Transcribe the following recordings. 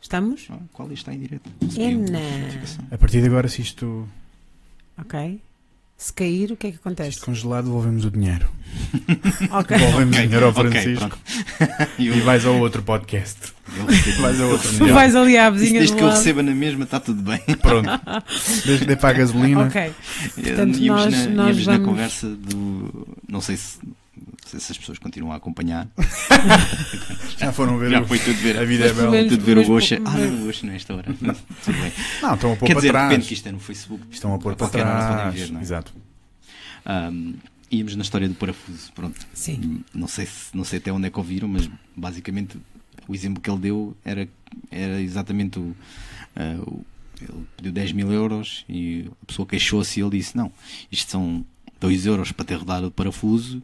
Estamos? Qual está em direto? É na-. A partir de agora, se isto, Ok. Se cair, o que é que se acontece? isto congelar, devolvemos o dinheiro. Ok. Devolvemos o dinheiro ao Francisco. Eu- e vais ao outro podcast. Vais a outro melhor. vais ali à Isso vizinha desde que eu receba na mesma está tudo bem. Pronto. Desde que dê para a gasolina. Ok. Portanto, íamos nós- na, nós íamos na vamos- conversa do. Não sei se, se as pessoas continuam a acompanhar. Já foram ver Já o- foi tudo ver. a vida é bela. menos- tudo ver o Gosha. Ah, não, o Gosha não é esta hora. tudo bem. Não, estão a pôr Quer para dizer, trás. depende que isto é no Facebook. Estão a pôr para trás. ver, não é? Exato. Ahm, íamos na história do parafuso. Pronto. Sim. Não sei, se, não sei até onde é que ouviram, mas basicamente o exemplo que ele deu era, era exatamente o, ah, o- Ele pediu 10 mil euros e a pessoa queixou-se e ele disse: Não, isto são 2 euros para ter rodado o parafuso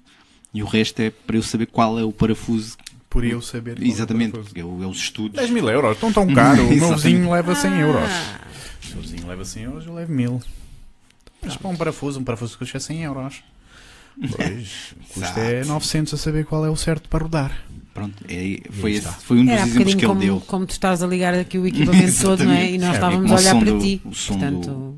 e o resto é para eu saber qual é o parafuso. Por eu saber. é Exatamente, é, o- é os estudos. 10 mil euros, estão tão caro. O meu vizinho leva 100 euros. Ah, O meu vizinho leva 100 euros, eu levo 1000. Mas para um parafuso, um parafuso custa 100 euros. Pois, custa é Exato. 900 a saber qual é o certo para rodar. Pronto, é, foi, esse- foi um dos Era exemplos que ele como, deu. como tu estás a ligar aqui o equipamento todo, não é? E nós É, estávamos a o olhar para do- ti. o som Portanto,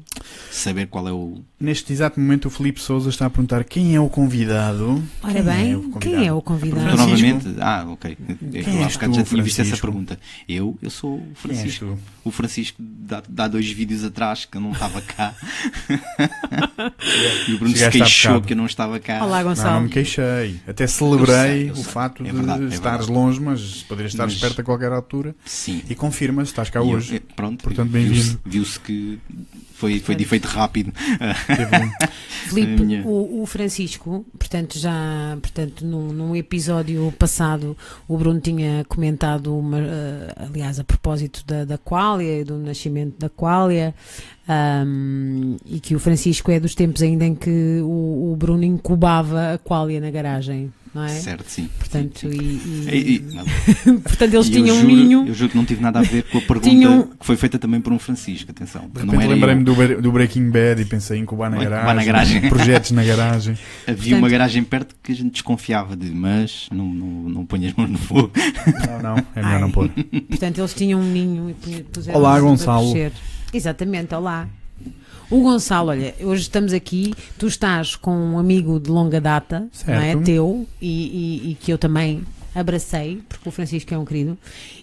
Saber qual é o. Neste exato momento, o Filipe Souza está a perguntar quem é o convidado. ora Quem bem, é o quem é o convidado? Francisco. novamente. Ah, ok. Eu, Quem és bocado tu, já tinha visto essa pergunta. Eu, eu sou o Francisco. O Francisco dá, dá dois vídeos atrás que eu não estava cá. e o Bruno se Chegaste há queixou que eu não estava cá. Olá, Não, não Gonçalo. me queixei. Até celebrei Eu sei, eu o sei. facto É de verdade, é estares longe, mas poderias estar Mas- perto a qualquer altura. Sim. E confirmas, estás cá E eu- hoje. eh, pronto, Portanto, viu-se- bem-vindo. Viu-se que foi, foi de efeito rápido. Um- Filipe, minha- o, o Francisco, portanto, já portanto, num, num episódio passado, o Bruno tinha comentado, uma, eh, aliás, a propósito da, da Qualia e do nascimento da Qualia, ahm, e que o Francisco é dos tempos ainda em que o, o Bruno incubava a Qualia na garagem, não é? Certo, sim. Portanto, Sim, sim. e, E- e- e- portanto, eles e tinham um ninho. Eu juro que não tive nada a ver com a pergunta Tinham- que foi feita também por um Francisco. Atenção. De não repente era lembrei-me do, do Breaking Bad e pensei em incubar na Incubar garagem. na garagem. Projetos na garagem. Havia uma Portanto- garagem perto que a gente desconfiava de, mas não, não, não ponha as mãos no fogo. Não, não, é melhor Ai. não pôr. Portanto, eles tinham um ninho e pu- puseram Olá, Gonçalo. Exatamente, olá. O Gonçalo, olha, hoje estamos aqui, tu estás com um amigo de longa data, não é? Certo. Teu, e, e- e que eu também abracei, porque o Francisco é um querido.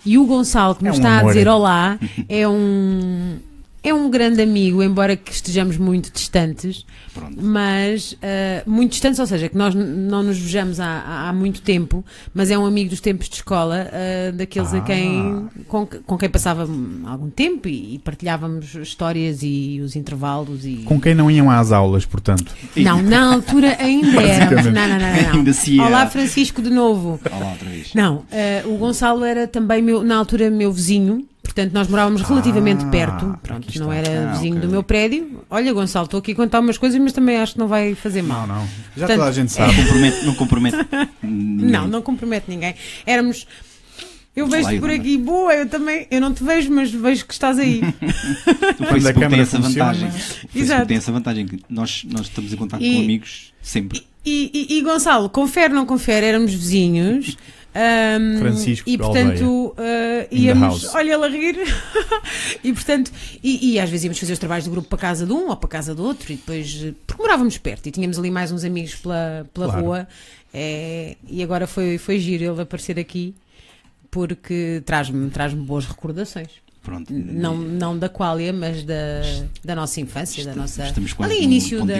E o Gonçalo, que É nos um está a amor. dizer olá, é um. É um grande amigo, embora que estejamos muito distantes, Pronto. mas ah, muito distantes, ou seja, que nós não nos vejamos há, há- muito tempo, mas é um amigo dos tempos de escola, ah, daqueles a Ah. quem, com, que- com quem passava algum tempo e, e partilhávamos histórias e os intervalos e. Com quem não iam às aulas, portanto. Não, na altura ainda éramos. Não, não, não, não. Ainda se. Olá, Francisco, de novo. Olá outra vez. Não, ah, o Gonçalo era também, meu, na altura, meu vizinho. Portanto, nós morávamos relativamente Ah, perto. Pronto, não era Ah, vizinho ok. do meu prédio. Olha, Gonçalo, estou aqui a contar umas coisas, mas também acho que não vai fazer mal. Não, não. Já Portanto, toda a gente sabe. compromete. Não compromete ninguém. Não, não compromete ninguém. Éramos. Eu vejo-te por aqui, boa, eu também, eu não te vejo, mas vejo que estás aí. O Facebook tem essa funciona. vantagem. Exato. tem essa vantagem que nós, nós estamos em contato E- com amigos sempre. E, e- e, Gonçalo, confere, não confere, éramos vizinhos. ahm, Francisco e portanto the íamos, olha ela rir. E portanto e, e às vezes íamos fazer os trabalhos do grupo para casa de um ou para casa do outro e depois eh, porque morávamos perto e tínhamos ali mais uns amigos pela, pela Claro. rua eh, e agora foi, foi giro ele aparecer aqui porque traz-me traz boas recordações Pronto. não, não da qualia mas da, da nossa infância da nossa Estamos quase ali início da,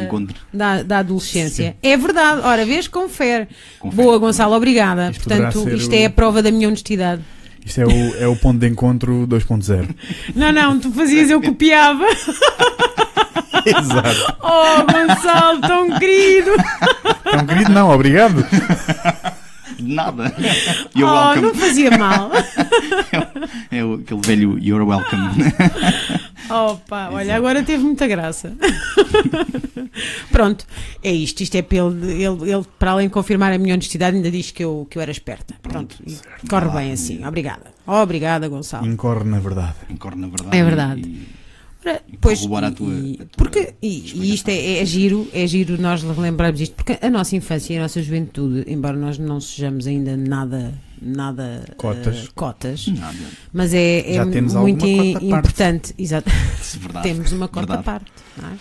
da, da adolescência. É verdade, ora, vês, confere. Confere. Boa, Gonçalo, obrigada. Isto Portanto, isto o- é a prova da minha honestidade. Isto é o, é o ponto de encontro 2.0. Não, não, tu fazias, eu copiava. Exato. Oh, Gonçalo, tão querido. Então, querido, não, obrigado. Nada. You're oh, welcome. não fazia mal. É o- aquele velho You're welcome. Opa, olha, agora teve muita graça. Pronto, é isto. Isto é para ele, ele, para além de confirmar a minha honestidade, ainda diz que eu, que eu era esperta. Pronto, corre bem assim. Obrigada. Obrigada, Gonçalo. Incorre na verdade. Incorre na verdade. É verdade. E- Ora, E pois, corroborar a tua- e- a tua porque, e, e isto é, é giro, é giro nós lembrarmos isto, porque a nossa infância e a nossa juventude, embora nós não sejamos ainda nada nada Cotas. eh, cotas. Nada. Mas é, é muito importante. Exato. É verdade. Temos uma cota à Verdade. parte. não é?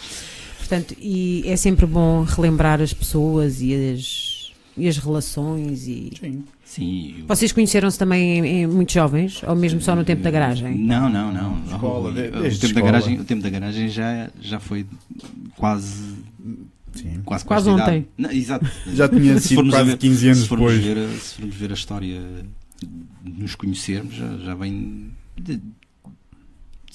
Portanto, e é sempre bom relembrar as pessoas e as, e as relações. E... Sim. Sim. eu- Vocês conheceram-se também em, em muito jovens? Ou mesmo só no tempo da garagem? Não, não, não. Escola, o, de- o desde tempo da escola. garagem, o tempo da garagem já, já foi quase Sim. quase, Quase ontem. Não, exato. Já tinha sido quase ver- 15 anos se formos depois. Ver, a- se formos ver a história de nos conhecermos, já, já vem de,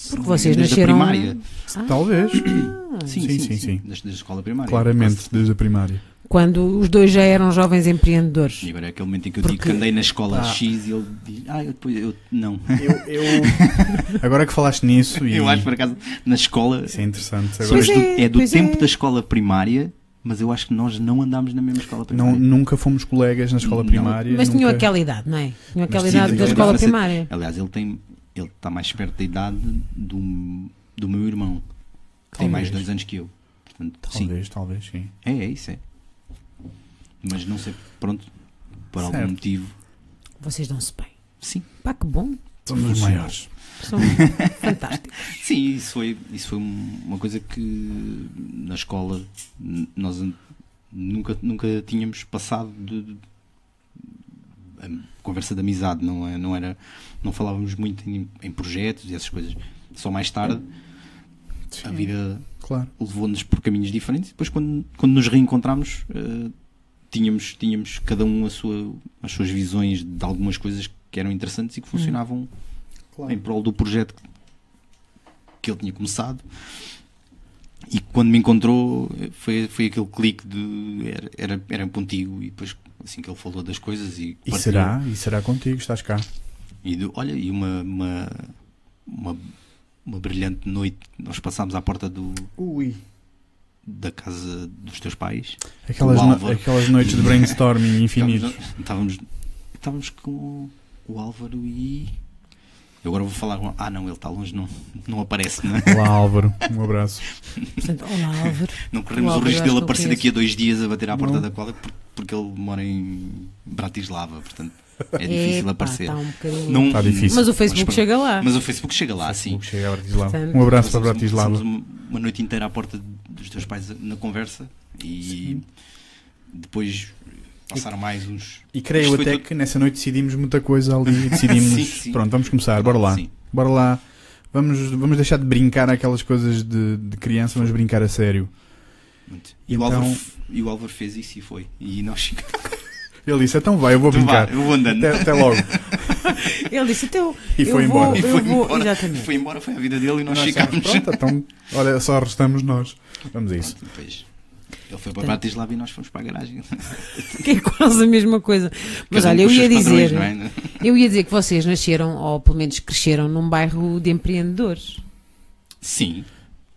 Porque vocês desde nasceram- a primária. Ah, Talvez. ah. Sim, Sim, sim, sim, sim, sim. Desde, desde a escola primária. Claramente, desde a primária. Quando os dois já eram jovens empreendedores. E agora é aquele momento em que eu digo Porque- que andei na escola Ah. X e ele diz, ah, eu depois, eu, não. Eu, eu- Agora que falaste nisso, e Eu acho, por acaso, na escola, isso é interessante. Agora, do- é, é do tempo é. da escola primária, mas eu acho que nós não andámos na mesma escola não, primária. nunca fomos colegas na escola Não. primária. Mas tinham nunca- aquela idade, não é? Tinham aquela Mas idade sim, da escola idade. primária. Aliás, ele tem ele está mais perto da idade do, do meu irmão, que tem mais Talvez. dois anos que eu. Portanto, sim. Talvez, talvez, sim. É, é isso, é. Mas não sei, pronto, por algum Certo. motivo, Vocês dão-se bem. sim. Pá, que bom. Somos os maiores. São fantásticos. Sim, isso foi, isso foi um- uma coisa que na escola n- nós an- nunca, nunca tínhamos passado de, de- a conversa de amizade, não, é, não era, não falávamos muito em, em projetos e essas coisas. Só mais tarde a vida Claro. levou-nos por caminhos diferentes e depois quando, quando nos reencontramos eh, tínhamos, tínhamos cada um a sua, as suas visões de algumas coisas que eram interessantes e que funcionavam em prol do projeto que ele tinha começado e quando me encontrou foi, foi aquele clique de era, era, era contigo e depois assim que ele falou das coisas e, E será? E será contigo? Estás cá? E de- olha, e uma, uma, uma, uma brilhante noite nós passámos à porta do, Ui. Da casa dos teus pais Aquelas, no- aquelas noites de brainstorming infinitos. Estávamos, estávamos, estávamos com o Álvaro e. Eu agora vou falar com. Ah, não, ele está longe, não, não aparece, não é? Olá Álvaro, um abraço. Portanto, olá, Álvaro. Não corremos O risco dele aparecer daqui a dois dias a bater à porta Não. da quadra por- porque ele mora em Bratislava, portanto é difícil Epá, aparecer. tá um bocadinho- Não- Está difícil. Mas o Facebook pronto. chega lá. Mas o Facebook chega lá, sim. Chega a Bratislava. Portanto, Um abraço para Bratislava. passamos uma, uma noite inteira à porta dos teus pais na conversa e depois passaram mais uns. E creio até tudo- que nessa noite decidimos muita coisa ali. Decidimos. Sim, sim. Pronto, vamos começar. Bora lá. Sim. Bora lá. Vamos, vamos deixar de brincar aquelas coisas de, de criança, vamos brincar a sério. Muito. E, Então- o Álvaro, e o Álvaro fez isso e foi. E nós Ele disse: então vai, eu vou vá, brincar. eu vou andando. Até, até logo. Ele disse, então, E eu foi vou, embora. E eu foi vou, embora. exatamente. Foi embora, foi a vida dele e nós, Nós ficámos. Pronto, então, olha, só restamos nós. Vamos a isso. Pronto, ele foi para Bratislava e nós fomos para a garagem. Que é quase a mesma coisa. Mas Cada um olha, eu ia padrões, dizer, não é? eu ia dizer que vocês nasceram, ou pelo menos cresceram, num bairro de empreendedores. Sim,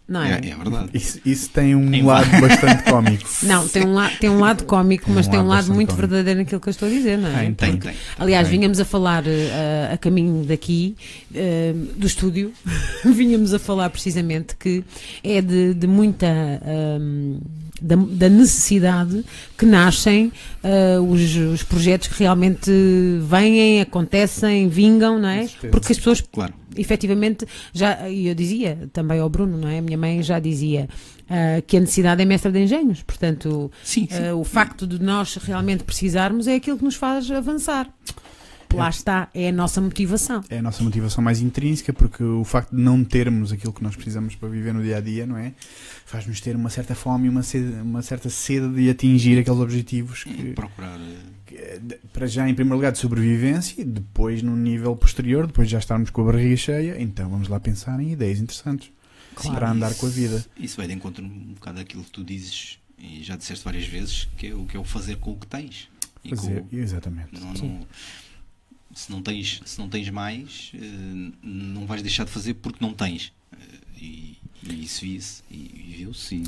Não é, é? é verdade. Isso, isso tem um Em lado bastante cómico. Não, tem um, la tem um lado cómico, Tem mas um tem um lado lado muito cómico. verdadeiro naquilo que eu estou a dizer, não é? Tem, Tem, Porque- tem. Aliás, Tem. vinhamos a falar eh, a caminho daqui, eh, do estúdio, vinhamos a falar precisamente que é de, de muita. ahm, da, da necessidade que nascem ah, os, os projetos que realmente vêm, acontecem, vingam, não é? Porque as pessoas Claro. efetivamente, já, e eu dizia também ao Bruno, não é? A minha mãe já dizia ah, que a necessidade é mestra de engenhos, portanto, Sim, sim. ah, o facto de nós realmente precisarmos é aquilo que nos faz avançar. Lá está, é a nossa motivação. É a nossa motivação mais intrínseca, porque o facto de não termos aquilo que nós precisamos para viver no dia a dia, não é? Faz-nos ter uma certa fome e uma, sede, uma certa sede de atingir aqueles objetivos que, Procurar. eh, que, eh, de- para já, em primeiro lugar, de sobrevivência e depois, no nível posterior, depois de já estarmos com a barriga cheia, então vamos lá pensar em ideias interessantes Claro. para andar com a vida. Isso vai de encontro um bocado àquilo que tu dizes e já disseste várias vezes, que é o que é o fazer com o que tens. E com Fazer, o- exatamente. não- não- se, não tens, se não tens mais, eh, não vais deixar de fazer porque não tens. Eh, E, e isso via-se e, e viu-se e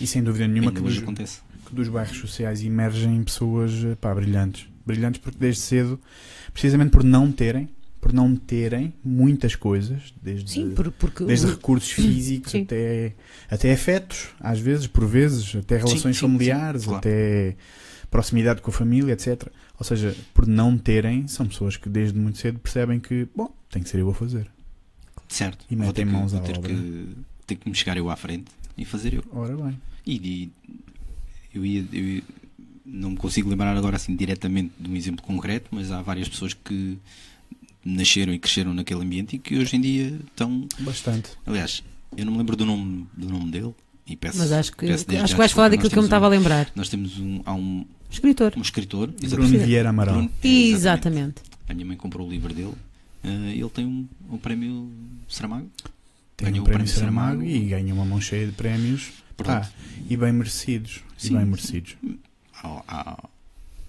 E sem dúvida nenhuma que dos, acontece. que dos bairros sociais emergem pessoas eh, pá, brilhantes. Brilhantes porque desde cedo, precisamente por não terem, por não terem muitas coisas, desde, Sim, por- porque desde recursos físicos Sim. até, até afetos, às vezes, por vezes, até relações sim, familiares, sim, claro. até proximidade com a família, etc. Ou seja, por não terem, são pessoas que desde muito cedo percebem que, bom, tem que ser eu a fazer. Certo. E metem que, mãos vou à ter obra. que ter que me chegar eu à frente e fazer eu. Ora bem. E, e eu, ia, eu ia- não me consigo lembrar agora assim diretamente de um exemplo concreto, mas há várias pessoas que nasceram e cresceram naquele ambiente e que hoje em dia estão. Bastante. Aliás, eu não me lembro do nome, do nome dele e peço. Mas acho que, acho que vais falar daquilo que eu me estava a temos lembrar. um- Nós temos um, há um, Escritor. um escritor, Bruno exatamente, Vieira Amaral. Bruno, Exatamente. A minha mãe comprou o livro dele. eh, ele tem um, um prémio Saramago. Tem Ganhou um o prémio prémio Saramago Saramago. e ganha uma mão cheia de prémios. Portanto, Ah, e bem merecidos. E Sim. bem merecidos. há, há,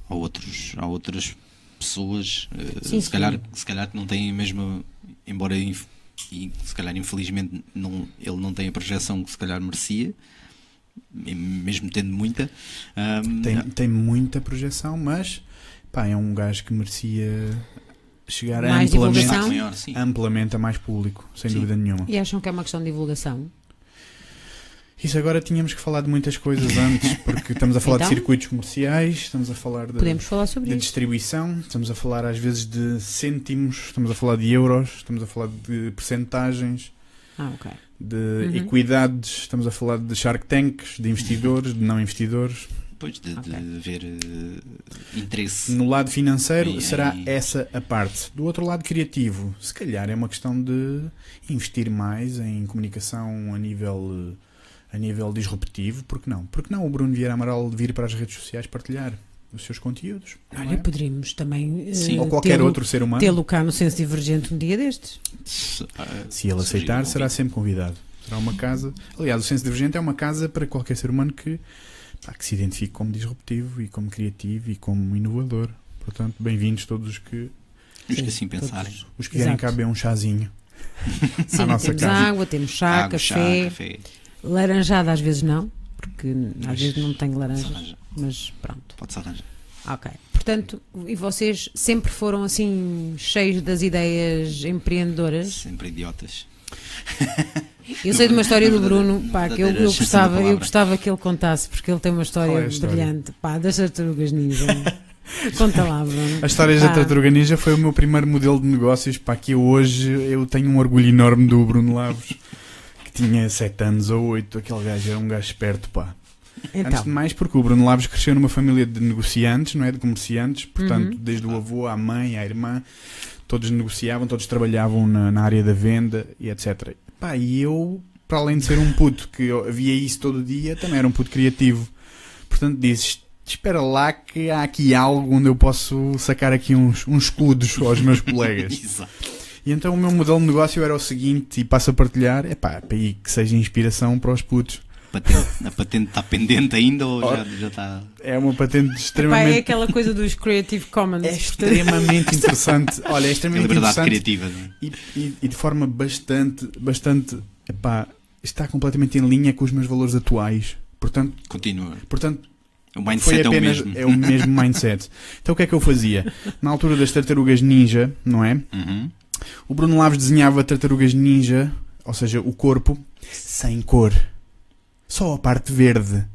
há outros, há outras pessoas, eh, Sim, se, sim. Calhar, se calhar que não têm a mesma, embora inf- e se calhar infelizmente não, ele não tem a projeção que se calhar merecia, e mesmo tendo muita. ahm, Tem, tem muita projeção, mas pá, é um gajo que merecia chegar Mais amplamente, maior, sim. amplamente a mais público, sem Sim. dúvida nenhuma. E acham que é uma questão de divulgação? Isso agora tínhamos que falar de muitas coisas antes, porque estamos a falar Então? de circuitos comerciais, estamos a falar de, Podemos falar sobre de distribuição, estamos a falar às vezes de cêntimos, estamos a falar de euros, estamos a falar de percentagens, Ah, ok. De Uhum. equidades, estamos a falar de shark tanks, de investidores, de não investidores. Depois de, Ok. de haver eh, interesse. No lado financeiro Em- será em- essa a parte. Do outro lado criativo, se calhar é uma questão de investir mais em comunicação a nível a nível disruptivo, porque não? Porque não o Bruno Vieira Amaral vir para as redes sociais partilhar os seus conteúdos? Olha, é? poderíamos também eh, Sim. Ou qualquer tê-lo- outro ser humano. tê-lo cá no Senso Divergente um dia destes. Se, Se ele aceitar, será sempre convidado. Será uma casa. Aliás, o Senso Divergente é uma casa para qualquer ser humano que, pá, que se identifique como disruptivo e como criativo e como inovador. Portanto, bem-vindos todos os que, Os que Sim, assim pensarem. todos. os que Exato. cá beber um chazinho. Sim, nossa temos casa. água, temos chá, Água, chá, café, café. laranjada às vezes não, porque às Mas vezes não tenho arranja. Mas pronto. Pode-se arranjar. Ok. Portanto, e vocês sempre foram assim cheios das ideias empreendedoras? Sempre idiotas. Eu sei de uma história do Bruno, pá, que eu, eu da gostava, eu gostava que ele contasse, porque ele tem uma história, é história? brilhante, pá, das tartarugas ninja. Conta lá, Bruno. A história da Pá. Tartaruga Ninja foi o meu primeiro modelo de negócios. Para que eu hoje eu tenho um orgulho enorme do Bruno Lavos, que tinha 7 anos ou 8. Aquele gajo era um gajo esperto, pá. Antes Então, de mais, porque o Bruno Lavos cresceu numa família de negociantes, não é? De comerciantes, portanto, Uhum. desde o avô à mãe, à irmã, todos negociavam, todos trabalhavam na, na área da venda e etc. Pá, e eu, para além de ser um puto que via isso todo dia, também era um puto criativo. Portanto, dizes, espera lá que há aqui algo onde eu posso sacar aqui uns, uns escudos aos meus colegas. Exato. E então o meu modelo de negócio era o seguinte, e passo a partilhar, é pá, para aí que seja inspiração para os putos. Patente, a patente está pendente ainda ou já, Ora. já está. É uma patente epá, é extremamente aquela coisa dos Creative Commons. É extremamente interessante. Olha, é É extremamente liberdade interessante criativa. é? e, e- e de forma bastante, bastante, epá, está completamente em linha com os meus valores atuais. Portanto, Continua. portanto O foi mindset é o apenas mesmo. é o mesmo mindset. Então o que é que eu fazia? Na altura das tartarugas ninja, não é? Uhum. O Bruno Laves desenhava tartarugas ninja, ou seja, o corpo, sem cor. Só a parte verde.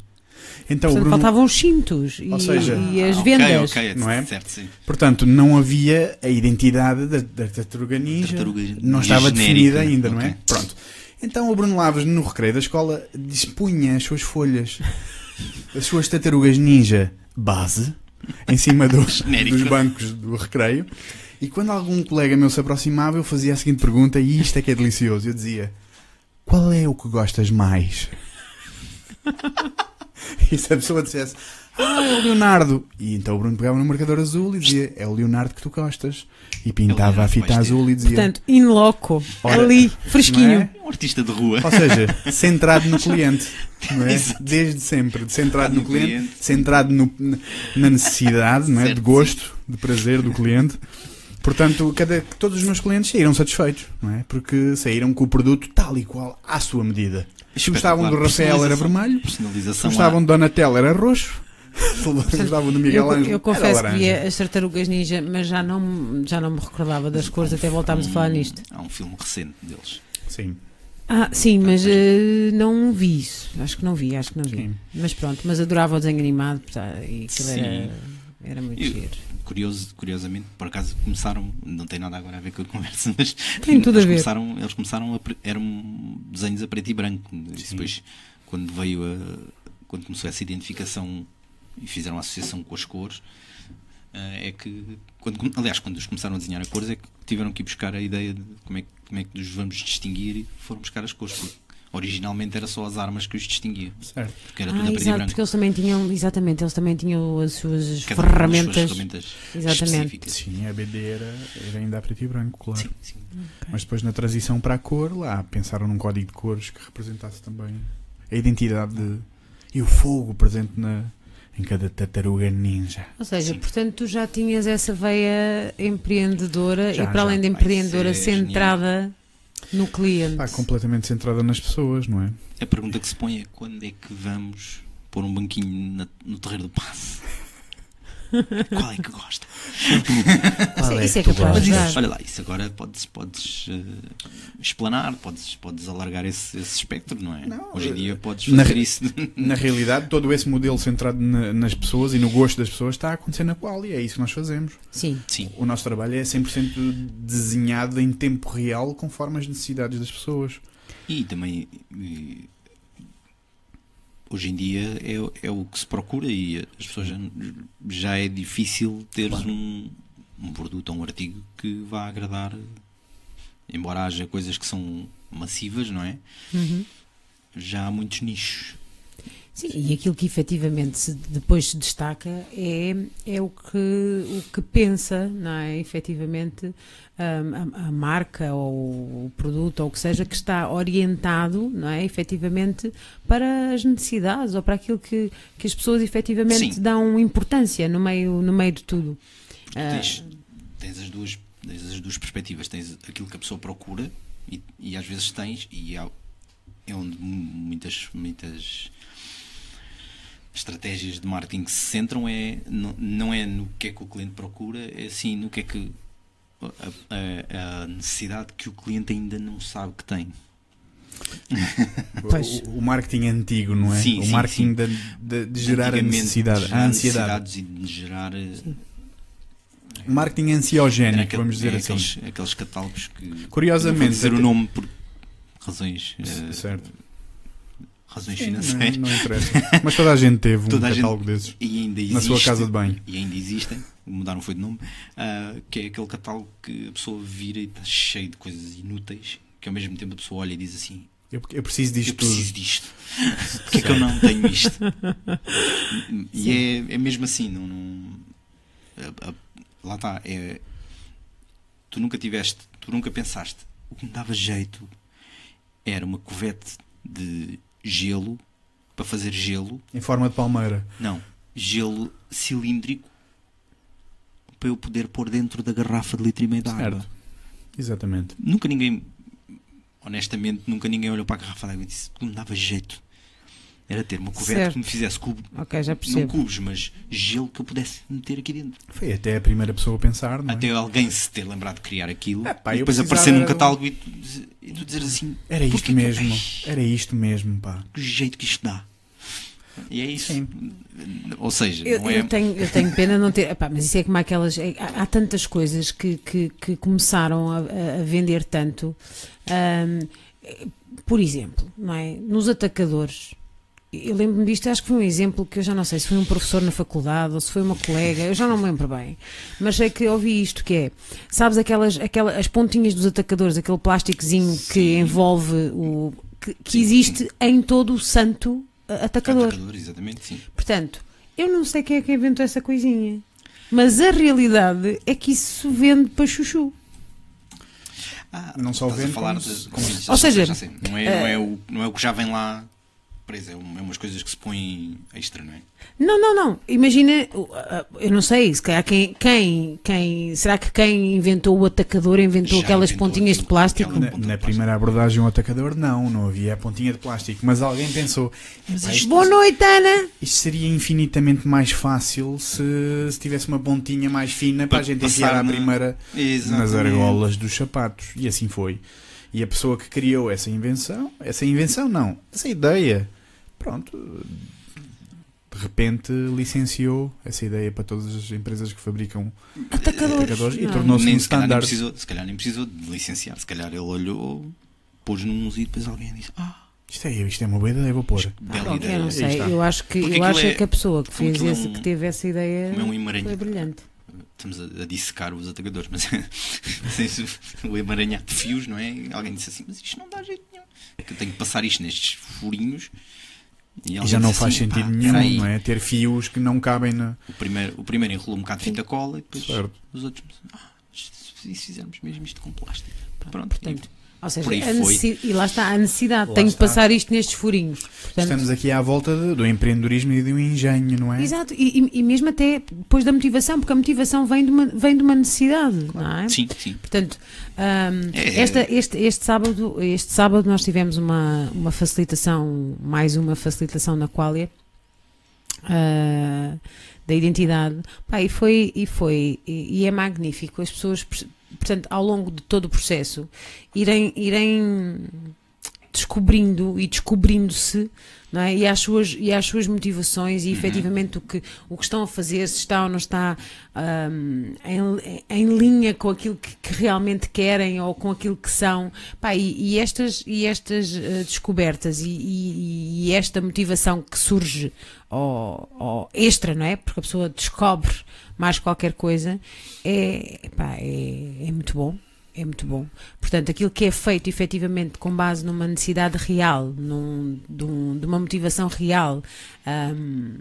Então Portanto, Bruno, faltavam os cintos e, seja, e as Ah, vendas. ok, não é? Certo, sim. portanto, não havia a identidade da, da tartaruga ninja. Tartaruga não estava genérica, definida ainda, não é? Pronto. Então o Bruno Lavas, no recreio da escola, dispunha as suas folhas, as suas tartarugas ninja base, em cima dos bancos do recreio. E quando algum colega meu se aproximava, eu fazia a seguinte pergunta, e isto é que é delicioso. Eu dizia: Qual é o que gostas mais? e se a pessoa dissesse: Ah, é o Leonardo. E então o Bruno pegava no marcador azul e dizia: É o Leonardo que tu gostas. E pintava a fita azul e dizia: Portanto, in loco, Ora, ali, fresquinho. não é? Um artista de rua. Ou seja, centrado no cliente, não é? Desde sempre, centrado no No cliente, cliente. centrado no- na necessidade, não é? De gosto, de prazer do cliente. Portanto, cada, todos os meus clientes saíram satisfeitos, não é? Porque saíram com o produto tal e qual à sua medida. Se gostavam do Rafael era vermelho, se Personalização. gostavam de Donatello era roxo, se gostavam do Miguel Eu, Ângelo eu era confesso que via as tartarugas ninja, mas já não, já não me recordava das cores até voltarmos a falar nisto. Há um filme recente deles. Sim. Ah, sim, mas eh, não vi isso. Acho que não vi, acho que não vi. Sim. Mas pronto, mas adorava o desenho animado e aquilo Sim. era, era muito Eu- giro. Curioso, curiosamente, por acaso começaram, não tem nada agora a ver com a conversa, mas Tem tudo a eles ver. Começaram, eles começaram a, eram desenhos a preto e branco. E depois, quando veio a, quando começou essa identificação e fizeram a associação com as cores, eh, é que, quando, aliás, quando eles começaram a desenhar a cores, é que tiveram que ir buscar a ideia de como é, que- como é que nos vamos distinguir e foram buscar as cores. Porque originalmente era só as armas que os distinguia, Certo. porque era Ah, tudo a preto e exato, branco. porque eles também tinham, exatamente, eles também tinham as suas Cada com as suas ferramentas. ferramentas Exatamente. específicas. Sim, a BD era, era ainda a preto e branco, claro. Sim, sim. Mas depois na transição para a cor, lá pensaram num código de cores que representasse também a identidade de- e o fogo presente na, em cada tartaruga ninja. Ou seja, Sim. portanto, tu já tinhas essa veia empreendedora Já, e para além já. de Ah, empreendedora, é centrada no cliente. Pá, completamente centrada nas pessoas, não é? A pergunta que se põe é quando é que vamos pôr um banquinho na- no terreiro do passe? Qual é que gosta? Isso, é isso é que tu capaz de olha lá, isso agora podes, podes eh, explanar, podes, podes alargar esse, esse espectro, não é? Não, Hoje em eh, dia podes na fazer re- isso. Na realidade, todo esse modelo centrado na- nas pessoas e no gosto das pessoas está a acontecer na qual e é isso que nós fazemos. Sim, Sim, O nosso trabalho é 100% desenhado em tempo real conforme as necessidades das pessoas. e também eh, hoje em dia é, é o que se procura e as pessoas já, já é difícil teres um, um produto ou um artigo que vá agradar, embora haja coisas que são massivas, não é? Uhum. Já há muitos nichos. Sim, e aquilo que efetivamente se, depois se destaca é, é o, que, o que pensa, não é? Efetivamente, hum, a, a marca ou o produto ou o que seja que está orientado, não é? Efetivamente para as necessidades ou para aquilo que, que as pessoas efetivamente Sim. dão importância no meio, no meio de tudo. Ah, Tens, tens as duas tens as duas perspectivas tens aquilo que a pessoa procura e, e às vezes tens e há- é onde mu- muitas muitas estratégias de marketing se centram é não, não é no que é que o cliente procura é sim no que é que a, a- a necessidade que o cliente ainda não sabe que tem Pois. O, o marketing antigo, não é? Sim, o sim, marketing sim. de, de- de gerar a necessidade, de a gerar ansiedade. necessidades e de gerar eh, Marketing ansiogénico, aquele- vamos dizer é assim. aqueles, aqueles catálogos que Curiosamente, não vou dizer o nome por razões eh, Certo. Razões Sim, financeiras Não, não interessa. Mas toda a gente teve um Toda a gente- catálogo desses. e ainda existe, Na sua casa de banho. e ainda existem mudaram foi de nome ah, que é aquele catálogo que a pessoa vira e está cheio de coisas inúteis que ao mesmo tempo a pessoa olha e diz assim Eu, eu preciso disto eu preciso tudo. disto porque é que eu não tenho isto e é, é mesmo assim não, não- lá está é, tu nunca tiveste tu nunca pensaste o que me dava jeito era uma covete de gelo para fazer gelo Em forma de palmeira. não, gelo cilíndrico para eu poder pôr dentro da garrafa de litro e meio de água. Certo. Exatamente. Nunca ninguém, honestamente, nunca ninguém olhou para a garrafa de água e disse que me dava jeito. Era ter uma covete Certo. que me fizesse cubo, ok, já não cubos, mas gelo que eu pudesse meter aqui dentro. Foi até a primeira pessoa a pensar, não é? Até alguém se ter lembrado de criar aquilo Ah, pá, e depois aparecer num um- catálogo e tu, dizer- e tu dizer assim: Era "Porquê isto que mesmo. Ai, Era isto mesmo, pá. que jeito que isto dá. E é isso. Sim. Ou seja, Eu, não é. eu tenho, eu tenho pena não ter. epá, mas isso é como aquelas. é- há, há tantas coisas que, que, que começaram a, a- vender tanto. Eh, por exemplo, não é? nos atacadores. Eu lembro-me disto, acho que foi um exemplo que eu já não sei se foi um professor na faculdade ou se foi uma colega, eu já não me lembro bem. Mas sei que ouvi isto que é, sabes aquelas, aquelas as pontinhas dos atacadores, aquele plásticozinho que envolve o que, que Sim, existe em todo o santo ah, atacador. Atacador, exatamente, sim. Portanto, eu não sei quem é que inventou essa coisinha. Mas a realidade é que isso vende para chuchu. Ah, Não só vende, falar como de, como Ou seja, não, é, não, é o, não é o que já vem lá é, um- é umas coisas que se põem extra, não é? Não, não, não. Imagina, eu não sei, se calhar quem, quem, quem será que quem inventou o atacador inventou Já aquelas inventou pontinhas de aquilo, plástico? aquela- Na, de na plástico. primeira abordagem, o atacador, não, não havia a pontinha de plástico. Mas alguém pensou, Mas "Epá, isto- Boa noite, Ana! isto seria infinitamente mais fácil se, se tivesse uma pontinha mais fina para, Para a gente passar enfiar à na- primeira nas Exatamente. argolas dos sapatos. E assim foi. E a pessoa que criou essa invenção, essa invenção não, essa ideia, pronto, de repente licenciou essa ideia para todas as empresas que fabricam Atacadores. atacadores e não é? tornou-se Nem, um se, calhar standard. precisou, se calhar nem precisou de licenciar. Se calhar ele olhou, pôs num museu e depois alguém disse: Ah, Isto é, isto é uma boa ideia, vou pôr. bela Pronto, ideia. eu não sei, eu acho que, Porque eu acho é- que a pessoa que fez é esse, um- que teve essa ideia é um foi brilhante. Estamos a, a dissecar os atacadores, mas o emaranhado de fios, não é? Alguém disse assim: Mas isto não dá jeito nenhum. Que eu tenho que passar isto nestes furinhos. E alguém já não faz assim, sentido "Pá, nenhum, peraí." não é? Ter fios que não cabem na. O primeiro, o primeiro enrolou um bocado de fita cola e depois Certo. os outros. Ah, se fizermos mesmo isto com plástico. Pronto, Portanto, ou seja, e lá está a necessidade, Lá tenho está. que passar isto nestes furinhos. Portanto, Estamos aqui à volta de- do empreendedorismo e do engenho, não é? Exato, e, e- mesmo até depois da motivação, porque a motivação vem de uma, vem de uma necessidade, não é? sim, sim. Portanto, hum, É. esta, este, este, sábado, este sábado nós tivemos uma, uma facilitação, mais uma facilitação na Qualia ah, da identidade. Pá, e foi, e, foi e, e é magnífico as pessoas, portanto, ao longo de todo o processo, irem, irem descobrindo e descobrindo-se não é? e, às suas, e às suas motivações e efetivamente o que, o que estão a fazer, se está ou não está hum, em, em linha com aquilo que, que realmente querem ou com aquilo que são. Pá, e, e estas, e estas eh, descobertas e, e- e esta motivação que surge ou, ou extra, não é? Porque a pessoa descobre mais qualquer coisa, é, pá, é, é muito bom. É muito bom. Portanto, aquilo que é feito efetivamente com base numa necessidade real, num, de, um- de uma motivação real, hum,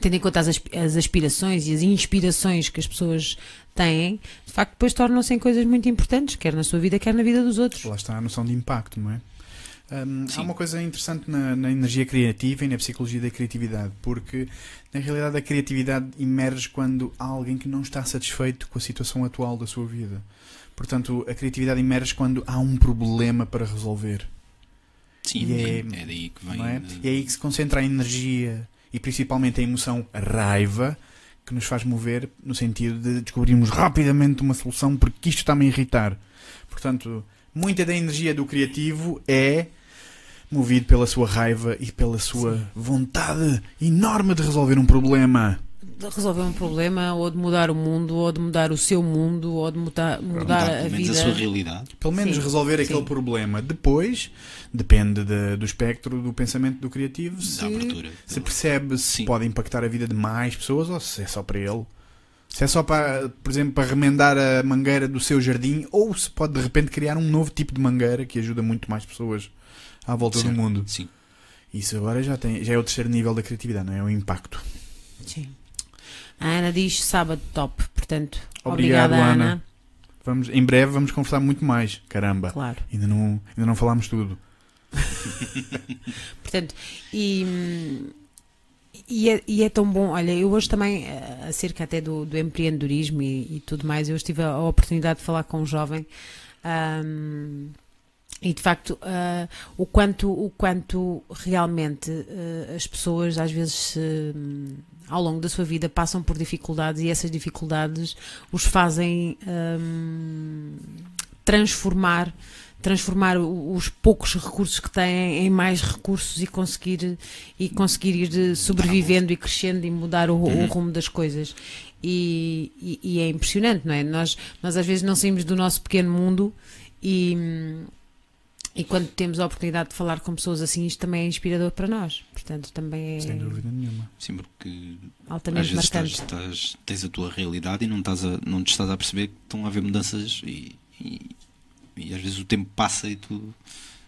tendo em conta as, as aspirações e as inspirações que as pessoas têm, de facto, depois tornam-se em coisas muito importantes, quer na sua vida, quer na vida dos outros. Lá está a noção de impacto, não é? Hum, há uma coisa interessante na, na energia criativa e na psicologia da criatividade, porque na realidade a criatividade emerge quando há alguém que não está satisfeito com a situação atual da sua vida. Portanto, a criatividade emerge quando há um problema para resolver. Sim, E é, é- daí que vem. é? de- E é aí que se concentra a energia e principalmente a emoção raiva que nos faz mover no sentido de descobrirmos rapidamente uma solução porque isto está-me a irritar. Portanto, muita da energia do criativo é movido pela sua raiva e pela sua vontade enorme de resolver um problema. De resolver um problema, ou de mudar o mundo, ou de mudar o seu mundo, ou de mudar, mudar mudar a pelo menos vida. a sua realidade. Pelo menos Sim, resolver sim. aquele problema. Depois, depende de- do espectro do pensamento do criativo, se, Da abertura. se percebe se Sim. pode impactar a vida de mais pessoas ou se é só para ele. Se é só para, por exemplo, para remendar a mangueira do seu jardim, ou se pode de repente criar um novo tipo de mangueira que ajuda muito mais pessoas à volta Certo. do mundo. Sim. Isso agora já, tem, já é o terceiro nível da criatividade, não é? O impacto. Sim. A Ana diz sábado top, portanto, Obrigado, obrigada, Ana. Ana. Vamos, em breve vamos conversar muito mais. Caramba, Claro. ainda não, ainda não falámos tudo. Portanto, e, e, é, e é tão bom. Olha, eu hoje também, eh, acerca até do, do empreendedorismo e, e tudo mais, eu hoje tive a, a oportunidade de falar com um jovem. hum, e de facto, ah, o, quanto, o quanto realmente ah, as pessoas às vezes hum, ao longo da sua vida passam por dificuldades e essas dificuldades os fazem hum, transformar transformar os poucos recursos que têm em mais recursos e conseguir e conseguir ir eh, sobrevivendo e crescendo e mudar o, o Uhum. rumo das coisas e, e- e é impressionante não é nós nós às vezes não saímos do nosso pequeno mundo e hum, e quando temos a oportunidade de falar com pessoas assim isto também é inspirador para nós. Portanto também é Sem dúvida nenhuma. Sim, porque às altamente vezes marcante. estás, estás- tens a tua realidade e não, estás a, não te estás a perceber que estão a haver mudanças e, e, e às vezes o tempo passa e tu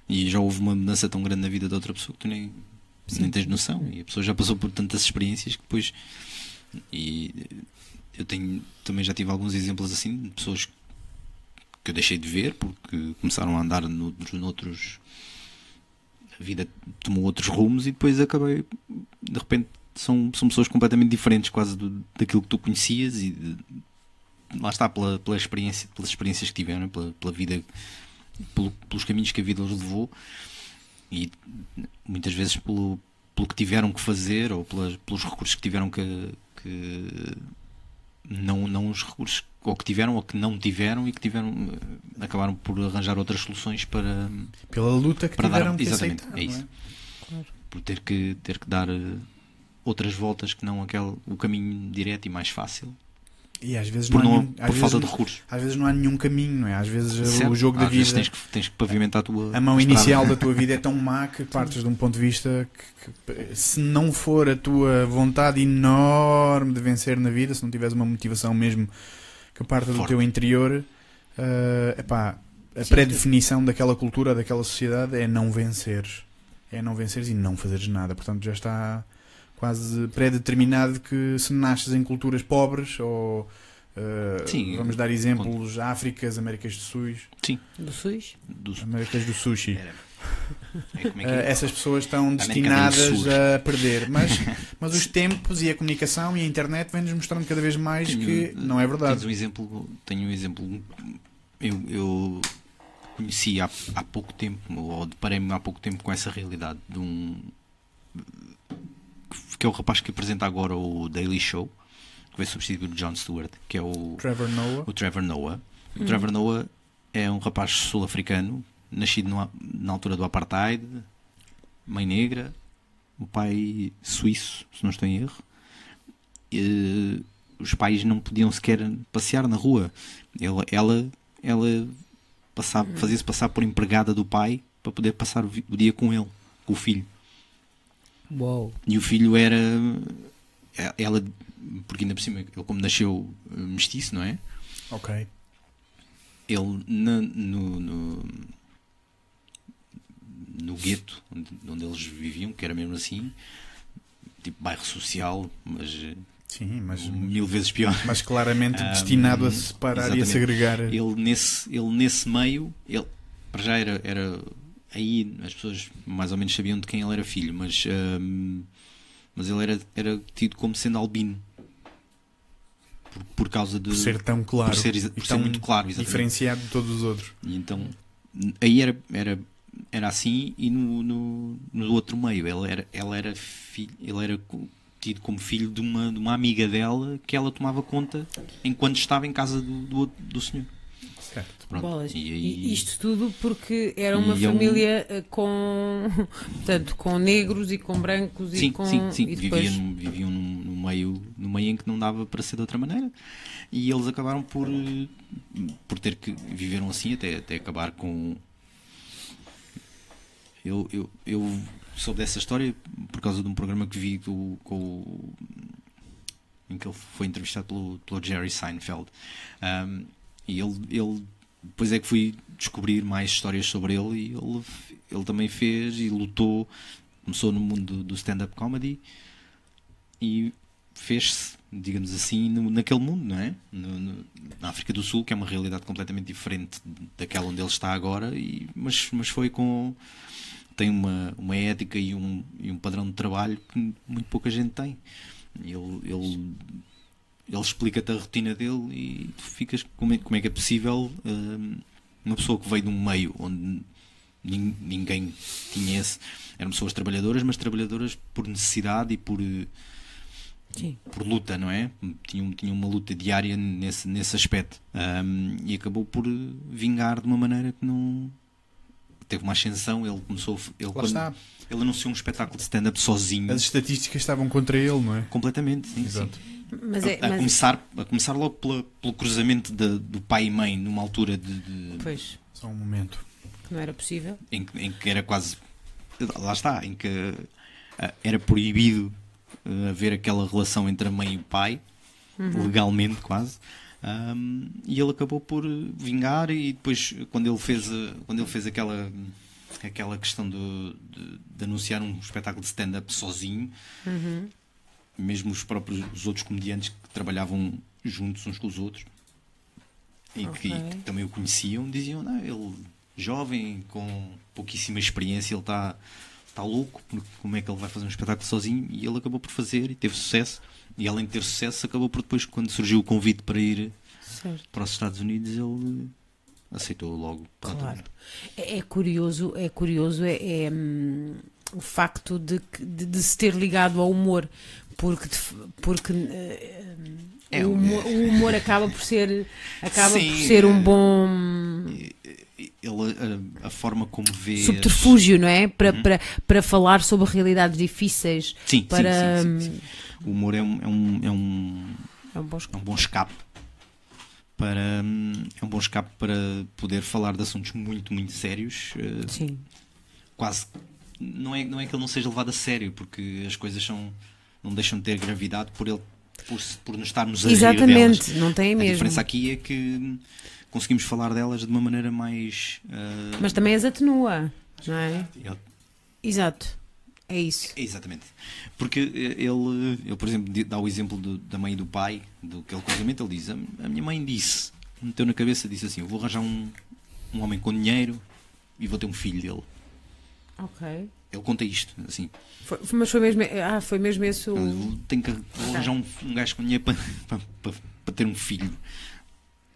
e já houve uma mudança tão grande na vida de outra pessoa que tu nem, nem tens noção. E a pessoa já passou por tantas experiências que depois e eu tenho também já tive alguns exemplos assim de pessoas que eu deixei de ver porque começaram a andar noutros, noutros a vida tomou outros rumos e depois acabei de repente são, são pessoas completamente diferentes quase do, daquilo que tu conhecias e de- lá está pela, pela experiência pelas experiências que tiveram pela, pela vida pelo- pelos caminhos que a vida os levou e muitas vezes pelo, pelo que tiveram que fazer ou pelas- pelos recursos que tiveram que, que não, não os recursos ou que tiveram ou que não tiveram e que tiveram eh, acabaram por arranjar outras soluções para Pela luta que para tiveram dar que exatamente aceitar, é não isso por ter que ter que dar eh, outras voltas que não aquele o caminho direto e mais fácil E às vezes por, não há não, nenhum- às por falta de vezes- recursos Às vezes não há nenhum caminho, não é? Às vezes o Certo? jogo da Às vezes vida, tens que, tens que pavimentar a tua a mão estrada. inicial da tua vida é tão má que partes de um ponto de vista que, que, se não for a tua vontade enorme de vencer na vida, se não tiveres uma motivação mesmo que parte do Forte. teu interior, eh, epá, a Sim. pré-definição daquela cultura, daquela sociedade é não venceres. É não venceres e não fazeres nada. Portanto, já está quase pré-determinado que se nasces em culturas pobres ou eh, Sim. vamos dar exemplos Áfricas, Américas do Sul, Do SUS? dos Américas do Sushi. era- é é que Eh, é? essas pessoas estão destinadas a perder. Mas, mas os tempos e a comunicação e a internet vêm-nos mostrando cada vez mais Tenho- que não é Tens verdade. um exemplo, tenho um exemplo. Eu, eu conheci há, há pouco tempo, ou deparei-me há pouco tempo com essa realidade de um. que é o rapaz que apresenta agora o Daily Show, que vai substituir o Jon Stewart, que é o, Trevor Noah. o Trevor Noah. O Trevor Noah é um rapaz sul-africano, nascido no- na altura do Apartheid, mãe negra, o pai suíço, se não estou em erro. E, os pais não podiam sequer passear na rua. Ele- ela ela passava- fazia-se passar por empregada do pai para poder passar o, dia com ele, com o filho. Uou. E o filho era. eh, Ela, porque ainda por cima, ele como nasceu eh, mestiço, não é? Ok. ele na- no, no, no gueto onde, onde eles viviam, que era mesmo assim, tipo bairro social, mas eh, Sim, mas, mil vezes pior. mas claramente Ah, destinado a separar e a exatamente. segregar. Ele nesse, ele nesse meio, ele para já era, era aí as pessoas mais ou menos sabiam de quem ele era filho, mas, ahm, mas ele era, era tido como sendo albino. Por, por causa de Por ser tão claro. por ser, por ser tão muito claro, exatamente. diferenciado de todos os outros. E então aí era, era, era assim e no, no, no outro meio ele era, ela era filho, ele era tido como filho de uma, de uma amiga dela que ela tomava conta enquanto estava em casa do, do, do senhor. Certo. Pronto. Bolas. E E isto tudo porque era uma E é um- família eh, com, portanto, com negros e com brancos e sim, com. sim, sim, e depois... viviam, num- viviam num, num meio, num meio em que não dava para ser de outra maneira. E eles acabaram por, eh, por ter que viveram assim até, até acabar com. Eu, eu, eu soube dessa história por causa de um programa que vi do, com o- em que ele foi entrevistado pelo, pelo Jerry Seinfeld. Um, e ele, ele depois é que fui descobrir mais histórias sobre ele e ele, ele também fez e lutou, começou no mundo do, do stand-up comedy e fez-se, digamos assim, no- naquele mundo, não é? No- no- na África do Sul, que é uma realidade completamente diferente daquela onde ele está agora, e, mas, mas foi com. Tem uma, uma ética e um, e um padrão de trabalho que muito pouca gente tem. Ele, ele, ele explica-te a rotina dele e tu ficas como é, como é que é possível hum, uma pessoa que veio de um meio onde nin- ninguém tinha esse. Eram pessoas trabalhadoras, mas trabalhadoras por necessidade e por, Sim. por luta, não é? Tinham, tinham uma luta diária nesse, nesse aspecto. Hum, e acabou por vingar de uma maneira que não. Teve uma ascensão, ele começou. Ele, Lá quando- está. ele anunciou um espetáculo de stand-up sozinho. As estatísticas estavam contra ele, não é? Completamente, sim, Exato. sim. Mas é. a, Mas, começar, a começar logo pela- pelo cruzamento da- do pai e mãe numa altura de, de- Pois, Só um momento. que não era possível. em, que, em que era quase lá está, em que ah, era proibido ah, haver aquela relação entre a mãe e o pai, legalmente quase. Ahm, e ele acabou por vingar e depois quando ele fez quando ele fez aquela aquela questão do- de, de anunciar um espetáculo de stand-up sozinho mesmo os próprios os outros comediantes que trabalhavam juntos uns com os outros e que, Ok. que também o conheciam diziam não, ele jovem com pouquíssima experiência ele está está louco porque como é que ele vai fazer um espetáculo sozinho? E ele acabou por fazer e teve sucesso e além de ter sucesso acabou por depois quando surgiu o convite para ir Certo. para os Estados Unidos ele aceitou logo Claro. É, é curioso, é curioso, é, é, hum, o facto de, de, de se ter ligado ao humor, porque, porque eh, É, o, humor, o humor acaba por ser acaba Sim, por ser um é. bom Ele, a, a forma como vê. as- subterfúgio, não é? Para, Uhum. para, para falar sobre realidades difíceis. Sim, para, sim, sim, sim, sim. O humor é um, é um, é um, É um bom é um bom escape para hum, é um bom escape para poder falar de assuntos muito muito sérios eh, Sim. quase não é não é que ele não seja levado a sério porque as coisas são não deixam de ter gravidade por ele por, por nos estarmos a Exatamente, delas. não tem a mesmo. diferença aqui é que conseguimos falar delas de uma maneira mais eh, Mas também as atenua, não é? Exato. É isso. Exatamente. Porque eh, ele, ele por exemplo, dá o exemplo do- da mãe e do pai, do aquele casamento, ele diz, a, minha mãe disse, meteu na cabeça, disse assim, eu vou arranjar um, um homem com dinheiro e vou ter um filho dele. Ok. Ele conta isto, assim, Foi- mas foi mesmo, ah, foi mesmo esse o. ele vou- tenho que arranjar um, um gajo com dinheiro para, para, para, para ter um filho.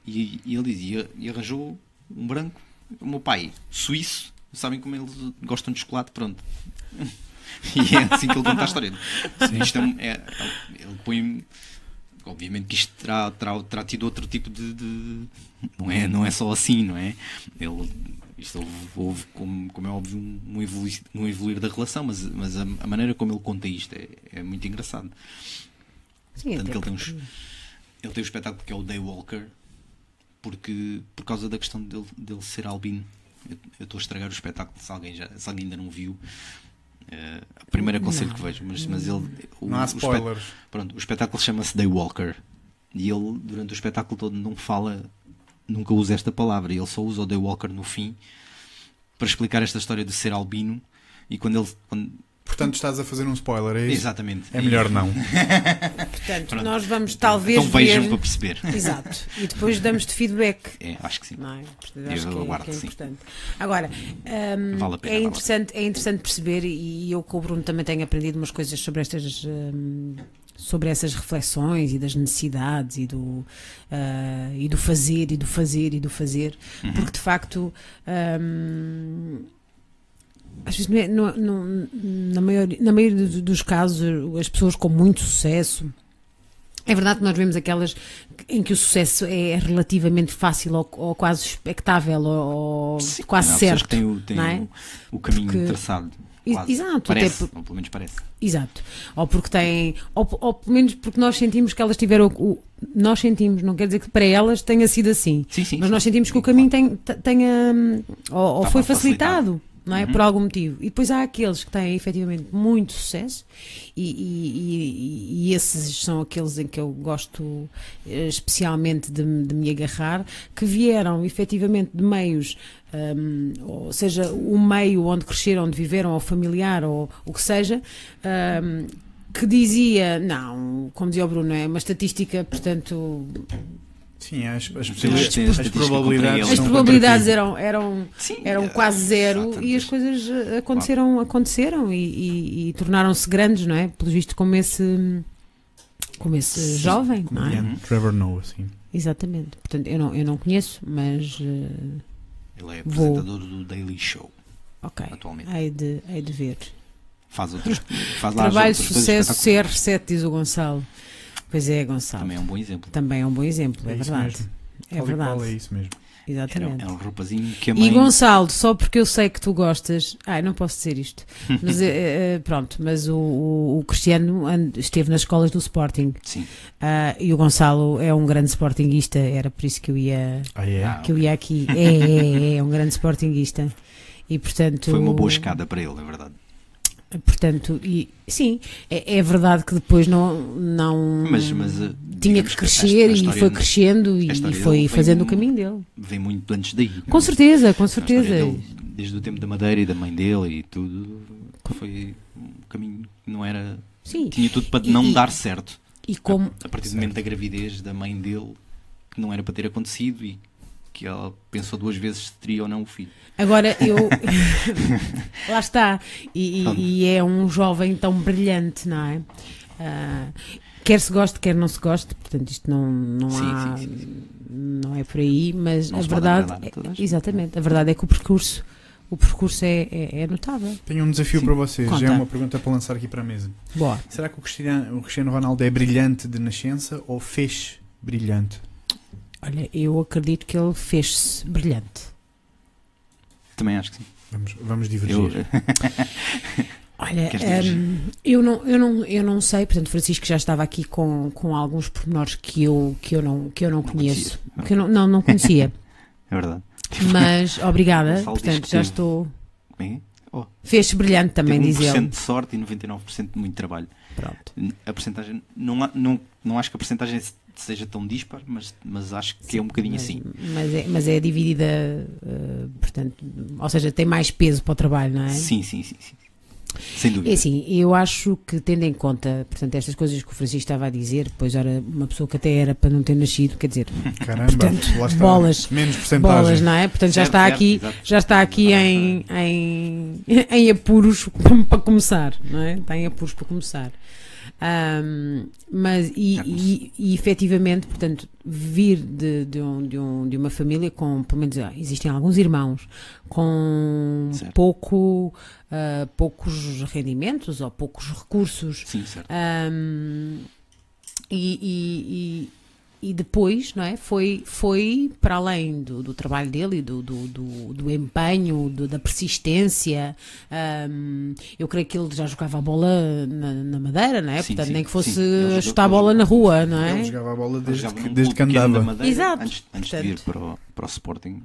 E, e ele diz, e, e arranjou um branco, o meu pai, suíço, sabem como eles gostam de chocolate, pronto. E é assim que ele conta a história. Isto é, um- é- ele põe. Obviamente que isto terá, terá, terá tido outro tipo de. de- não, é, não é só assim, não é? Ele, isto houve, houve, como, como é óbvio, um, evoluir, um evoluir da relação, mas, mas a, a maneira como ele conta isto é, é muito engraçado. Sim, Tanto que ele tem, uns, ele tem um espetáculo que é o Daywalker, porque, por causa da questão dele, dele ser albino. Eu eu estou a estragar o espetáculo se alguém, já, se alguém ainda não viu. Eh, o primeiro aconselho Não. que vejo, mas, mas ele. O, Não há o spoilers. Pronto, o espetáculo chama-se Daywalker e ele, durante o espetáculo todo, não fala, nunca usa esta palavra, ele só usa o Daywalker no fim para explicar esta história de ser albino. E quando ele. Quando... Portanto, estás a fazer um spoiler, é isso? Exatamente. É melhor não. Portanto, Pronto. nós vamos talvez Então vejam ver. para perceber. Exato. E depois damos-te feedback. É, acho que sim. Não é? Portanto, Eu acho que é, aguardo, que é sim. importante. Agora, hum, Vale pena, é, vale interessante, é interessante perceber, e eu com o Bruno também tenho aprendido umas coisas sobre estas. hum, sobre essas reflexões e das necessidades e do, ah, e do fazer e do fazer e do fazer, Uhum. porque de facto hum, às vezes não é- não- não- na, maioria, na maioria do- dos casos as pessoas com muito sucesso é verdade que nós vemos aquelas em que o sucesso é relativamente fácil ou, ou quase expectável ou, Sim, quase pessoas certo. têm o, não é? o, o caminho Porque- traçado. Quase. exato, Parece, até ou pelo menos parece. Exato. Ou porque têm, ou, ou pelo menos porque nós sentimos que elas tiveram o, nós sentimos, não quer dizer que para elas tenha sido assim, Sim, sim. mas nós sentimos que o caminho claro. tem, tenha hum, ou, ou foi facilitado. Não é? Uhum. Por algum motivo. E depois há aqueles que têm efetivamente muito sucesso, e, e- e- e esses são aqueles em que eu gosto eh, especialmente de, me- de me agarrar, que vieram efetivamente de meios, hum, ou seja, o meio onde cresceram, onde viveram, ou familiar, ou o que seja, hum, que dizia, não, como dizia o Bruno, é uma estatística, portanto, Sim, as, as, As as probabilidades as probabilidades eram, eram, Sim, eram eh, quase zero há e as coisas aconteceram, aconteceram e, e- e tornaram-se grandes, não é? Pelo visto, como esse, como esse Sim, jovem, não é? Comediante Trevor Noah, sim. Exatamente. Portanto, eu não, eu não conheço, mas eh, Ele é Vou. apresentador do Daily Show, ok, atualmente. hei de, hei de ver. Faz outros. Faz Trabalho outras sucesso espetaculares. CR7, diz o Gonçalo. Pois é, Gonçalo. Também é um bom exemplo. Também é um bom exemplo, é, É verdade. mesmo. É Tal verdade. é isso mesmo. Era, Exatamente. é um rapazinho que a mãe. E Gonçalo, só porque eu sei que tu gostas. Ai, não posso dizer isto. Mas eh, eh, pronto, mas o, o- o Cristiano esteve nas escolas do Sporting. Sim. Ah, e o Gonçalo é um grande sportinguista, era por isso que eu ia, Ah, é? Ah, que eu ia aqui. É, é, é, um grande sportinguista. E portanto. Foi uma boa escada para ele, é verdade. Portanto, e, sim, é, é verdade que depois não. não Mas, mas eh, tinha que a- a crescer e foi crescendo e, a e foi fazendo o caminho dele. Vem muito antes daí. Com certeza, com A certeza. dele, desde o tempo da Madeira e da mãe dele e tudo, foi um caminho que não era. Sim, Tinha tudo para não e- dar certo. e como. A partir do momento da gravidez da mãe dele, que não era para ter acontecido e que ela pensou duas vezes se teria ou não o filho. Agora eu. Lá está. E, e- e é um jovem tão brilhante, não é? Ah, quer se goste, quer não se goste, portanto, isto não, não Sim, há. sim, sim, sim. Não é por aí, mas Não a verdade. é- gente. exatamente, a verdade é que o percurso. o percurso é, é, é notável. Tenho um desafio Sim. para vocês. Conta. É uma pergunta para lançar aqui para a mesa. Boa. Será que o Cristiano, o Cristiano Ronaldo é brilhante de nascença ou fez brilhante? Olha, eu acredito que ele fez-se brilhante. Também acho que sim. Vamos, vamos divergir. Eu, Olha, hum, eu, não, eu, não, eu não sei, portanto, Francisco já estava aqui com, com alguns pormenores que eu, que eu, não, que eu não, Não conheço. conhecia. Que eu não, não, não conhecia. é verdade. Mas, obrigada, portanto, já teve- estou. Como é? Oh, Fez-se brilhante também, diz 1% ele. de sorte e 99% de muito trabalho. Pronto. A porcentagem, não, não, não acho que a porcentagem seja tão dispar, mas, mas acho que é um bocadinho mas, assim. Mas é, mas é dividida, eh, portanto, ou seja, tem mais peso para o trabalho, não é? Sim, sim, sim, sim. Sem É dúvida. assim, eu acho que tendo em conta, portanto, estas coisas que o Francisco estava a dizer, pois era uma pessoa que até era para não ter nascido, quer dizer, Caramba, Portanto, lá está. bolas. Menos porcentagem. bolas, não é? Portanto, já Certo, está certo, aqui, exato. já está aqui em, em, em apuros para começar, não é? Está em apuros para começar. Ahm, mas e, e, e efetivamente, portanto, vir de, de, um, de, um, de uma família com, pelo menos ah, existem alguns irmãos com Certo. pouco, ah, poucos rendimentos ou poucos recursos Sim, certo. um, e, e, depois, não é? Foi, foi para além do, do trabalho dele e do, do, do, do empenho, do- da persistência. um, eu creio que ele já jogava a bola na, na Madeira, não é? Sim, Portanto, sim, nem que fosse jogou- chutar a bola na rua, não é? Ele jogava a bola desde, que, desde que andava. Madeira, Exato. Antes, antes de vir para o, para o Sporting,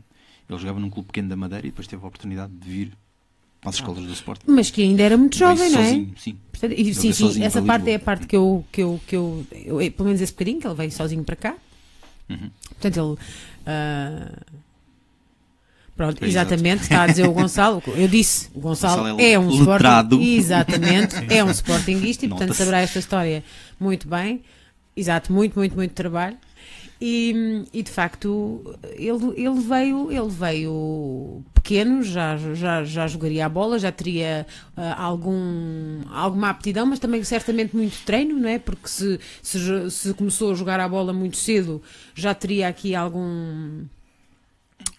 ele jogava num clube pequeno da Madeira e depois teve a oportunidade de vir escolas do Sporting. Mas que ainda era muito jovem, não é? sozinho, sim. Portanto, e, sim, sim, essa parte é a Lisboa. parte que eu, que eu, que eu, eu- pelo menos esse bocadinho, que ele veio sozinho para cá. Uhum. Portanto, ele. ah, Pronto, É, exatamente, está a dizer o Gonçalo. Eu disse, o Gonçalo, Gonçalo é é um letrado. Sporting. Exatamente, é um Sportingista e, portanto, saberá esta história muito bem. Exato, muito, muito, muito trabalho. E, e, de facto, ele, ele, veio, ele veio pequeno, já, já, já jogaria a bola, já teria ah, algum, alguma aptidão, mas também certamente muito treino, não é? Porque se, se, se começou a jogar a bola muito cedo, já teria aqui algum.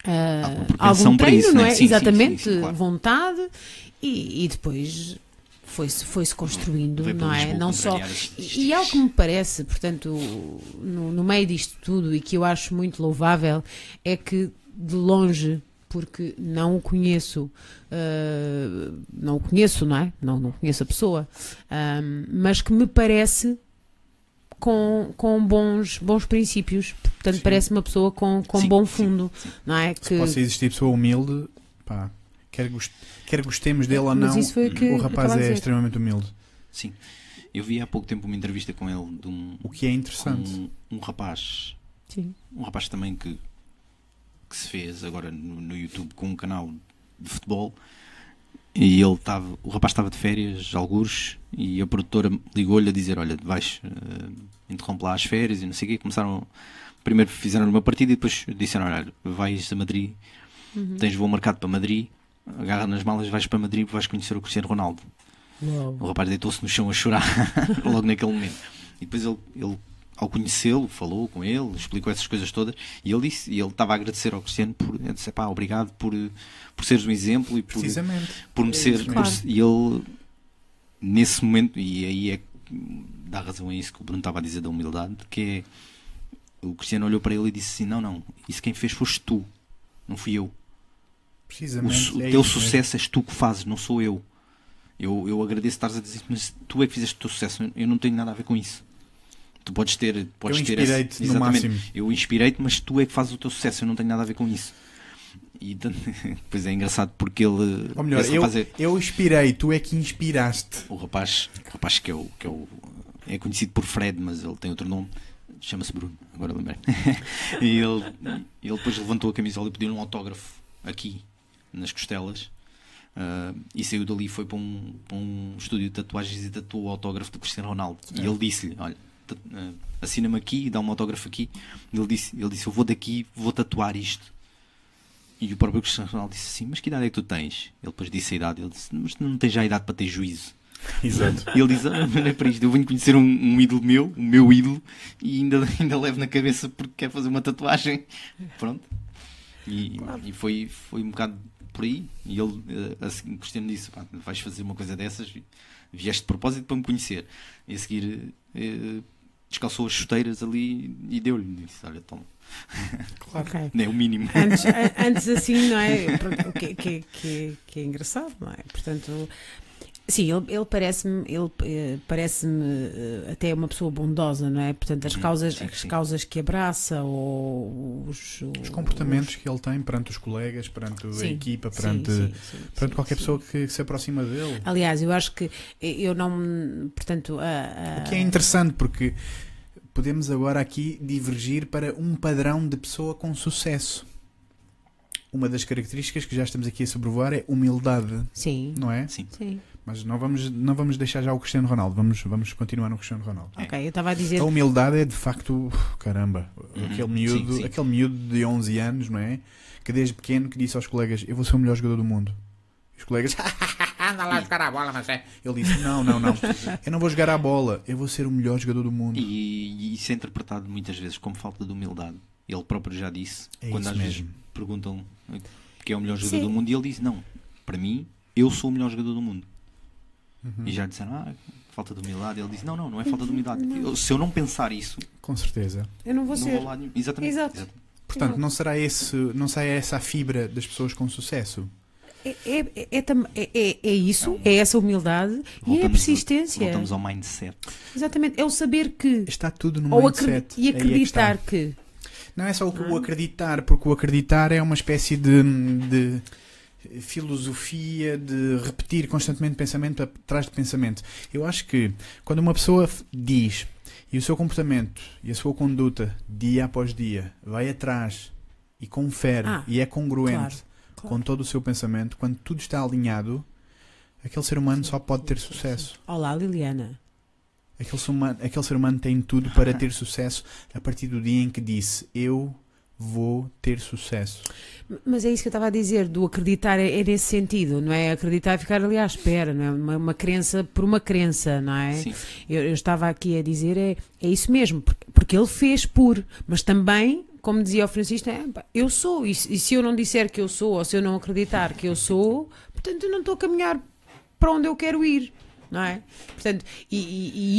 propensão algum treino, isso, não né? é? Sim, sim, Exatamente, sim, sim, claro. vontade e, e depois foi-se foi-se construindo, Veio para não é? Lisboa Não só. E, e algo que me parece, portanto, no, no meio disto tudo e que eu acho muito louvável é que de longe, porque não o conheço, ah, não o conheço, não é? Não, não conheço a pessoa, ahm, mas que me parece com, com bons, bons princípios. Portanto, Sim. parece uma pessoa com, com Sim, bom fundo, sim. não é? Se possa existir pessoa humilde, pá, quer, gost- quer gostemos dele ou não, o que o eu rapaz é extremamente humilde. Sim. Eu vi há pouco tempo uma entrevista com ele de um, O que é interessante. um, um rapaz, Sim. um rapaz também que, que se fez agora no, no YouTube com um canal de futebol e ele estava, o rapaz estava de férias, algures, e a produtora ligou-lhe a dizer, olha, vais, eh, interrompe lá as férias e não sei o quê, começaram, primeiro fizeram uma partida e depois disseram, olha, vais a Madrid, Uhum. tens voo marcado para Madrid, agarra nas malas, vais para Madrid vais conhecer o Cristiano Ronaldo. Uau. O rapaz deitou-se no chão a chorar logo naquele momento. E depois ele, ele ao conhecê-lo, falou com ele, explicou essas coisas todas e ele disse, e ele estava a agradecer ao Cristiano por ele disse, pá, obrigado por, por seres um exemplo e por, Precisamente. por me ser. Claro. por- e ele, nesse momento, e aí é que dá razão a isso que o Bruno estava a dizer da humildade, que é o Cristiano olhou para ele e disse assim: Não, não, isso quem fez foste tu, não fui eu. O, Precisamente. o é teu isso sucesso és tu que fazes, não sou eu. Eu, eu agradeço estares a dizer isso, mas tu é que fizeste o teu sucesso, eu não tenho nada a ver com isso. Tu podes ter. Podes Eu inspirei-te no Exatamente. máximo. Eu inspirei-te, mas tu é que fazes o teu sucesso, eu não tenho nada a ver com isso. E depois é engraçado porque ele. Ou melhor, eu, é- eu inspirei, tu é que inspiraste. o rapaz, o rapaz que, é o, que é o. É conhecido por Fred, mas ele tem outro nome. Chama-se Bruno, agora lembrei. e ele, ele depois levantou a camisola e pediu um autógrafo aqui, nas costelas. ah, e saiu dali e foi para um, para um estúdio de tatuagens e tatuou o autógrafo do Cristiano Ronaldo. E ele disse-lhe: Olha, ah, assina-me aqui e dá um autógrafo aqui. Ele disse: ele disse: Eu vou daqui, vou tatuar isto. E o próprio Cristiano Ronaldo disse assim: Mas que idade é que tu tens? Ele depois disse a idade. Ele disse: Mas tu não tens já a idade para ter juízo. Exato. E ele diz: Olha, não é para isto, eu venho conhecer um, um ídolo meu, o meu ídolo, e ainda, ainda levo na cabeça porque quer fazer uma tatuagem. Pronto. E, e foi, foi um bocado por aí. E ele, eh, a seguir, Cristiano disse: pá, vais fazer uma coisa dessas, vieste de propósito para me conhecer. E a seguir eh, descalçou as chuteiras ali e deu-lhe. Disse: olha, toma. Ok. Não é o mínimo. Antes, antes assim, não é? O Que, que, que, que é engraçado, não é? Portanto, sim, ele, ele parece-me ele, eh, parece-me eh, até uma pessoa bondosa, não é? Portanto, as Uhum, causas, sim, as sim. causas que abraça ou os, Os comportamentos que ele tem perante os colegas, perante a Sim, equipa, sim, perante, sim, sim, perante sim, qualquer sim. pessoa que se aproxima dele. Aliás, eu acho que eu não, portanto, a, a- O que é interessante porque podemos agora aqui divergir para um padrão de pessoa com sucesso. Uma das características que já estamos aqui a sobrevoar é humildade, Sim, não é? Sim. sim. Mas não vamos, não vamos deixar já o Cristiano Ronaldo, vamos, vamos continuar no Cristiano Ronaldo. Ok, eu estava a dizer. A humildade é de facto, caramba, Uhum. aquele, miúdo, Sim, sim. aquele miúdo de 11 anos, não é? Que desde pequeno que disse aos colegas: Eu vou ser o melhor jogador do mundo. E os colegas, anda lá jogar a bola, mas é. Ele disse: Não, não, não, eu não vou jogar a bola, eu vou ser o melhor jogador do mundo. E, e isso é interpretado muitas vezes como falta de humildade. Ele próprio já disse, É quando às vezes mesmo. perguntam quem é o melhor jogador Sim. do mundo, e ele diz: Não, para mim, eu sou o melhor jogador do mundo. Uhum. E já disseram: Ah, falta de humildade. Ele disse: Não, não, não é falta de humildade. Eu- se eu não pensar isso, Com certeza. Eu não vou não ser. vou lá nenhum. Exatamente. Exato. exato. Portanto, Exato. não será, esse, não será essa a fibra das pessoas com sucesso? É, é, é, é, é- é isso, é essa humildade e é a Voltamos- persistência. Voltamos ao mindset. Exatamente, é o saber que. Está tudo no Ou mindset. e é acreditar que. Não é só é? o acreditar, porque o acreditar é uma espécie de, de filosofia de repetir constantemente pensamento atrás de pensamento. Eu acho que quando uma pessoa diz e o seu comportamento e a sua conduta dia após dia vai atrás e confere Ah, e é congruente claro, claro. com todo o seu pensamento, quando tudo está alinhado, aquele ser humano só pode ter sucesso. Olá, Liliana. Aquele ser, humano, aquele ser humano tem tudo para ter sucesso a partir do dia em que disse eu vou ter sucesso. Mas é isso que eu estava a dizer, do acreditar é, é nesse sentido, não é? Acreditar é ficar ali à espera, não é? Uma, uma crença por uma crença, não é? Sim. Eu, eu estava aqui a dizer, é, é isso mesmo, porque, porque ele fez por, mas também, como dizia o Francisco, é, eu sou, e, se- e se eu não disser que eu sou, ou se eu não acreditar que eu sou, portanto eu não estou a caminhar para onde eu quero ir. Não é? Portanto, e,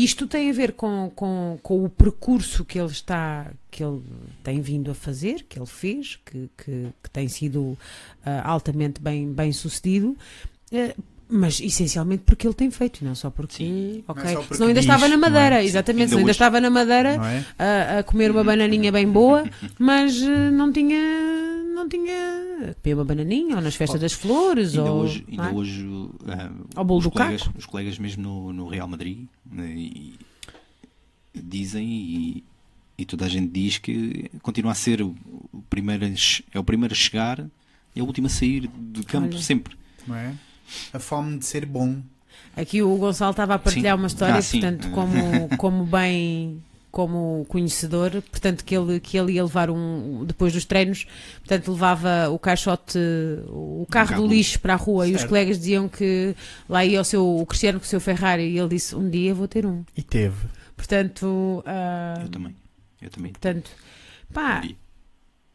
e- isto tem a ver com, com, com o percurso que ele está, que ele tem vindo a fazer, que ele fez, que, que, que tem sido ah, altamente bem, bem sucedido, eh, mas essencialmente porque ele tem feito, e não só porque. Sim. ok. Não é só porque Senão ainda diz, estava na é? Madeira, Sim. exatamente, Ainda ainda hoje- estava na Madeira é? a, a comer uma bananinha bem boa, mas eh, não tinha. Não tinha. Comer uma bananinha, ou nas festas Oh, das flores, Ainda ou. hoje, ainda é? hoje ah, Ao bolo os, do colegas, caco. os colegas mesmo no, no Real Madrid né, e- dizem e, e toda a gente diz que continua a ser o, o primeiro é o primeiro a chegar e o último a sair do campo Olha. sempre. Não é? A fome de ser bom. Aqui o Gonçalo estava a partilhar Sim. uma história, Ah, portanto, como, como bem como conhecedor, portanto que ele, que ele ia levar um, depois dos treinos, portanto levava o caixote, o carro carro do lixo para a rua e os Certo. colegas diziam que lá ia o, seu, o Cristiano com o seu Ferrari e ele disse, um dia vou ter um. E teve. Portanto, ah, Eu também. Eu também. portanto, pá, E-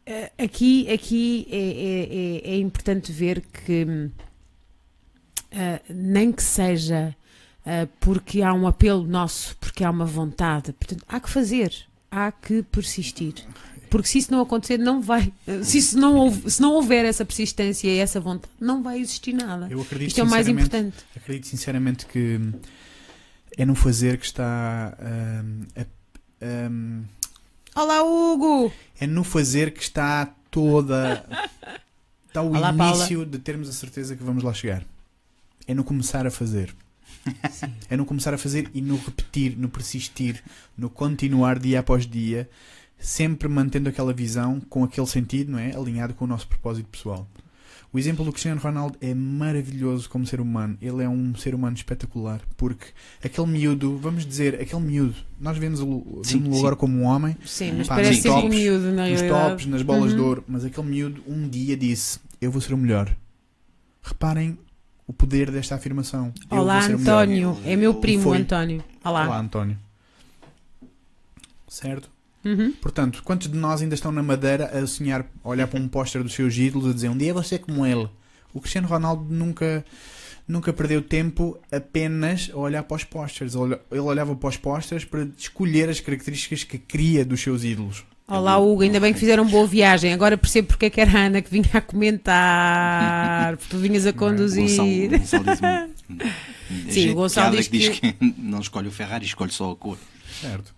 Eh, Aqui, aqui é, é- é- é importante ver que ah, nem que seja ah, porque há um apelo nosso, porque há uma vontade, portanto, há que fazer, há que persistir. Porque se isso não acontecer, não vai. Se, isso não, houve- se não houver essa persistência e essa vontade, não vai existir nada. Eu acredito Isto é o mais importante. Acredito sinceramente que é no fazer que está a- hum, Olá, Hugo! é no fazer que está toda está o Olá, Paula. início de termos a certeza que vamos lá chegar. É no começar a fazer. Sim. É no começar a fazer e no repetir, no persistir, no continuar dia após dia, sempre mantendo aquela visão com aquele sentido, não é? Alinhado com o nosso propósito pessoal. O exemplo do Cristiano Ronaldo é maravilhoso como ser humano. Ele é um ser humano espetacular. Porque aquele miúdo, vamos dizer, aquele miúdo, nós vemos-o Sim, vemos agora como um homem, Sim, mas Pá, parece um tops, miúdo, na nos realidade. tops, nas bolas Uhum. de ouro, mas aquele miúdo um dia disse: Eu vou ser o melhor. Reparem o poder desta afirmação. Olá. António. É meu primo, foi. António. Olá. Olá, António. Certo? Uhum. Portanto, quantos de nós ainda estão na Madeira a sonhar, a olhar para um póster dos seus ídolos a dizer um dia vou ser como ele? O Cristiano Ronaldo nunca, nunca perdeu tempo apenas a olhar para os posters. Ele olhava para os posters para escolher as características que queria dos seus ídolos. Olá Hugo, ainda bem que fizeram boa viagem. Agora percebo porque é que era a Ana que vinha a comentar, porque tu vinhas a conduzir. O Gonçalo, Gonçalo diz Sim, o Gonçalo diz que... diz que... não escolhe o Ferrari, escolhe só a cor. Certo.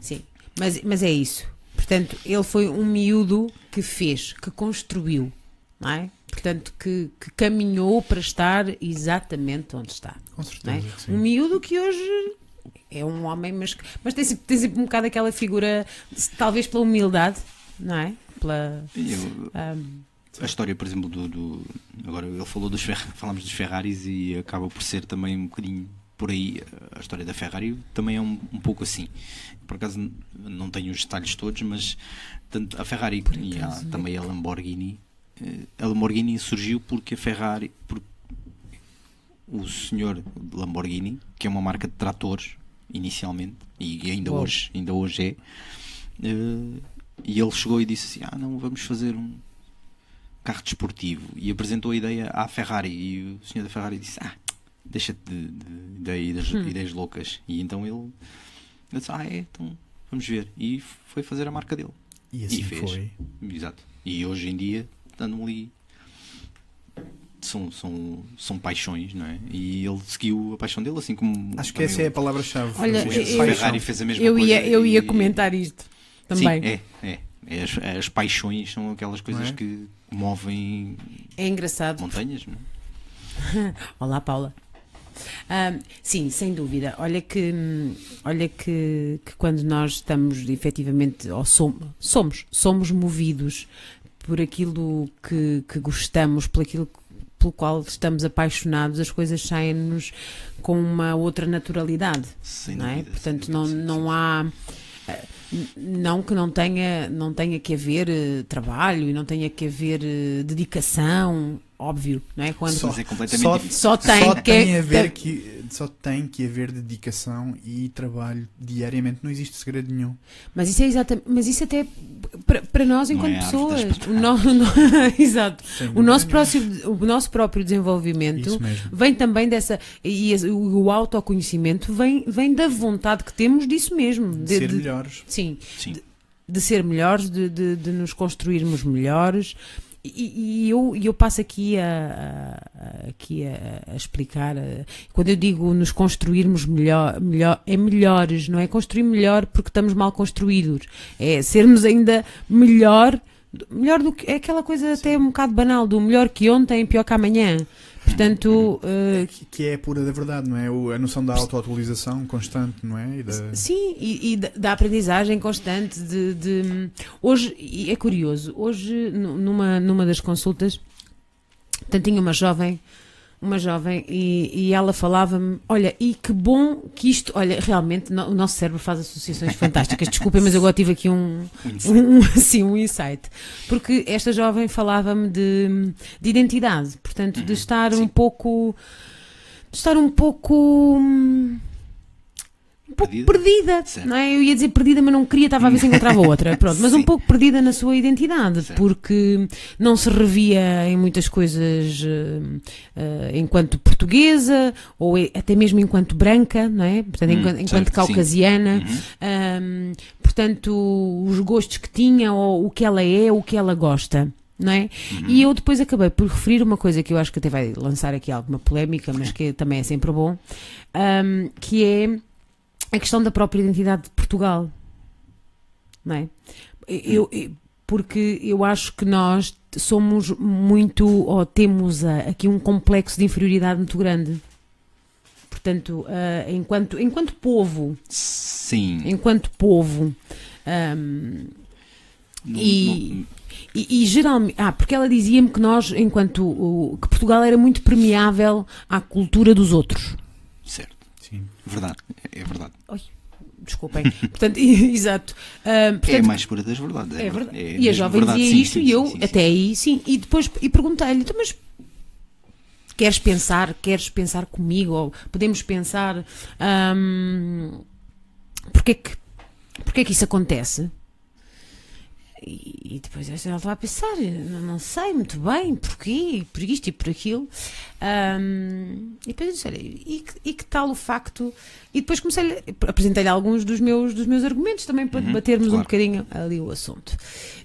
Sim, mas, mas é isso. Portanto, ele foi um miúdo que fez, que construiu, não é? Portanto, que, que caminhou para estar exatamente onde está. Com certeza. não é? Um miúdo que hoje é um homem, mas, mas tem, sempre, tem sempre um bocado aquela figura, talvez pela humildade, não é? Pela. E eu- ahm, a história, por exemplo, do, do- agora ele falou dos falámos dos Ferraris e acaba por ser também um bocadinho por aí a história da Ferrari também é um, um pouco assim. Por acaso não tenho os detalhes todos, mas tanto a Ferrari e há acaso, também a Lamborghini, eh, a Lamborghini surgiu porque a Ferrari, porque o senhor Lamborghini, que é uma marca de tratores inicialmente e ainda hoje, ainda hoje é, eh, e ele chegou e disse assim: "Ah, não, vamos fazer um carro desportivo. E apresentou a ideia à Ferrari. E o senhor da Ferrari disse ah deixa-te de, de, de ideias, ideias loucas. E então ele, disse ah é então vamos ver. E foi fazer a marca dele. E assim E fez. foi. exato. E hoje em dia estando ali são, são, são paixões não é e ele seguiu a paixão dele assim como Acho que essa é a palavra-chave. Olha, eu- Ferrari fez a mesma eu, coisa ia, eu ia e- comentar isto também. Sim, é, é. É, As, as paixões são aquelas coisas é? que movem É engraçado. montanhas, não é? Olá, Paula. Ahm, sim, sem dúvida. Olha que, olha que, que quando nós estamos efetivamente, ou som- somos, somos movidos por aquilo que, que gostamos, por aquilo que- pelo qual estamos apaixonados, as coisas saem-nos com uma outra naturalidade. Sem não é? dúvida, Portanto, não, dúvida, não há. eh, Não que não tenha, não tenha que haver eh, trabalho e não tenha que haver eh, dedicação, óbvio, não é? Quando só, diferente. só tem só que- tem a ver tem- que só tem que haver dedicação e trabalho diariamente. Não existe segredo nenhum. Mas isso é exatamente, mas isso até para, nós enquanto é pessoas, o, no- no- exato, o nosso próximo, o nosso próprio desenvolvimento vem também dessa e o, autoconhecimento vem vem da vontade que temos disso mesmo, De de, ser de- melhores. sim, Sim. de ser melhores, de, de, de nos construirmos melhores. E, e eu, eu passo aqui a, a- a- aqui a, a explicar. a- quando eu digo nos construirmos melhor, melhor, é melhores, não é construir melhor porque estamos mal construídos. É sermos ainda melhor. Melhor do que. É aquela coisa até um bocado banal, do melhor que ontem, pior que amanhã. Portanto, eh, Que- Que é a pura da verdade, não é? O- A noção da autoatualização constante, não é? E da- Sim, e, e da- da aprendizagem constante de, de- hoje e é curioso, hoje nu- numa, numa das consultas portanto, tinha uma jovem uma jovem e, e ela falava-me, olha, e que bom que isto, olha, realmente no- o nosso cérebro faz associações fantásticas, desculpem, mas eu agora tive aqui um, Um insight. um, assim, um insight. Porque esta jovem falava-me de, de identidade, portanto, de estar um sim. pouco. de estar um pouco. Um pouco Perdida? perdida, não é? Eu ia dizer perdida, mas não queria, estava a ver se encontrava outra. Pronto, mas um pouco perdida na sua identidade, Certo. porque não se revia em muitas coisas eh, enquanto portuguesa, ou e- até mesmo enquanto branca, não é? Portanto, Hum, enquanto, enquanto caucasiana. Uhum. Ahm, portanto, os gostos que tinha, ou o que ela é, o que ela gosta. Não é? Uhum. E eu depois acabei por referir uma coisa que eu acho que até vai lançar aqui alguma polémica, mas que também é sempre bom, ahm, que é a questão da própria identidade de Portugal. Não é? Eu, eu- porque eu acho que nós somos muito, ou temos ah, aqui um complexo de inferioridade muito grande. Portanto, ah, enquanto, enquanto povo, Sim. enquanto povo. ahm, Não- e- e, e geralmente. Ah, porque ela dizia-me que nós, enquanto. que Portugal era muito permeável à cultura dos outros. Verdade. É verdade. Desculpem. Portanto, exato. Ahm, é a portanto, mais pura das verdades. é verdade. é e a jovem verdade. dizia Sim, isto sim, e eu, sim, até aí, sim. E depois e perguntei-lhe, então, mas queres pensar, queres pensar comigo? Ou podemos pensar. ahm, porque, é que, porque é que isso acontece? E, e depois ela estava a pensar, não, sei muito bem porquê, por isto e por aquilo. Um, e depois eu disse, olha, e, que- e que tal o facto. E depois comecei, apresentei-lhe alguns dos meus, dos meus argumentos também para Uhum, debatermos um claro. bocadinho ali o assunto.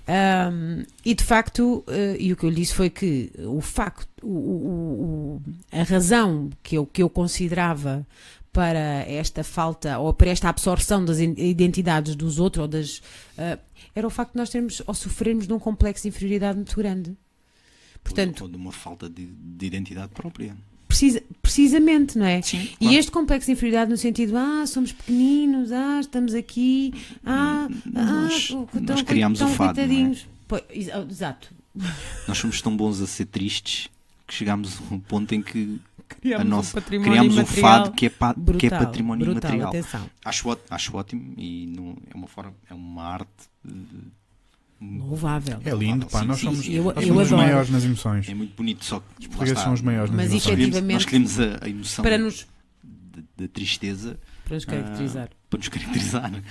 Um, e de facto, eh, e o que eu lhe disse foi que o facto, o, o- o- a razão que eu, que eu considerava para esta falta ou para esta absorção das identidades dos outros ou das eh, era o facto de nós termos ou sofrermos de um complexo de inferioridade muito grande. Portanto, ou de uma falta de, de identidade própria. precisa, precisamente, não é? Sim, E este complexo de inferioridade no sentido, ah, somos pequeninos, ah, estamos aqui, ah, Nós- ah, nós tão, criámos tão o fado, não é? coitadinhos. Pois, ex- ah, exato. Nós somos tão bons a ser tristes que chegámos a um ponto em que Criamos a nossa, um património criámos um fado que é, pa- brutal, que é património brutal, imaterial. atenção. Acho, acho ótimo e não, é uma forma, é uma arte. Louvável. É lindo, pá. Sim, Nós somos, sim. Eu- nós eu somos os adoro. maiores nas emoções. É muito bonito, só que Os portugueses são os maiores nas Mas emoções. efetivamente- nós queremos a, a emoção Para nos, de- da tristeza para nos caracterizar. ah, para nos caracterizar.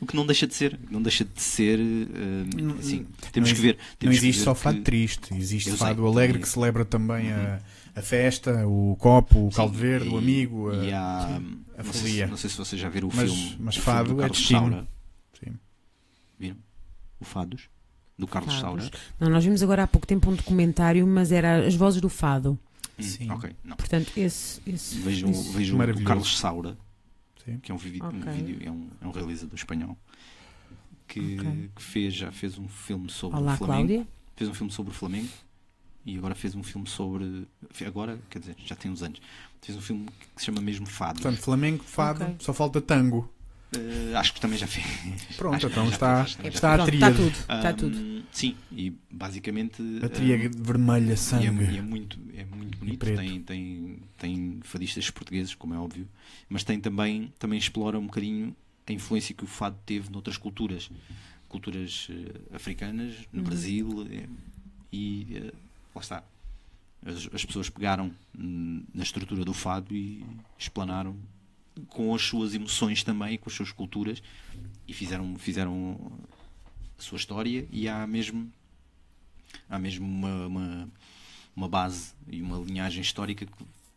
O que não deixa de ser, não deixa de ser eh, assim, temos não que ver. Não Temos que existe ver só fado que- triste, existe Eu fado sei, alegre também. que celebra também a, a festa, o copo, o Sim, caldo verde, o e- amigo. e a- há, a não, sei se, folia. não sei se vocês já viram o Mas- filme. mas o fado filme do é Carlos destino. Viram? O Fados do Carlos Fados. Saura. Não, nós vimos agora há pouco tempo um documentário, mas era As Vozes do Fado. Hum, Sim. Ok, não. Portanto, esse. esse, Vejam, esse- vejam o. Carlos Saura, Sim. que é um, vídeo, um Ok. vídeo- é, um, é um realizador espanhol que, Ok. que fez, já fez um filme sobre Olá, o Flamengo. Cláudia. Fez um filme sobre o Flamengo e agora fez um filme sobre. Agora, quer dizer, já tem uns anos. Fez um filme que se chama mesmo Fado. Portanto, Flamengo, fado, Ok. só falta tango. Eh, acho que também já fez. Pronto, então está, está a Pronto, está tudo. Está Ahm, tudo. Sim, e basicamente. A ahm, tríade vermelha, e é, sangue. e é muito, é muito bonito. Tem, tem, tem fadistas portugueses, como é óbvio, mas tem também, também explora um bocadinho a influência que o fado teve noutras culturas. Culturas eh, africanas, no Uhum. Brasil, eh, e eh, lá está. As, as pessoas pegaram hum, na estrutura do fado e explanaram com as suas emoções também, com as suas culturas, e fizeram, fizeram a sua história e há mesmo há mesmo uma, uma, uma base e uma linhagem histórica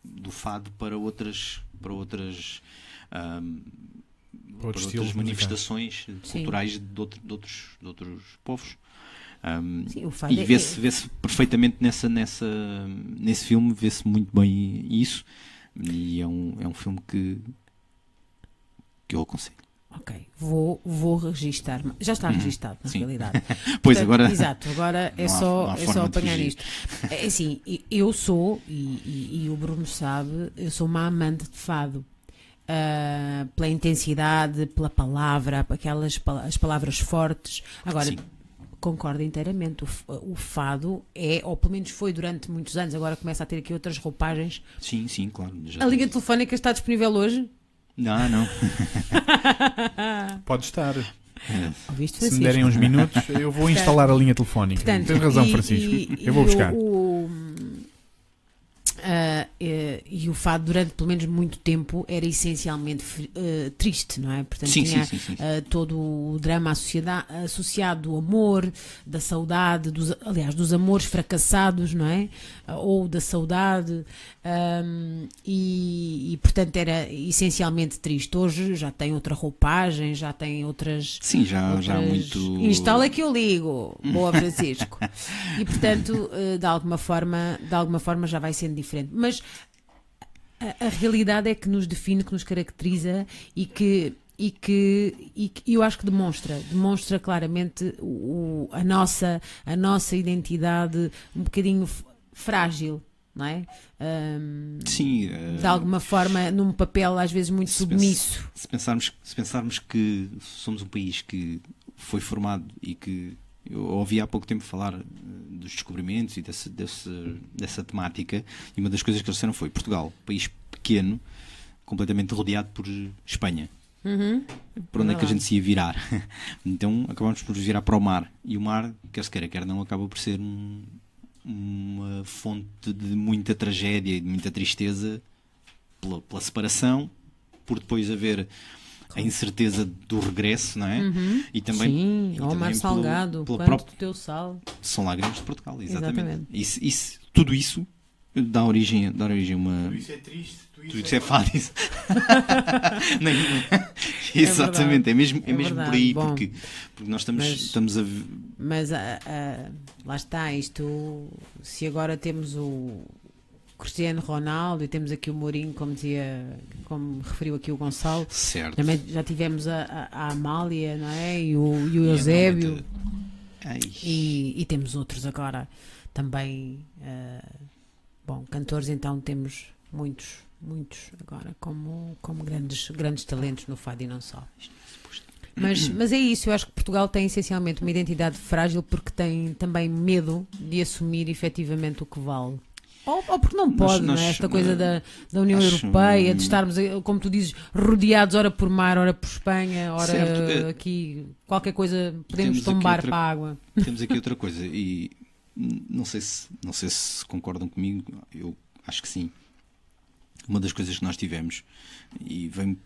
do fado para outras para outras ahm, para outras manifestações culturais de, outro- de outros de outros povos Ahm, Sim, e é- vê-se vê-se perfeitamente nessa, nessa, nesse filme, vê-se muito bem isso. E é um, é um filme que, que eu aconselho. Ok, vou, vou registar. Já está registado, na Uhum. Sim. realidade. Pois Portanto, agora. Exato, agora é há- só, é só apanhar isto. É assim, eu sou, e, e- e o Bruno sabe, eu sou uma amante de fado. Ah, pela intensidade, pela palavra, aquelas as palavras fortes. Agora, Sim. concordo inteiramente. O, o fado é, ou pelo menos foi durante muitos anos, agora começa a ter aqui outras roupagens. Sim, sim, claro. A linha telefónica está disponível hoje? Não, não. Pode estar. Ouviste, Se me derem uns minutos, eu vou instalar a linha telefónica. Portanto, Tens razão, e- Francisco. e- eu vou buscar. O, o, ah, eh, e o fado, durante pelo menos muito tempo, era essencialmente eh, triste, não é? Portanto, Sim, tinha sim, sim, ah, todo o drama associado do amor, da saudade, dos, aliás, dos amores fracassados, não é? Ah, ou da saudade, ahm, e, e, portanto era essencialmente triste. Hoje já tem outra roupagem, já tem outras Sim, já, já há outras- muito. Instala que eu ligo. Boa, Francisco. e portanto, eh, de alguma forma, de alguma forma já vai sendo diferente. Mas a, a realidade é que nos define, que nos caracteriza e que e que, e que eu acho que demonstra, demonstra claramente o, a, nossa, a nossa identidade um bocadinho frágil, não é? Ahm, Sim, eh, de alguma forma, num papel às vezes muito se submisso. se pensarmos, se pensarmos que somos um país que foi formado e que eu ouvi há pouco tempo falar eh, dos descobrimentos e desse, desse, dessa temática, e uma das coisas que eles disseram foi Portugal, país pequeno, completamente rodeado por Espanha. Uhum. Por onde é que a gente se ia virar? então acabamos por virar para o mar. E o mar, quer se queira, quer não, acaba por ser um- uma fonte de muita tragédia e de muita tristeza pela, pela separação, por depois haver a incerteza do regresso, não é? E também, Sim, e Omar também pelo- Salgado, pelo quanto próprio- do teu sal. são lágrimas de Portugal, exatamente. Exatamente. Isso, isso- tudo isso dá origem, dá origem a uma. Isso é triste, tu Tudo isso é isso. Nem- exatamente, é, mesmo, é É mesmo por aí, Bom, porque, porque nós estamos, mas- estamos a. Mas ah, ah, lá está, isto. Se agora temos o Cristiano Ronaldo e temos aqui o Mourinho, como dizia, como referiu aqui o Gonçalo, Certo. também já tivemos a, a- a Amália, não é? E o, e o Eusébio. E, e temos outros agora também. ah, bom, cantores então temos muitos, muitos agora como, como grandes, grandes talentos no fado e não só. Mas, mas é isso, eu acho que Portugal tem essencialmente uma identidade frágil porque tem também medo de assumir efetivamente o que vale. Ou, ou porque não Nós- pode, não nós, é? Esta coisa eh, da, da União acho- Europeia, de estarmos, eh, como tu dizes, rodeados ora por mar, ora por Espanha, ora Certo, eh, aqui, qualquer coisa, podemos tombar outra- para a água. Temos aqui outra coisa e não sei se não sei se concordam comigo, eu acho que sim. Uma das coisas que nós tivemos e vem-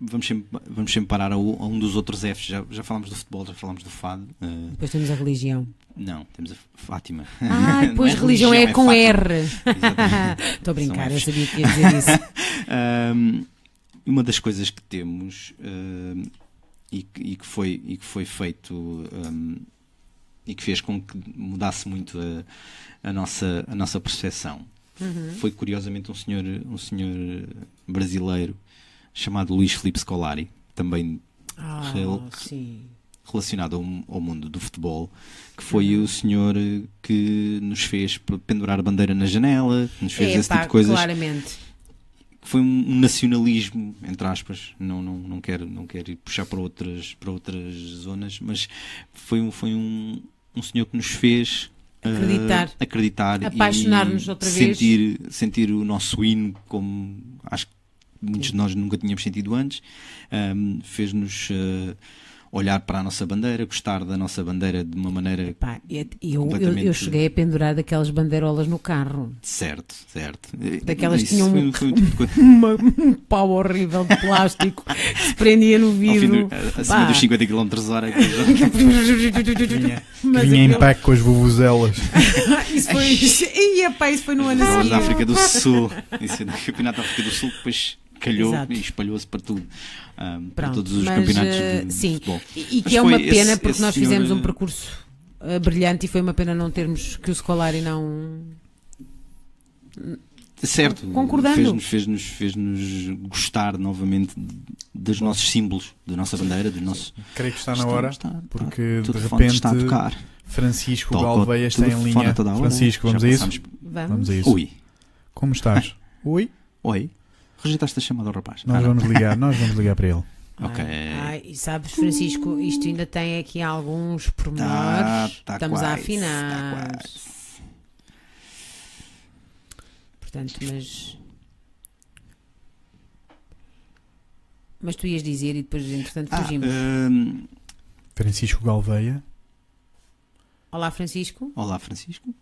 vamos sempre, vamos sempre parar a, um dos outros Fs. Já, já falámos do futebol, já falámos do fado. eh, Depois temos a religião. não, temos a Fátima. Ah, depois é religião é com Fátima. R. Estou a brincar, eu sabia que ia dizer isso. Ahm, uma das coisas que temos e, que, e que foi, e que foi feito ahm, e que fez com que mudasse muito a, a nossa, a nossa percepção Uhum. foi curiosamente um senhor, um senhor brasileiro chamado Luís Filipe Scolari, também Ah, Rel- relacionado ao, ao mundo do futebol, que foi Uhum. o senhor que nos fez pendurar a bandeira na janela, que nos fez É, esse pá, tipo de coisas claramente. foi um nacionalismo entre aspas não não não quero não quero ir puxar para outras para outras zonas mas foi um foi um, um senhor que nos fez eh, Acreditar. acreditar e Apaixonar-nos outra vez. sentir sentir o nosso hino como acho que muitos de nós nunca tínhamos sentido antes Ahm, fez-nos eh, olhar para a nossa bandeira gostar da nossa bandeira de uma maneira Pá, eu, eu, eu, eu cheguei a pendurar daquelas bandeirolas no carro. certo certo Daquelas que Isso tinham foi- um- foi um tipo de coisa- Uma- um pau horrível de plástico que se prendia no vidro. do, acima Pá. dos 50 km hora Mas vinha em pack com as vuvuzelas. Isso foi. Ia, pá, isso foi no ano seguinte. da África do Sul. Isso é do Campeonato da África do Sul, depois calhou Exato. e espalhou-se para tudo. ahm, para todos os mas, campeonatos eh, de, de sim. futebol. E, e que é uma pena esse- porque esse nós senhor, fizemos um eh, percurso eh, brilhante e foi uma pena não termos que o Scolari não. Certo, Concordando. fez-nos fez-nos fez-nos gostar novamente dos nossos símbolos, da nossa bandeira, do nosso. Creio que está na hora, está- porque de repente está a tocar. Francisco Toca o Galveia está em linha. hora. Francisco, vamos a isso? Vamos. Vamos a isso. Ui, Como estás? Oi? oi, rejeitaste a chamada ao rapaz. Nós Ah, não. vamos ligar, nós vamos ligar para ele. Ok. Ai, ai, e sabes, Francisco, isto ainda tem aqui alguns Tá, pormenores. tá Estamos a quase, afinar. tá quase. Portanto, mas. Mas tu ias dizer e depois, entretanto, Ah, fugimos. ahm, Francisco Galveia. Olá, Francisco. olá, Francisco.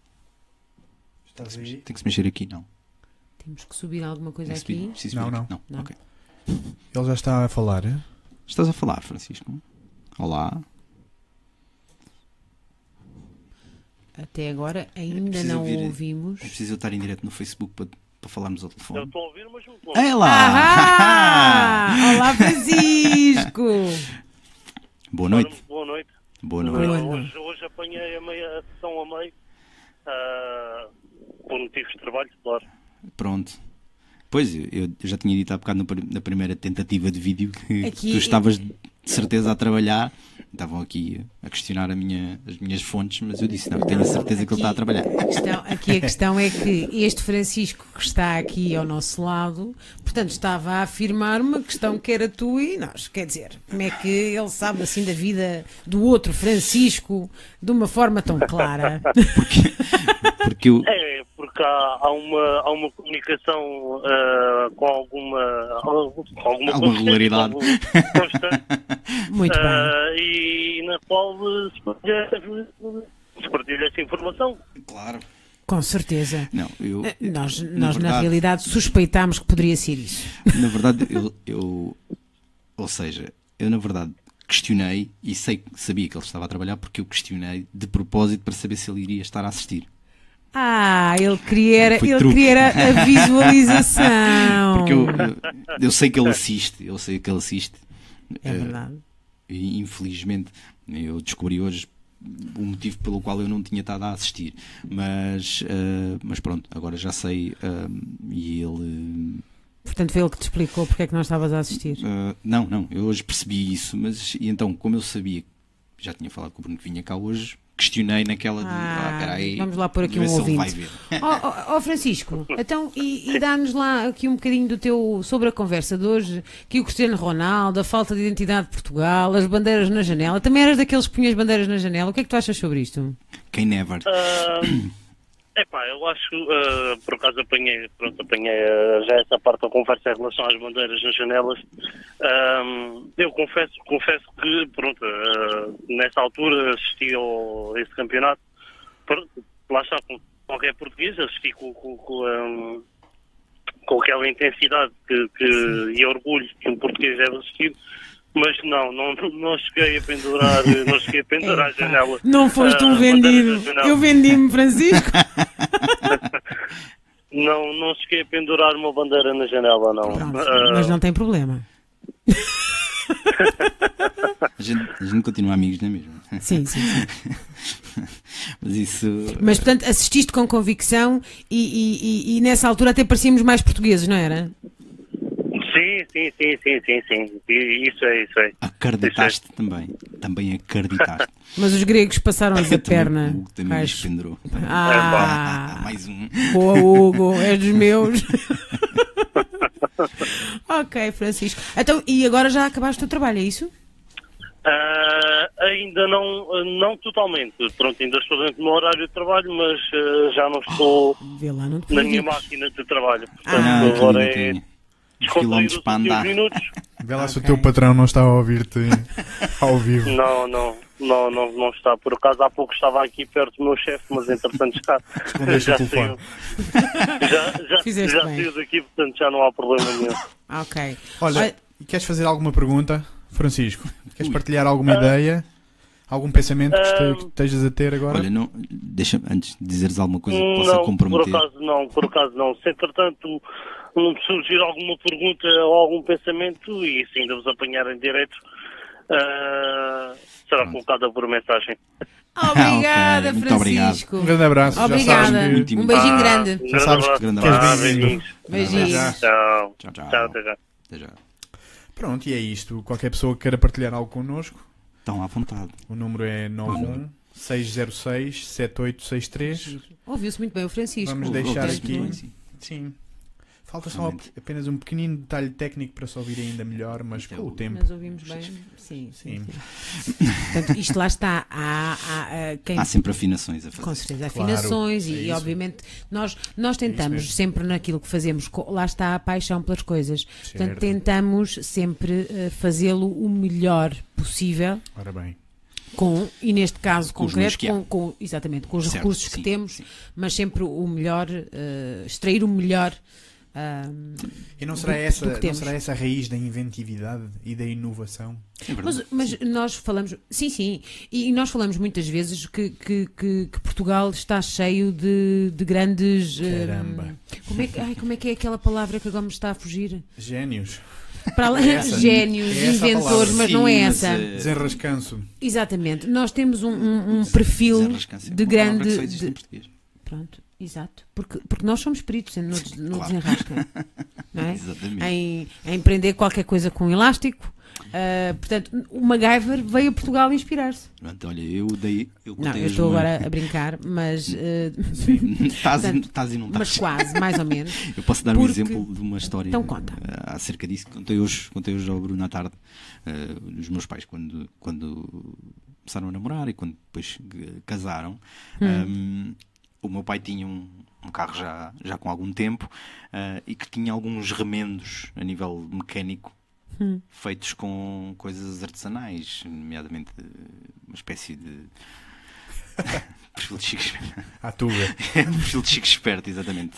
Estás Tem que se mexer aqui, não. Temos que subir alguma coisa subir- aqui. preciso Não, subir não. aqui. Não. ok. Ele já está a falar. eh? Estás a falar, Francisco? Olá. Até agora ainda preciso não ouvir- ouvimos. É preciso eu estar em direto no Facebook para, para falarmos ao Eu telefone. estou a ouvir, mas muito longe. É lá! Olá, Francisco! Boa noite. Boa noite. Boa Boa noite. noite. Hoje, hoje apanhei a meia a sessão a meio. ah, por motivos de trabalho, claro. Pronto. Pois, eu, já tinha dito há bocado na primeira tentativa de vídeo que, Aqui- tu estavas de certeza a trabalhar. Estavam aqui a questionar a minha, as minhas fontes, mas eu disse: não, tenho a certeza que ele está a trabalhar. A questão, aqui a questão é que este Francisco que está aqui ao nosso lado, portanto, estava a afirmar uma questão que era tu e nós. Quer dizer, como é que ele sabe assim da vida do outro Francisco de uma forma tão clara? Porque eu, É, porque há, há uma, há uma comunicação ah, com alguma, com alguma, Alguma regularidade. constante, Muito bem. ah, e na qual se partilha, se partilha essa informação. claro. Com certeza. Não, eu. Eh, Nós, na nós na verdade- realidade, suspeitámos que poderia ser isso. Na verdade, eu, eu, Ou seja, eu na verdade questionei e sei, sabia que ele estava a trabalhar porque eu questionei de propósito para saber se ele iria estar a assistir. Ah, ele queria, Foi ele truque. queria a visualização. Porque eu, eu, sei que ele assiste, eu sei que ele assiste. É verdade. E infelizmente eu descobri hoje o motivo pelo qual eu não tinha estado a assistir. Mas, eh, mas pronto, agora já sei. eh, e ele. Portanto, foi ele que te explicou porque é que não estavas a assistir. não, não, eu hoje percebi isso. Mas e então, como eu sabia, já tinha falado com o Bruno que vinha cá hoje, questionei naquela de. Ah, Ah, peraí, vamos lá pôr aqui um ouvinte. Ó ó, ó, Francisco, então, e, e dá-nos lá aqui um bocadinho do teu sobre a conversa de hoje, que o Cristiano Ronaldo, a falta de identidade de Portugal, as bandeiras na janela. Também eras daqueles que punhas bandeiras na janela. O que é que tu achas sobre isto? Quem never. Ah, epá, eu acho, ah, por acaso apanhei, pronto, apanhei ah, já essa parte da conversa em relação às bandeiras nas janelas. Eu confesso, confesso que, pronto, ah, nessa altura assisti ao, a esse campeonato, Pronto, lá está, com qualquer português, assisti com, com, com, ah, com aquela intensidade que, que- e orgulho que um português deve assistir. Mas não, não, não cheguei a pendurar, não cheguei a pendurar a janela. Não foste um Ah, vendido. Eu vendi-me, Francisco. Não, não cheguei a pendurar uma bandeira na janela, não. Pronto, Ah, mas não tem problema. A gente, a gente continua amigos, não é mesmo? Sim, sim, sim. Mas isso. Mas, portanto, assististe com convicção e, e- e- e nessa altura até parecíamos mais portugueses, não era? Sim, sim, sim, sim, sim, sim. Isso é, isso é. Acreditaste também. Também acreditaste. Mas os gregos passaram-lhes a perna. o Hugo também Acho. pendurou. Ah, Mais um. boa, Hugo, és dos meus. ok, Francisco. Então, e agora já acabaste o teu trabalho, é isso? Ah, ainda não, não totalmente. Pronto, ainda estou dentro do meu horário de trabalho, mas ah, já não estou Vê lá, não na minha máquina de trabalho. Portanto, Ah, agora é quilómetros os para andar. minutos. Vê lá se o teu patrão não está a ouvir-te ao vivo. Não, não, não, não, não está. Por acaso há pouco estava aqui perto do meu chefe, mas entretanto o já telefone. saiu. Já, já, Fizeste já saiu daqui, portanto já não há problema nenhum. Ok. Olha, e queres fazer alguma pergunta, Francisco? Queres Ui. partilhar alguma ideia? Algum pensamento que, este- Ah, que estejas a ter agora? Olha, não, deixa antes de dizeres alguma coisa que possa Não, por comprometer. acaso não, por acaso não. Se entretanto um, surgir alguma pergunta ou algum pensamento e se ainda vos apanharem direto, ah, será colocada por mensagem. Obrigada, Ok, muito obrigado. Francisco. Um grande abraço. Obrigada. Que... Um beijinho Ah, grande. Um Já grande sabes abraço. grande que Ah, bem-vindo. beijinhos. Beijinhos. Tchau. Tchau, tchau. Tchau, até já. Até já. Pronto, e é isto. Qualquer pessoa que queira partilhar algo connosco, Estão à vontade. o número é 91 606 7863. Ouviu-se muito bem o Francisco. Vamos deixar aqui. sim. Falta só apenas um pequenino detalhe técnico para se ouvir ainda melhor, mas com o tempo. Mas ouvimos bem. Sim, sim. Portanto, isto lá está. Há, há, há quem Há sempre afinações a fazer. Com certeza, Claro, afinações é e, isso. obviamente nós, nós tentamos mesmo. sempre naquilo que fazemos, lá está a paixão pelas coisas. Portanto, Certo. tentamos sempre eh, fazê-lo o melhor possível, Ora bem. com, e neste caso Com concreto, que com, com- exatamente, com os Certo, recursos que sim, temos, sim. mas sempre o melhor, eh, extrair o melhor. Ah, E não será, do- essa, do não será essa a raiz da inventividade e da inovação? É. Mas, mas nós falamos, sim, sim, e nós falamos muitas vezes que, que, que- que Portugal está cheio de, de grandes. Caramba. como, é que, ai, como é que é aquela palavra que agora me está a fugir? Génios. Para além É essa. génios, É inventores, mas não é Sim, mas, essa. eh, Desenrascanço. Exatamente. Nós temos um, um- um perfil de grande. de-. Pronto, exato. Porque, porque nós somos peritos no, no Claro. desenrasca. Não é? Exatamente. em, em prender qualquer coisa com elástico. Ah, portanto, o MacGyver veio a Portugal inspirar-se. Olha, eu dei. Eu Não, eu estou uma- agora a brincar, mas, ah, Estás Portanto, estás e não mas estás. quase, mais ou menos. Eu posso dar um Porque- exemplo de uma história Então conta. eh, acerca disso contei hoje, contei hoje ao Bruno à tarde. eh, os meus pais, quando, quando começaram a namorar e quando depois casaram, Hum. um, o meu pai tinha um, um carro já, já com algum tempo eh, e que tinha alguns remendos a nível mecânico Hum. feitos com coisas artesanais, nomeadamente eh, uma espécie de. perfil de Chico Esperto. À tuga. perfil de Chico Esperto, exatamente.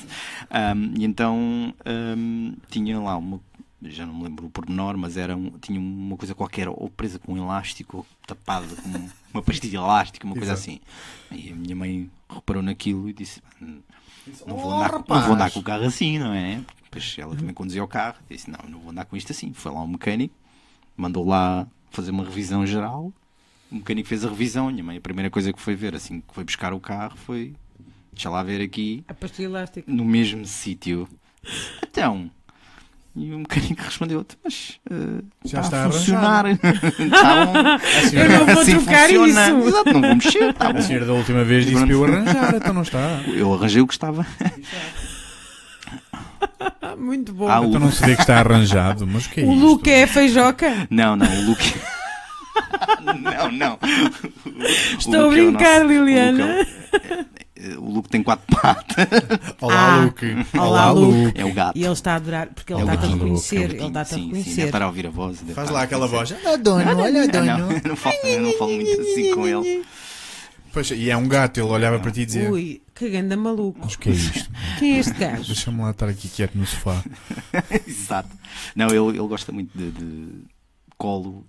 Ahm, e então ahm, tinha lá uma, já não me lembro o pormenor, mas era um, tinha uma coisa qualquer, ou presa com um elástico, ou tapada com uma pastilha elástica, uma coisa Exato. assim. E a minha mãe reparou naquilo e disse: não vou, "Oh, andar, não rapaz." vou andar com o carro assim, não é? Depois ela também conduzia o carro e disse: Não, não vou andar com isto assim. Foi lá um mecânico, mandou lá fazer uma revisão geral. O mecânico fez a revisão. Minha mãe, a primeira coisa que foi ver, assim que foi buscar o carro, foi: Deixa lá ver aqui, A pastilha elástica. no mesmo sítio. Então. E o mecânico respondeu: Mas eh, Já está, está a funcionar. Está bom. Eu não vou Assim trocar funciona. isso. Exato, não vou mexer. Está A senhora da última vez disse para eu arranjar, então não está. Eu arranjei o que estava. Muito bom. Ah, o- Então não se vê que está arranjado, mas o que é o isto? Luke é feijoca? Não, não, o Luke. não, não. Estou a é o brincar, nosso- Liliana. O Luke, é Luke tem quatro patas. Olá, Ah, Luke. olá, Luke. É o gato. E ele está a adorar, porque ele é está-te a reconhecer. É Ele está-te a Sim, sim, reconhecer. estar a ouvir a voz. deve Faz lá aquela reconhecer. voz. Olha, dono, olha, não, dono. eu não falo, não falo muito assim com ele. Pois, e é um gato, ele olhava para ti e dizia: Ui, que ganda maluco. Mas o que é isto? Quem é este gajo? Deixa-me lá estar aqui quieto no sofá. Exato. Não, ele, ele gosta muito de, de colo.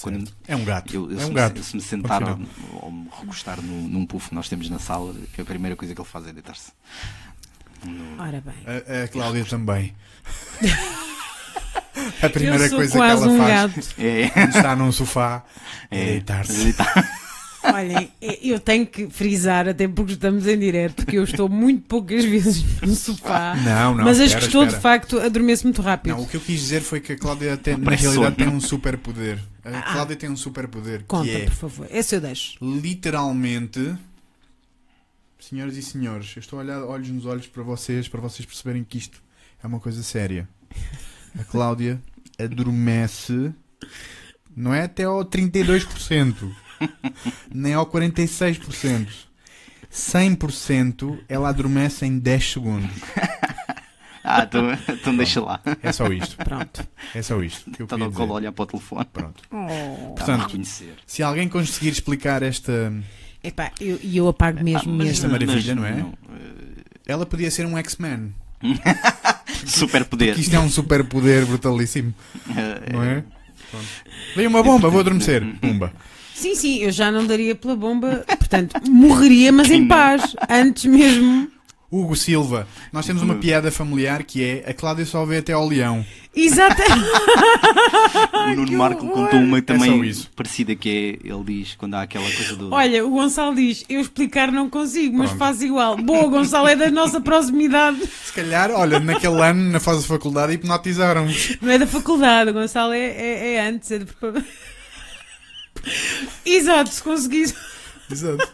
Quando, É um gato. eu, eu é se, um me, gato. se me sentar ou, me recostar no- num puff que nós temos na sala, que a primeira coisa que ele faz é deitar-se. no- Ora bem. A, a Cláudia também. A primeira coisa que ela um faz gato. É, está num sofá é, é deitar-se. deitar- Olhem, é- eu tenho que frisar, até porque estamos em direto, que eu estou muito poucas vezes no sofá. Não, não. mas as espera, que estou, de espera. facto, adormeço muito rápido. Não, o que eu quis dizer foi que a Cláudia tem, na realidade tem um superpoder. A Ah. Cláudia tem um superpoder Conta, que é por favor. Esse eu deixo. literalmente senhoras e senhores, eu estou a olhar olhos nos olhos para vocês, para vocês perceberem que isto é uma coisa séria. A Cláudia adormece não é até ao 32%, nem ao 46%. 100% ela adormece em 10 segundos. Ah, então, então deixa lá. É só isto. Pronto. É só isto que eu Está no colo a olhar para o telefone. Pronto. Oh. Portanto, se alguém conseguir explicar esta. Epá, eu- e eu, apago mesmo, Ah, mas- Esta mesmo. maravilha, mas não é? eh, Ela podia ser um X-Men. super poder. Isto é um superpoder brutalíssimo, Eh, não é? Veio uma bomba, vou adormecer. Pumba. Sim, sim, eu já não daria pela bomba. Portanto, morreria, mas em paz. Antes mesmo. Hugo Silva, nós temos uma piada familiar que é a Cláudia só vê até ao leão. Exato. O Nuno que Marco horror. contou uma só também isso. parecida que é, ele diz, quando há aquela coisa do... Olha, o Gonçalo diz: Eu explicar não consigo, mas Pronto. faço igual. Boa, Gonçalo, é da nossa proximidade. Se calhar, olha, naquele ano, na fase de faculdade, hipnotizaram Não é da faculdade, o Gonçalo é, é, é antes. É de... Exato, se conseguis. Exato.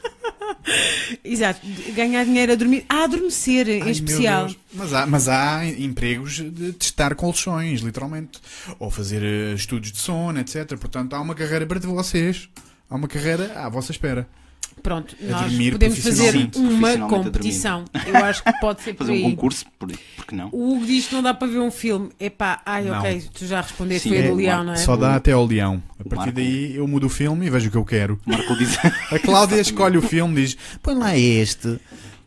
Exato, ganhar dinheiro a dormir. A adormecer, em Ai, especial. Mas há, mas há empregos de testar colchões, literalmente. Ou fazer eh, estudos de sono, etc. Portanto, há uma carreira para vocês. Há uma carreira à vossa espera. Pronto, A nós podemos fazer uma competição. Eu acho que pode ser por Fazer um aí. concurso, por, porque não? O Hugo diz que não dá para ver um filme. Epá, ai, Não. ok, tu já respondeste, Sim, foi é, do Leão, não é? Só dá até ao leão. A O partir Marco- daí eu mudo o filme e vejo o que eu quero. Marco diz... A Cláudia escolhe o filme, diz: põe lá este.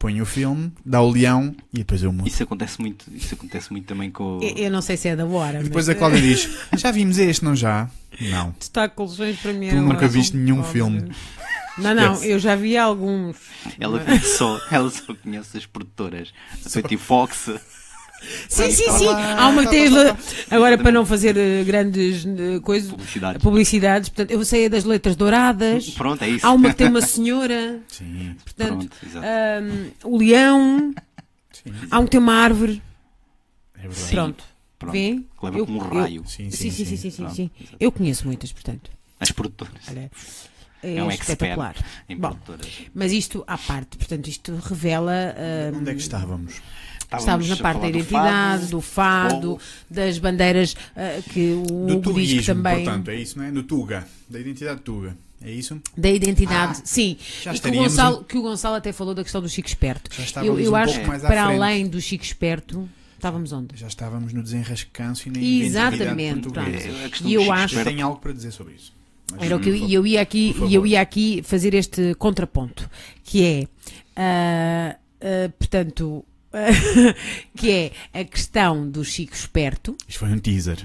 Põe o filme, dá o leão e depois eu mudo. Isso acontece muito, isso acontece muito também com... o- Eu, eu não sei se é da hora. E depois mas, a Cláudia diz: Já vimos este, não já? Não. Destaque colchões para mim. Tu nunca ótimo. viste nenhum Oh, filme. Não, não, eu já vi alguns. Ela, conhece só, ela só conhece as produtoras. A Betty Fox. Sim, sim, sim. Há uma que tem. tá, Agora, para não fazer eh, grandes eh, coisas, Publicidade. publicidades, portanto, eu sei a das letras douradas. Pronto, é isso. Há uma que tem uma senhora, Sim, portanto, Pronto, ahm, o leão. sim. Há um que tem uma árvore. É verdade. Pronto. Pronto. Vê? Leva Eu- como um eu- raio. Sim, Sim, sim, sim, sim, sim, Pronto, sim. Eu conheço muitas, portanto. As produtoras. Olha, é, É um espetacular. Bom, mas isto à parte, portanto, isto revela. ahm, Onde é que estávamos? Estávamos na a parte da falar do identidade, fado, do fado, das bandeiras ah, que o Do Hugo diz que também. portanto, é isso, não é? Do Tuga. Da identidade Tuga. É isso? Da identidade, Ah, sim. já e que o, Gonçalo, um- que o Gonçalo até falou da questão do Chico Esperto. Já Eu, estávamos eu um acho pouco que mais à para frente. além do Chico Esperto, estávamos onde? Já estávamos no desenrascanço e na Exatamente, identidade. É, E eu Chico acho- tenho algo para dizer sobre isso. Mas, Era o que eu, e eu ia aqui e eu ia aqui fazer este contraponto, que é, ah, ah, portanto, que é a questão do Chico Esperto, Isto foi um teaser.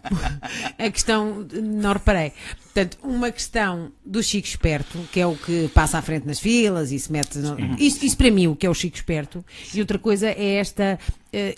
a questão, não reparei, portanto, uma questão do Chico Esperto, que é o que passa à frente nas filas e se mete. No... Isso, isso para mim, o que é o Chico Esperto, e outra coisa é esta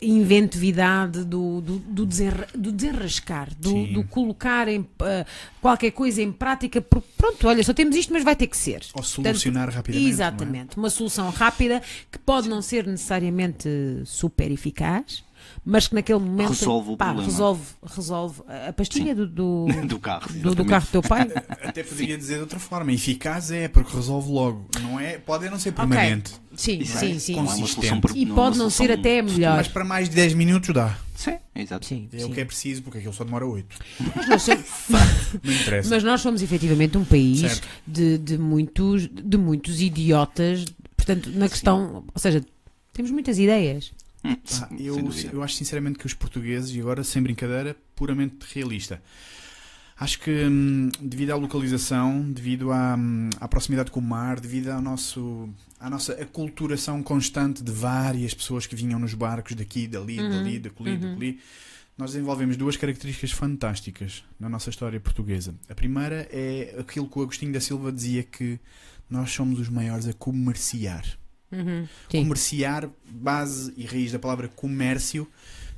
inventividade do, do, do, desenra- do desenrascar, do, Sim. do colocar em, eh, qualquer coisa em prática, porque pronto, olha, só temos isto, mas vai ter que ser. Ou solucionar Portanto, rapidamente, é? Exatamente, uma solução rápida que pode não ser necessariamente super eficaz, mas que naquele momento Resolve o pá, resolve, resolve a pastilha do, do, Do carro. do, do carro do teu pai. Até poderia dizer de outra forma. Eficaz é porque resolve logo. Não é, pode não ser permanente. Sim, Isso sim, é- sim. é Consistente. solução per- E pode não ser até melhor. Mas para mais de 10 minutos dá. Sim, exato. Sim, É sim. o que é preciso, porque aquilo só demora 8. Mas nós somos-. Mas nós somos efetivamente um país de, de, muitos, de muitos idiotas, portanto, na questão, ou seja, temos muitas ideias. Hum, sem eu, eu acho sinceramente que os portugueses, e agora sem brincadeira, puramente realista. Acho que hum, devido à localização, devido à, hum, à proximidade com o mar, devido ao nosso, à nossa aculturação constante de várias pessoas que vinham nos barcos daqui, dali, Uhum, dali, dali, uhum. dali, nós desenvolvemos duas características fantásticas na nossa história portuguesa. A primeira é aquilo que o Agostinho da Silva dizia que nós somos os maiores a comerciar. Sim. Comerciar, base e raiz da palavra comércio,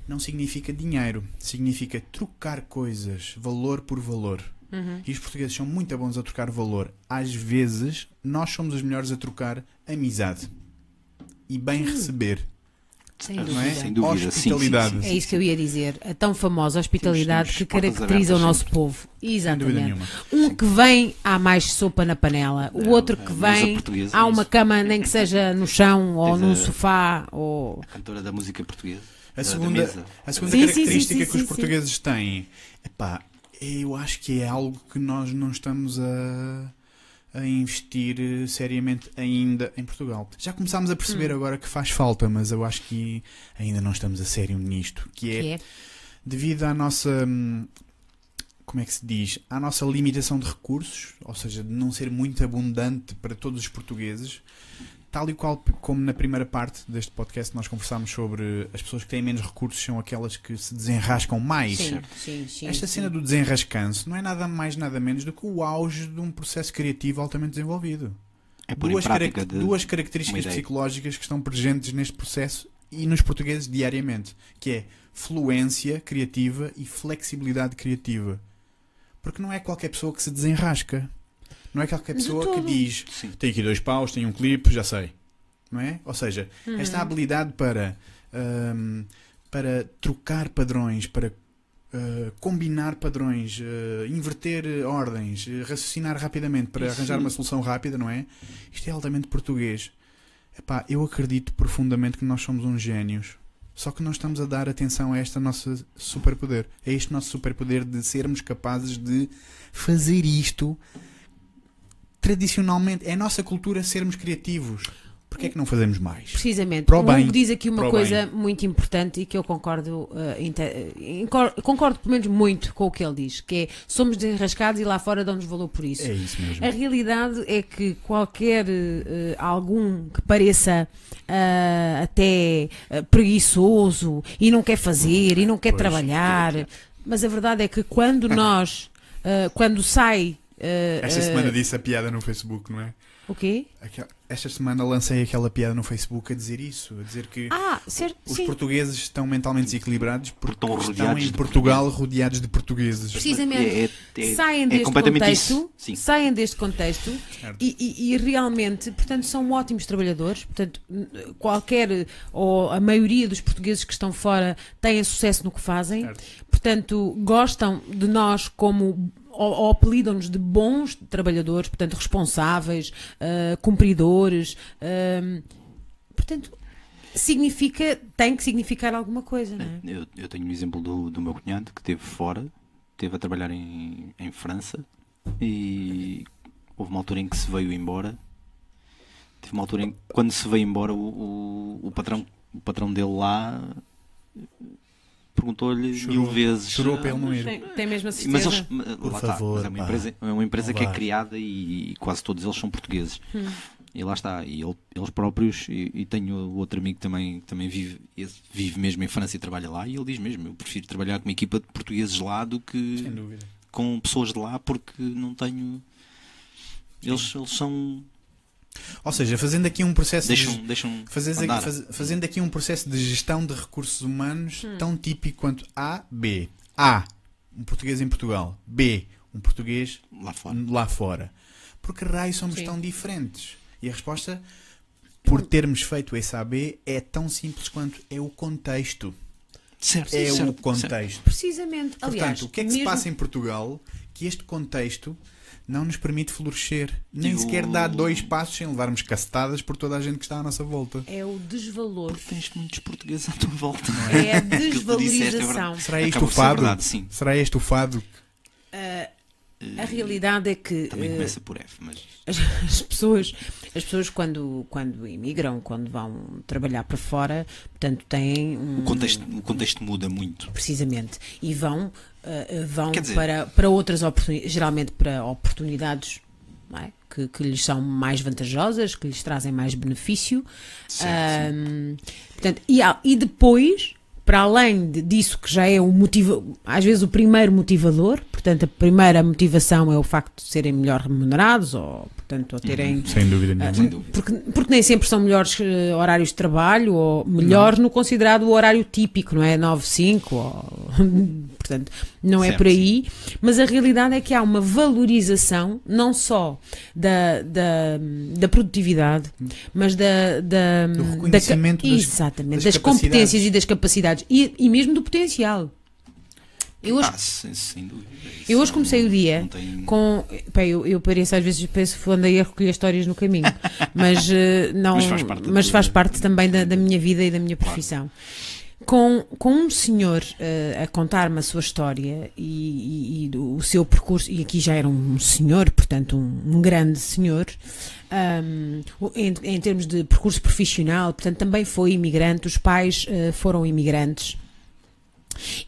não significa dinheiro, significa trocar coisas, valor por valor. Uhum. E os portugueses são muito bons a trocar valor. Às vezes, nós somos os melhores a trocar amizade e bem receber. Sem Não dúvida. é? Sem dúvida, sim, sim, Hospitalidade. sim, sim, É isso que eu ia dizer. A tão famosa hospitalidade Temos- que temos portas caracteriza o nosso sempre. povo. Sem dúvida Exatamente. Um que vem, há mais sopa na panela. O É, outro é que a vem, há é uma isso. cama, nem que seja no chão ou Tens num a- sofá. Ou... Cantora da música portuguesa. A da- da segunda, a segunda característica sim, sim, que os sim, portugueses têm, epá, eu acho que é algo que nós não estamos a, a investir eh, seriamente ainda em Portugal. Já começámos a Hum. perceber agora que faz falta, mas eu acho que ainda não estamos a sério nisto, que é, Que é? devido à nossa hum, como é que se diz? À nossa limitação de recursos, ou seja, de não ser muito abundante para todos os portugueses, tal e qual como na primeira parte deste podcast nós conversámos sobre as pessoas que têm menos recursos são aquelas que se desenrascam mais. Sim, sim, sim. Esta sim. cena do desenrascanço não é nada mais nada menos do que o auge de um processo criativo altamente desenvolvido. É Duas, carac- de... duas características psicológicas que estão presentes neste processo e nos portugueses diariamente, que é fluência criativa e flexibilidade criativa. Porque não é qualquer pessoa que se desenrasca. Não é qualquer pessoa que diz Sim. tenho aqui dois paus, tenho um clipe, já sei. Não é? Ou seja, Uhum. esta habilidade para, hum, para trocar padrões, para uh, combinar padrões, uh, inverter ordens, uh, raciocinar rapidamente para Isso. arranjar uma solução rápida, não é? Isto é altamente português. Epá, eu acredito profundamente que nós somos uns génios. Só que nós estamos a dar atenção a este nosso superpoder. A este nosso superpoder de sermos capazes de fazer isto tradicionalmente. É a nossa cultura sermos criativos. Porquê é que não fazemos mais? Precisamente. Para o bem. Hugo diz aqui uma coisa muito importante e que eu concordo, incor- concordo pelo menos muito com o que ele diz, que é somos desenrascados e lá fora damos valor por isso. É isso mesmo. A realidade é que qualquer eh, algum que pareça ah, até preguiçoso e não quer fazer e não quer Pois. trabalhar, mas a verdade é que quando nós, quando sai. Ah, Esta ah, semana disse a piada no Facebook, não é? O quê? Aquela- Esta semana lancei aquela piada no Facebook a dizer isso, a dizer que Ah, certo. os Sim. portugueses estão mentalmente desequilibrados porque Estão estão em de Portugal rodeados de portugueses. Precisamente. É, é- é- saem é deste contexto, saem deste contexto e, e- e realmente, portanto, são ótimos trabalhadores. Portanto, qualquer ou a maioria dos portugueses que estão fora têm sucesso no que fazem. Certo. Portanto, gostam de nós como ou, ou apelidam-nos de bons trabalhadores, portanto, responsáveis, ah, cumpridores. ah, portanto, significa, tem que significar alguma coisa, não é? Eu, eu tenho um exemplo do, do meu cunhado que esteve fora, esteve a trabalhar em, em França e houve uma altura em que se veio embora. Teve uma altura em que, quando se veio embora, o, o, o patrão, o patrão dele lá perguntou-lhe mil vezes. Chorou para ele não ir. Tem, tem mesmo a Mas certeza. eles, mas Por lá está, favor, mas é uma pá, empresa, é uma empresa que é criada e, quase todos eles são portugueses. Hum. E lá está, e ele- eles próprios, e, e tenho outro amigo também que também vive, esse vive mesmo em França e trabalha lá, e ele diz mesmo, eu prefiro trabalhar com uma equipa de portugueses lá do que com pessoas de lá porque não tenho. Eles, eles são. Ou seja, fazendo aqui um processo deixam. de... deixam Fazes aqui- faz- fazendo aqui um processo de gestão de recursos humanos tão típico quanto A, B. A, um português em Portugal. B, um português lá fora. lá fora. Por que raio somos Sim. tão diferentes? E a resposta, por termos feito esse AB, é tão simples quanto é o contexto. Certo, É certo, o certo. contexto. Precisamente. Aliás, Portanto, o que é que se mesmo- passa em Portugal que este contexto não nos permite florescer? Nem sequer dá dois passos sem levarmos cacetadas por toda a gente que está à nossa volta. É o desvalor. Porque tens muitos portugueses à tua volta. É a Aquilo que tu disseste é desvalorização. verdade. Será este o fado? verdade. Será este o fado? A realidade é que Também eh, começa por F, mas. as, as pessoas, as pessoas quando, quando imigram, quando vão trabalhar para fora, portanto, têm um, O contexto, o contexto muda muito. precisamente e vão, eh, vão dizer- para, para outras oportunidades, geralmente para oportunidades é? que, que lhes são mais vantajosas, que lhes trazem mais benefício. Certo, Ahm, portanto, e, e depois, para além disso que já é o motiva, às vezes o primeiro motivador, portanto, a primeira motivação é o facto de serem melhor remunerados ou, portanto, ou terem Sem dúvida ah, nenhuma. Porque, porque nem sempre são melhores eh, horários de trabalho, ou melhores no considerado o horário típico, não é? 9-5, ou... portanto, não é Certo, por aí. Mas a realidade é que há uma valorização, não só da, da, da produtividade, mas da. da Do da reconhecimento ca- das- Exatamente, das das, competências e das capacidades, e, e mesmo do potencial. Eu hoje Ah, sem, sem dúvida. Isso eu hoje comecei o dia não tem- com. Pá, eu, eu pareço às vezes, penso andei a recolher histórias no caminho, mas eh, não. Mas faz parte da mas faz parte também da, da minha vida e da minha profissão. Com, com um senhor eh, a contar-me a sua história e, e- e o seu percurso, e aqui já era um senhor, portanto, um, um grande senhor, o- em, em termos de percurso profissional, portanto, também foi imigrante, os pais eh, foram imigrantes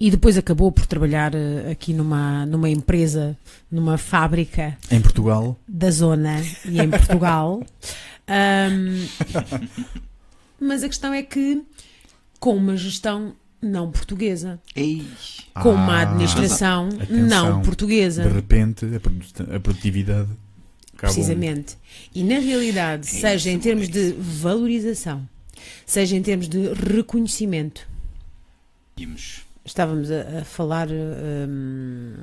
e depois acabou por trabalhar eh, aqui numa, numa empresa, numa fábrica Em Portugal, da zona e em Portugal. Ahm, mas a questão é que, com uma gestão não portuguesa, Ei, com uma Ah, administração Atenção. não portuguesa. de repente, a produ- a produtividade. Precisamente. E na realidade, É seja em isso, termos é de valorização, seja em termos de reconhecimento, vimos. estávamos a, a falar hum,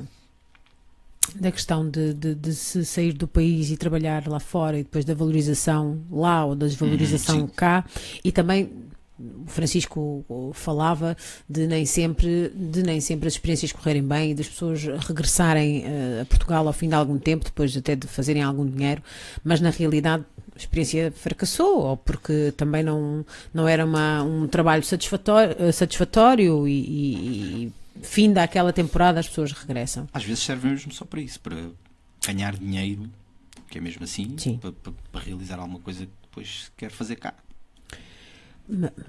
da questão de, de- de se sair do país e trabalhar lá fora e depois da valorização lá ou da desvalorização sim. cá e também o Francisco falava de nem sempre de nem sempre as experiências correrem bem e das pessoas regressarem eh, a Portugal ao fim de algum tempo depois até de fazerem algum dinheiro mas na realidade a experiência fracassou ou porque também não não era uma, um trabalho satisfatório, eh, satisfatório e, e, e fim daquela temporada as pessoas regressam Às vezes serve mesmo só para isso, para ganhar dinheiro, que é mesmo assim, Sim. para, para- para realizar alguma coisa que depois quer fazer cá.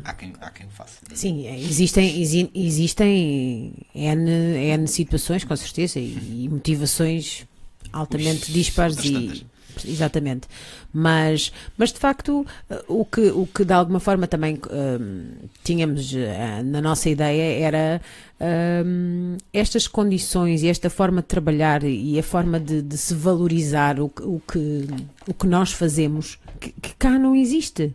Há quem, há quem o faça. Sim, é, existem, exi- existem N, N situações, com certeza, e, e motivações altamente dispares bastantes. e. Exatamente. Mas, mas de facto, eh, o que, o que de alguma forma também hum, tínhamos eh, na nossa ideia era hum, estas condições e esta forma de trabalhar e a forma de, de se valorizar o, que- o, que, o que nós fazemos, que, que cá não existe.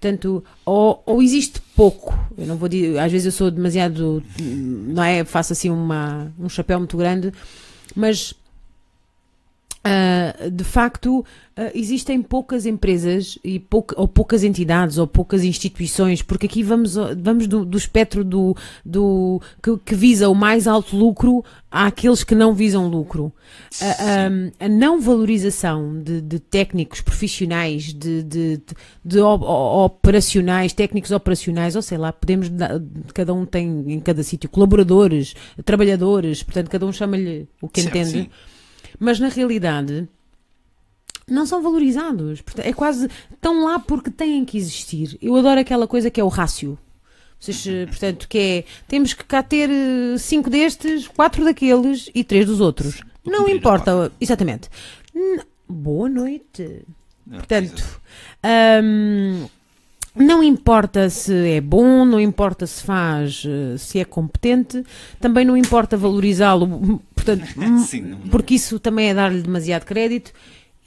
Portanto, ou, ou existe pouco, eu não vou dizer, às vezes eu sou demasiado, não é? Faço assim uma, um chapéu muito grande, mas ah, de facto ah, existem poucas empresas e pouca, ou poucas entidades ou poucas instituições, porque aqui vamos, vamos do, do espectro do, do que, que visa o mais alto lucro àqueles que não visam lucro. A, a- a não valorização de, de técnicos profissionais, de, de, de, operacionais, técnicos operacionais, ou sei lá, podemos, dar- cada um tem em cada sítio colaboradores, trabalhadores, portanto, cada um chama-lhe o que Certo, entende sim. Mas na realidade não são valorizados. É quase estão lá porque têm que existir. Eu adoro aquela coisa que é o rácio. Vocês, eh, portanto, que é temos que cá ter eh, cinco destes, quatro daqueles e três dos outros. Não importa, exatamente. N- Boa noite. Ah, Portanto, hum, não importa se é bom, não importa se faz, eh, se é competente, também não importa valorizá-lo, portanto, hum, Sim, não- não- porque isso também é dar-lhe demasiado crédito.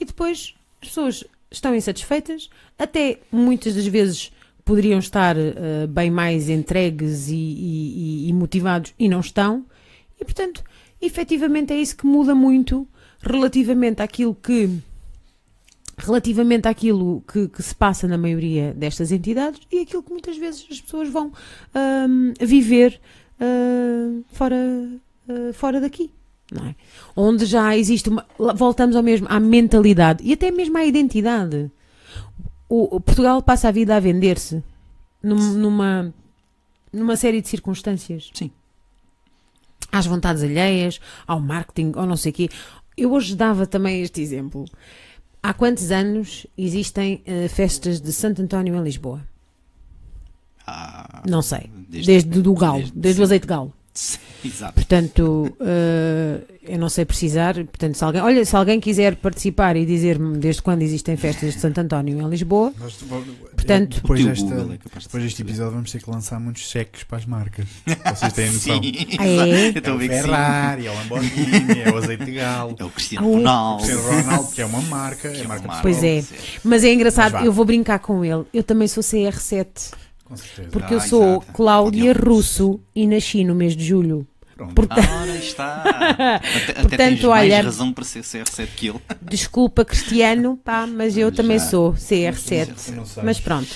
E depois as pessoas estão insatisfeitas, até muitas das vezes poderiam estar eh, bem mais entregues e- e- e motivados e não estão, e portanto, efetivamente é isso que muda muito relativamente àquilo que relativamente àquilo que, que se passa na maioria destas entidades e aquilo que muitas vezes as pessoas vão ahm, viver ah, fora, ah, fora daqui. Não é? Onde já existe uma. Voltamos ao mesmo, à mentalidade e até mesmo à identidade. O, o Portugal passa a vida a vender-se num- numa, numa série de circunstâncias. Sim. Às vontades alheias, ao marketing, ou não sei o quê. Eu hoje dava também este exemplo. Há quantos anos existem eh, festas de Santo António em Lisboa? Ah, Não sei. Desde- Desde, do galo, desde- desde, o azeite de galo. Exato. Portanto, eh, eu não sei precisar. Portanto, se alguém, olha, se alguém quiser participar e dizer-me desde quando existem festas de Santo António em Lisboa, Nós- Portanto- depois, desta, Google é de depois deste episódio vamos ter que lançar muitos cheques para as marcas. Vocês têm noção. Ah, é? É a o. Ferrari, é o Lamborghini, é o azeite de galo. É o Cristiano Ah, o- Ronaldo. Cristiano Ronaldo, que é uma marca, Que é é marca Pois é. mas é engraçado, Mas eu vou brincar com ele. Eu também sou CR7, Com certeza. porque Ah, eu sou exato. Cláudia. Russo e nasci no mês de julho. Pronto. Porta- Ah, ora está. Até, até Portanto, tens mais olha- razão para ser CR7 que ele. Desculpa, Cristiano, pá, mas eu Já. também sou Eu CR7. não sei. Mas pronto.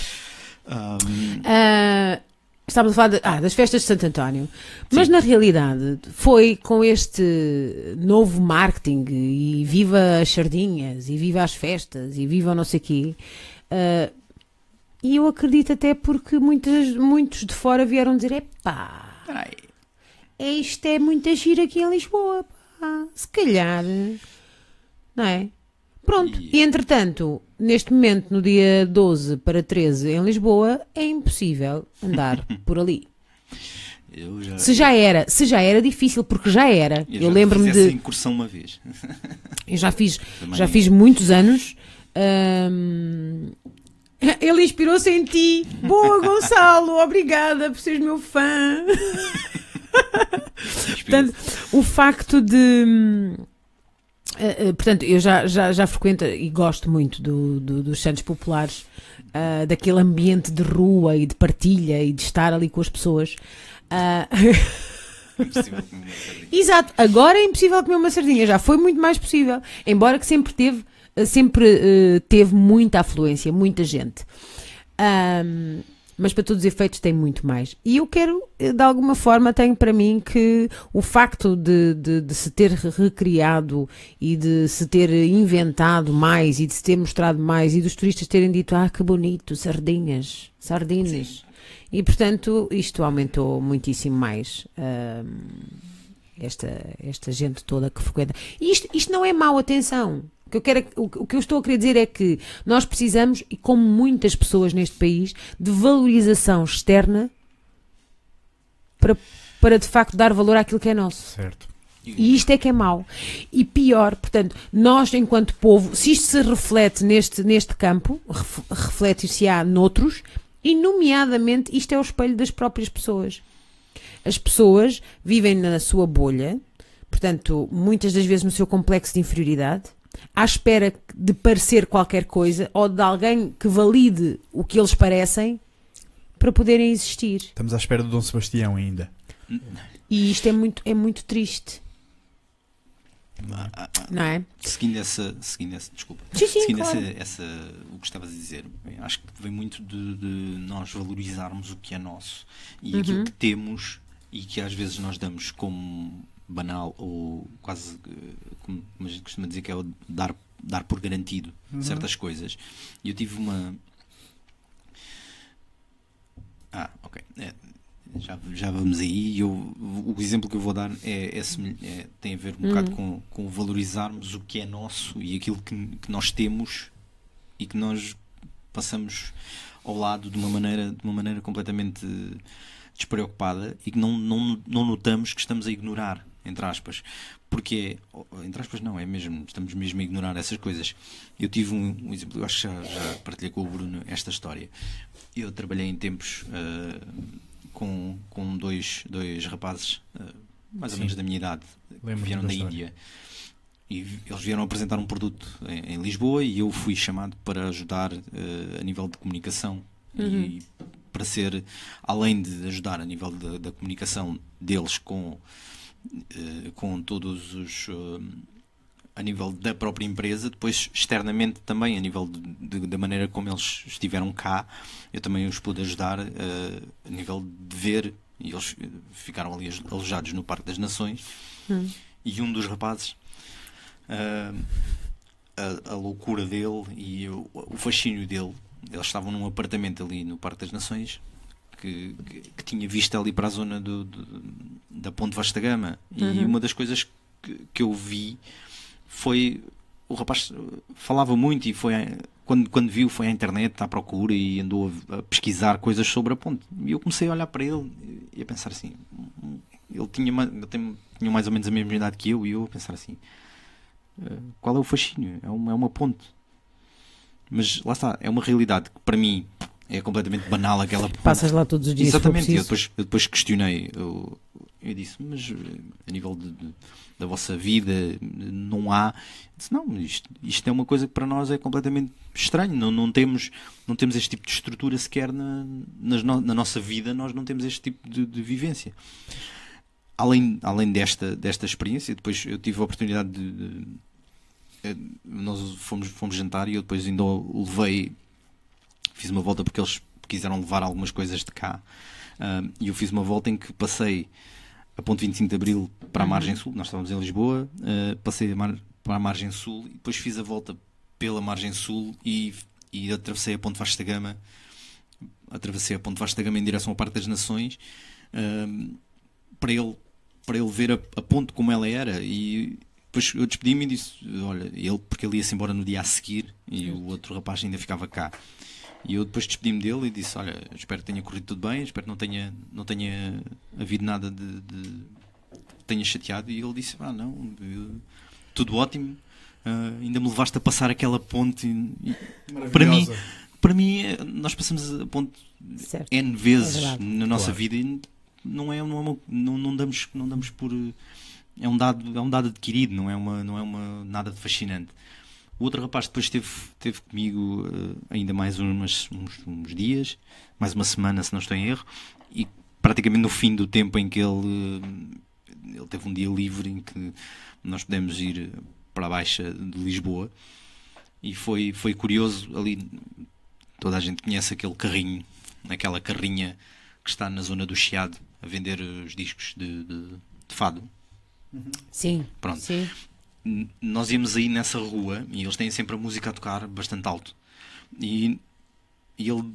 Ahm, Ah, estávamos a falar de- ah, das festas de Santo António. Mas na realidade foi com este novo marketing e viva as sardinhas e viva as festas e viva não sei quê. ah, e eu acredito até porque muitas, muitos de fora vieram dizer: epá, ai, é isto é muito agir aqui em Lisboa, pá, se calhar, não é? Pronto, E- entretanto, neste momento, no dia 12 para 13 em Lisboa, é impossível andar por ali. já, Se já era, se já era difícil, porque já era. eu Eu lembro-me de. incursão uma vez. Eu já fiz, Também. já fiz muitos anos. hum, ele inspirou-se em ti. Boa, Gonçalo, obrigada por seres meu fã. Portanto, o facto de. hum, eh, eh, portanto, eu já, já, já frequento e gosto muito do, do- dos Santos Populares, ah, daquele ambiente de rua e de partilha e de estar ali com as pessoas. Ah. Exato, agora é impossível comer uma sardinha, já foi muito mais possível, embora que sempre teve, sempre eh, teve muita afluência, muita gente. Ahm, mas para todos os efeitos tem muito mais. E eu quero, eh, de alguma forma, tenho para mim que o facto de, de, de se ter recriado e de se ter inventado mais e de se ter mostrado mais e dos turistas terem dito, ah, que bonito, sardinhas, sardinas. E portanto, isto aumentou muitíssimo mais. ahm, esta, esta gente toda que frequenta. E isto, isto não é mau, atenção. O que, eu quero, é o, que- eu estou a querer dizer é que nós precisamos, e como muitas pessoas neste país, de valorização externa para, para de facto dar valor àquilo que é nosso. Certo. E isto é que é mau. E pior, portanto, nós, enquanto povo, se isto se reflete neste, neste campo, ref- reflete-se-á noutros, e, nomeadamente, isto é o espelho das próprias pessoas. As pessoas vivem na sua bolha, portanto, muitas das vezes no seu complexo de inferioridade, à espera de parecer qualquer coisa ou de alguém que valide o que eles parecem para poderem existir. Estamos à espera do Dom Sebastião ainda. E isto é muito, é muito triste, ah, ah, não é? Seguindo essa, seguindo essa, desculpa, Sim, sim, seguindo claro. essa, essa, o que estavas a dizer, acho que vem muito de, de nós valorizarmos o que é nosso e Uhum. aquilo que temos e que às vezes nós damos como banal ou quase eh, como a gente costuma dizer que é o dar, dar por garantido certas coisas. E eu tive uma. Ah, ok. É, já, já vamos aí. Eu, o exemplo que eu vou dar é, é é- tem a ver um bocado com, com valorizarmos o que é nosso e aquilo que, que nós temos e que nós passamos ao lado de uma maneira, de uma maneira completamente despreocupada e que não, não, não notamos que estamos a ignorar entre aspas. Porque, entre aspas, não, é mesmo, estamos mesmo a ignorar essas coisas. Eu tive um, um exemplo, eu acho que já, já, partilhei com o Bruno esta história. Eu trabalhei em tempos uh, com, com dois, dois rapazes, uh, mais ou menos da minha idade, que vieram da, da Índia. E eles vieram apresentar um produto em, em Lisboa e eu fui chamado para ajudar uh, a nível de comunicação uhum. e para ser, além de ajudar a nível da, da comunicação deles com, uh, com todos os. Uh, a nível da própria empresa, depois externamente também, a nível de, de, da maneira como eles estiveram cá, eu também os pude ajudar uh, a nível de ver, e eles ficaram ali alojados no Parque das Nações, hum. e um dos rapazes, a, a, loucura dele e o, o fascínio dele eles estavam num apartamento ali no Parque das Nações que, que, que tinha vista ali para a zona do, do, da Ponte Vasta Gama. Uhum. E uma das coisas que, que eu vi foi o rapaz falava muito e foi quando, quando viu foi à internet à procura e andou a, pesquisar coisas sobre a ponte e eu comecei a olhar para ele e a pensar assim ele tinha, ele tinha mais ou menos a mesma idade que eu e eu a pensar assim eh, qual é o fascínio? É uma, é uma ponte mas lá está, é uma realidade que para mim é completamente banal aquela. Passas lá todos os dias. Exatamente, eu depois, eu depois questionei. Eu, eu disse, mas eh, a nível de, de, da vossa vida não há. disse, não, isto, isto é uma coisa que para nós é completamente estranho. Não, não, temos, não temos este tipo de estrutura sequer na, na, na nossa vida, nós não temos este tipo de, de, vivência. Além, além desta, desta experiência, depois eu tive a oportunidade de, eh, nós fomos, fomos jantar e eu depois ainda levei, fiz uma volta porque eles quiseram levar algumas coisas de cá. Uh, e eu fiz uma volta em que passei a ponto 25 de Abril para a uhum. margem sul, nós estávamos em Lisboa, uh, passei a mar, para a margem sul e depois fiz a volta pela margem sul e, e atravessei a ponte Vasta Gama, atravessei a ponte Vasta Gama em direção ao Parque das Nações uh, para ele para ele ver a, a ponte como ela era e depois eu despedi-me e disse: Olha, ele, porque ele ia-se embora no dia a seguir e o outro rapaz ainda ficava cá. E eu depois despedi-me dele e disse: Olha, espero que tenha corrido tudo bem, espero que não tenha, não tenha havido nada de, de tenha chateado. E ele disse: Ah, não, eu, tudo ótimo, uh, ainda me levaste a passar aquela ponte. E, para mim, para mim, nós passamos a ponte certo. N vezes é na nossa claro. vida e não, é, não, é não, não, damos, não damos por é um dado, é um dado adquirido, não é, uma, não é uma, nada de fascinante. O outro rapaz depois esteve, esteve comigo uh, ainda mais umas, uns, uns, dias, mais uma semana, se não estou em erro, e praticamente no fim do tempo em que ele, uh, ele teve um dia livre em que nós pudemos ir para a Baixa de Lisboa, e foi, foi curioso ali. Toda a gente conhece aquele carrinho, aquela carrinha que está na zona do Chiado a vender os discos de, de, de fado Sim. Pronto. Sim. Nós íamos aí nessa rua e eles têm sempre a música a tocar bastante alto. E, e ele,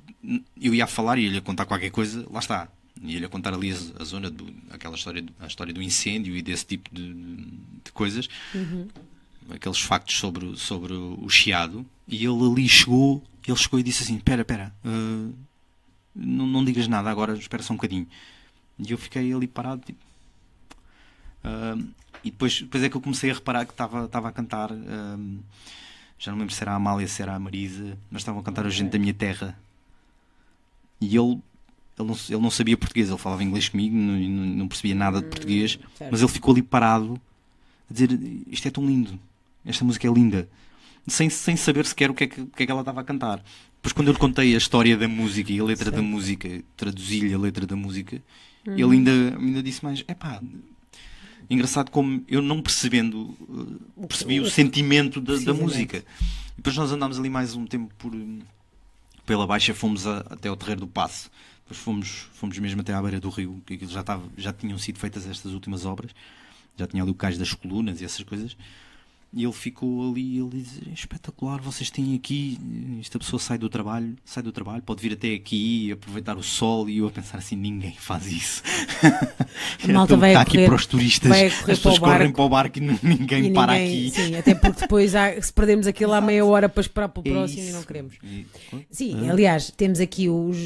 eu ia a falar e ele ia contar qualquer coisa, lá está. E ele ia contar ali a, a zona, do, aquela história, a história do incêndio e desse tipo de, de coisas. Uhum. Aqueles factos sobre, sobre o chiado. E ele ali chegou, ele chegou e disse assim: Espera, espera, uh, não, não digas nada agora, espera só um bocadinho. E eu fiquei ali parado, tipo, Uh, e depois, depois é que eu comecei a reparar que estava, estava a cantar. já não lembro se era a Amália, se era a Marisa, mas estavam a cantar a gente da minha terra. E ele, ele, não, ele não sabia português, ele falava inglês comigo, não, não percebia nada de português, hum, mas ele ficou ali parado a dizer: Isto é tão lindo, esta música é linda, sem, sem saber sequer o que, é que, o que é que ela estava a cantar. Depois, quando eu lhe contei a história da música e a letra da música, traduzi-lhe a letra da música, ele uhum. ainda, ainda disse mais: é pá, engraçado como eu não percebendo uh, percebi o, sentimento da, da, música. E depois nós andámos ali mais um tempo por pela baixa, fomos a, até ao Terreiro do Passo. Depois fomos, fomos mesmo até à beira do rio, que já, estava, já tinham sido feitas estas últimas obras. Já tinha ali o cais das colunas e essas coisas. E ele ficou ali, ele diz, é espetacular, vocês têm aqui, esta pessoa sai do trabalho, sai do trabalho, pode vir até aqui e aproveitar o sol e eu a pensar assim, ninguém faz isso. A malta vai a correr, aqui para os turistas, as pessoas para correm para o barco e ninguém, e para ninguém, aqui. Sim, até porque depois há, se perdemos aquilo há meia hora para esperar para o é próximo e não queremos. Sim, ah. aliás, temos aqui os,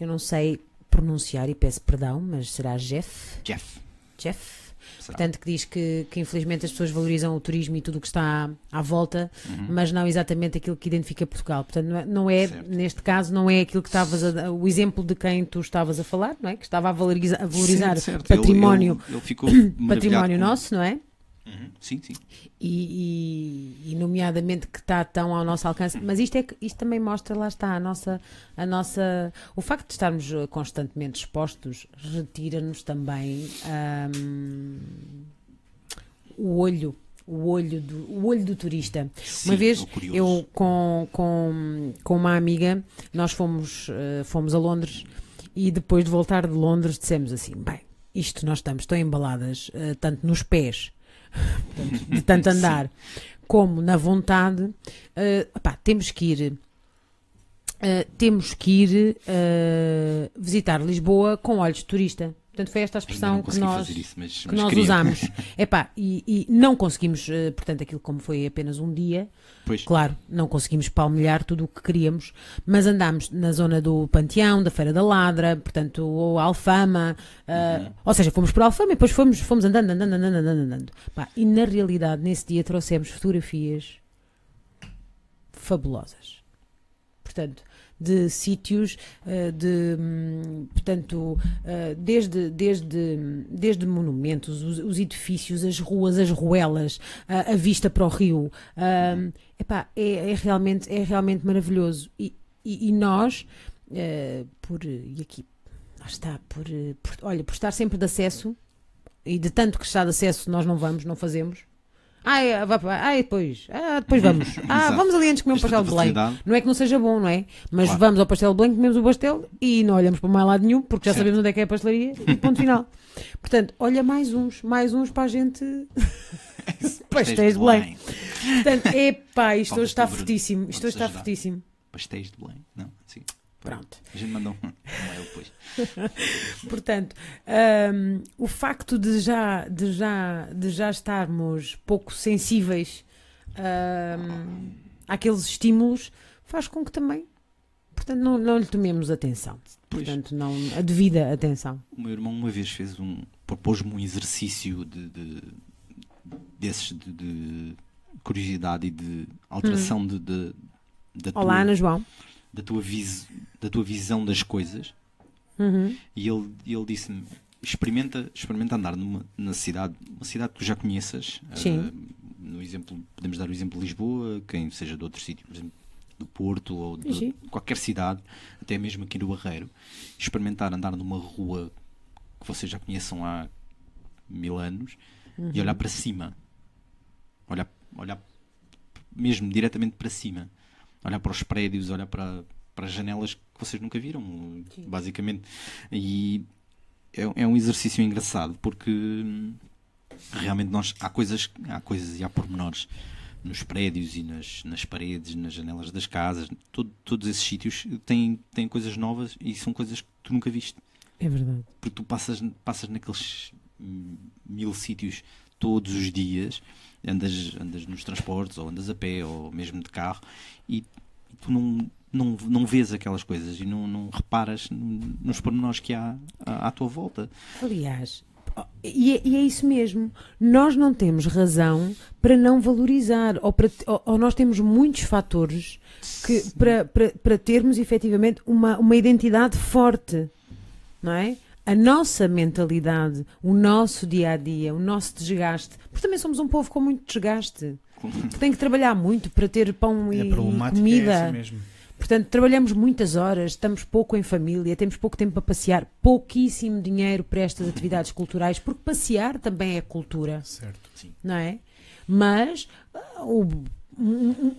eu não sei pronunciar e peço perdão, mas será Jeff? Jeff. Jeff? Portanto, que diz que, que infelizmente as pessoas valorizam o turismo e tudo o que está à, volta, mas não exatamente aquilo que identifica Portugal. Portanto, não é, não é, Uhum. Neste caso, não é aquilo que estavas a, o exemplo de quem tu estavas a falar, não é? Que estava a valorizar, a valorizar certo. Ele- património, Ele, ele maravilhado património nosso, não é? Uhum, Sim, sim. e, e- e nomeadamente que está tão ao nosso alcance, mas isto, é, isto também mostra, lá está, a nossa, a nossa o facto de estarmos eh, constantemente expostos retira-nos também hum, o olho, o olho do, o olho do turista. Sim, Uma vez eu com, com, com uma amiga, nós fomos, eh, fomos a Londres e depois de voltar de Londres dissemos assim, bem, isto nós estamos tão embaladas, eh, tanto nos pés, portanto, de tanto andar, como na vontade, eh, opá, temos que ir. eh, temos que ir eh, visitar Lisboa com olhos de turista. Portanto, foi esta a expressão que nós, isso, mas, que mas nós usámos. Epá, e, e não conseguimos, eh, portanto, aquilo como foi apenas um dia, Pois, Claro, não conseguimos palmilhar tudo o que queríamos, mas andámos na zona do Panteão, da Feira da Ladra, portanto, ou Alfama, ah, ou seja, fomos por Alfama e depois fomos, fomos andando, andando, andando, andando, andando. Pá, e na realidade, nesse dia trouxemos fotografias fabulosas. Portanto, de sítios, ah, de, hum, portanto, ah, desde, desde, desde monumentos, os, os edifícios, as ruas, as ruelas, a, vista para o rio. ah, epá, é, é realmente, é realmente maravilhoso. E, e, e nós, eh, por, e aqui, está, por, eh, por- olha, por estar sempre de acesso, e de tanto que está de acesso nós não vamos, não fazemos. Ah, é, para- ah, é depois. Ah, depois vamos. Ah, vamos ali antes comer um Esta pastel de Belém. Não é que não seja bom, não é? Mas Claro. vamos ao pastel de Belém, comemos o pastel e não olhamos para mais lado nenhum, porque já Certo. sabemos onde é que é a pastelaria e ponto final. Portanto, olha mais uns, mais uns para a gente. Pastéis de Belém. Portanto, epá, isto hoje está fortíssimo. Isto hoje está fortíssimo. Pastéis de Belém. Não. Pronto. A gente mandou um mail depois. Portanto, hum, o facto de já, de, já, de já estarmos pouco sensíveis hum, àqueles estímulos faz com que também, portanto, não, não lhe tomemos atenção. Pois. Portanto, não, a devida atenção. O meu irmão uma vez fez um. propôs-me um exercício de. de- desses de, de curiosidade e de alteração de, de- da, tua, Hum. Olá, Ana João. Da, tua vis, da tua visão das coisas. Uhum. E ele, ele disse-me: experimenta, experimenta andar numa na cidade, uma cidade que tu já conheças. Sim. eh, no exemplo, podemos dar o exemplo de Lisboa, quem seja de outro sítio, por exemplo, do Porto ou de Sim. qualquer cidade, até mesmo aqui no Barreiro, experimentar andar numa rua que vocês já conheçam há mil anos Uhum. e olhar para cima. Olhar, olhar mesmo diretamente para cima. Olhar para os prédios, olhar para, para as janelas que vocês nunca viram, basicamente. E é, é um exercício engraçado porque hum, realmente nós há coisas, há coisas e há pormenores nos prédios e nas, nas paredes, nas janelas das casas, todo- todos esses sítios têm, têm coisas novas e são coisas que tu nunca viste É verdade. porque tu passas, passas naqueles hum, mil sítios todos os dias, andas, andas nos transportes, ou andas a pé, ou mesmo de carro, e, e tu não, não, não vês aquelas coisas e não, não reparas nos pormenores que há à, à tua volta. Aliás, e é, e é isso mesmo. Nós não temos razão para não valorizar, ou, para, ou, ou nós temos muitos fatores que, para, para, para termos efetivamente uma, uma identidade forte, não é? A nossa mentalidade, o nosso dia a dia, o nosso desgaste, porque também somos um povo com muito desgaste, que tem que trabalhar muito para ter pão e, A problemática comida. é. Portanto, trabalhamos muitas horas, estamos pouco em família, temos pouco tempo para passear, pouquíssimo dinheiro para estas atividades culturais, porque passear também é cultura, Certo. não é? Mas ah, o-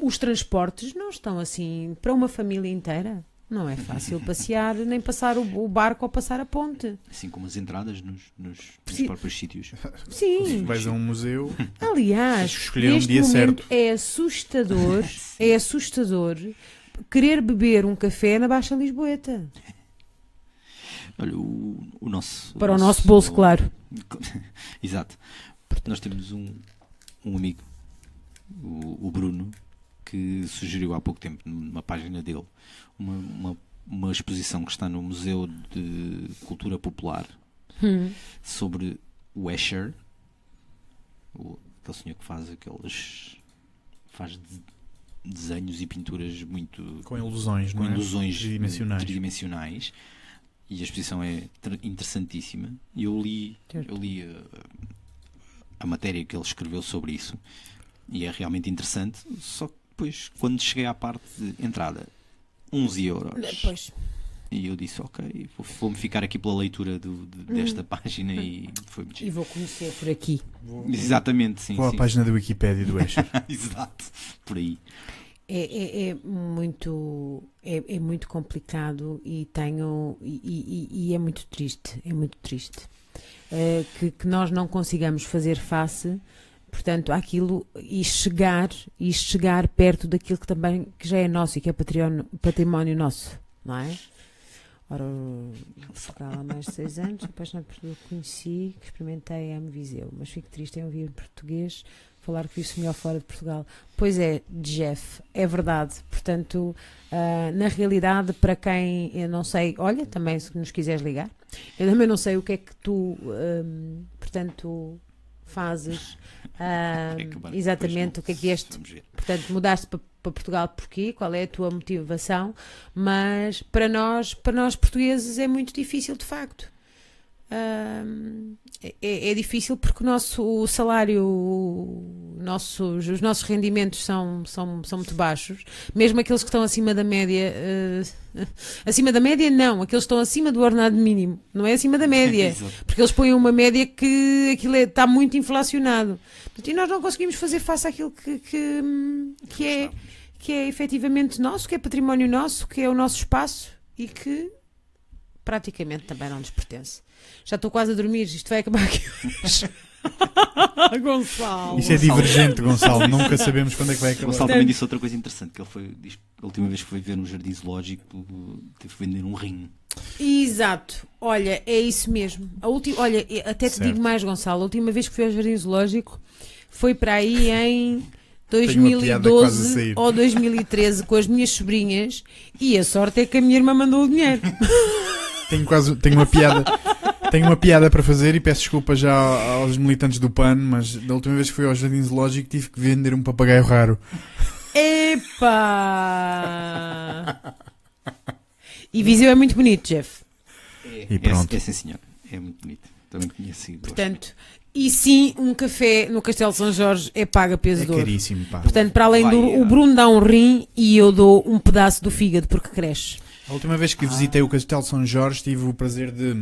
os transportes não estão assim para uma família inteira. Não é fácil passear, nem passar o, o barco ou passar a ponte. Assim como as entradas nos, nos, nos próprios sítios. Sim, Vais a um museu, aliás, escolher um neste dia momento certo. é assustador, é assustador querer beber um café na Baixa Lisboeta. Olha, o, o nosso. Para o nosso bolso, claro. Exato. Porque nós temos um, um amigo, o, o Bruno, que sugeriu há pouco tempo, numa página dele, uma, uma, uma exposição que está no Museu de Cultura Popular Hum. sobre o Escher, o, aquele senhor que faz aqueles. faz de- desenhos e pinturas muito. Com ilusões, com não é? ilusões tridimensionais. tridimensionais. E a exposição é interessantíssima. E eu li, Certo. eu li uh, a matéria que ele escreveu sobre isso. E é realmente interessante. Só que depois, quando cheguei à parte de entrada, 11 euros. Pois. E eu disse, ok, vou- vou-me ficar aqui pela leitura do- de- desta página e foi muito E giro. vou conhecer por aqui. Exatamente, sim. À sim. página da Wikipédia do Escher. Exato, por aí. É, é- é muito é, é muito complicado e tenho e, e- e é muito triste é muito triste eh, que, que nós não consigamos fazer face portanto àquilo e chegar e chegar perto daquilo que também que já é nosso e que é património, património nosso não é Ora, há mais de seis anos, apaixonado por Portugal, conheci, que experimentei amo Viseu, mas fico triste em ouvir português falar que vive-se melhor fora de Portugal. Pois é, Jeff, é verdade. Portanto, ah, na realidade, para quem eu não sei, olha, também se nos quiseres ligar, eu também não sei o que é que tu, ahm, portanto, fazes. Ahm, É exatamente, o que é que vieste ver. Portanto, mudaste para, para Portugal porquê? Qual é a tua motivação? Mas para nós, para nós portugueses é muito difícil de facto. Ahm, é, é difícil porque o nosso o salário, o nossos, os nossos rendimentos são, são, são muito baixos, mesmo aqueles que estão acima da média. eh, acima da média, não, aqueles que estão acima do ordenado mínimo, não é acima da média. Porque eles põem uma média que aquilo é- está muito inflacionado. E nós não conseguimos fazer face àquilo que, que, que, é, que é efetivamente nosso, que é património nosso, que é o nosso espaço e que praticamente também não nos pertence. Já estou quase a dormir, isto vai acabar aqui hoje. Gonçalo. Isso é divergente, Gonçalo. Nunca sabemos quando é que vai acabar. Gonçalo também disse outra coisa interessante, que ele foi, a última vez que foi ver no Jardim Zoológico teve que vender um rim. Exato, olha, é isso mesmo. A última, olha, até te Certo. digo mais, Gonçalo, a última vez que fui ao Jardim Zoológico foi para aí em uma piada quase a 2012 sair. ou 2013 com as minhas sobrinhas e a sorte é que a minha irmã mandou o dinheiro. Tenho quase tenho uma piada. Tenho uma piada para fazer e peço desculpa já aos militantes do PAN, mas da última vez que fui ao Jardim Zoológico tive que vender um papagaio raro. Epa! E Viseu é muito bonito, Jeff. É, E pronto. É, é sim, senhor. É muito bonito. Também conheci. gosto Portanto, e sim, um café no Castelo de São Jorge é paga peso É de ouro. caríssimo, pá. Portanto, para além do. Vai, O ah. Bruno dá um rim e eu dou um pedaço do fígado porque cresce. A última vez que visitei o Castelo de São Jorge tive o prazer de,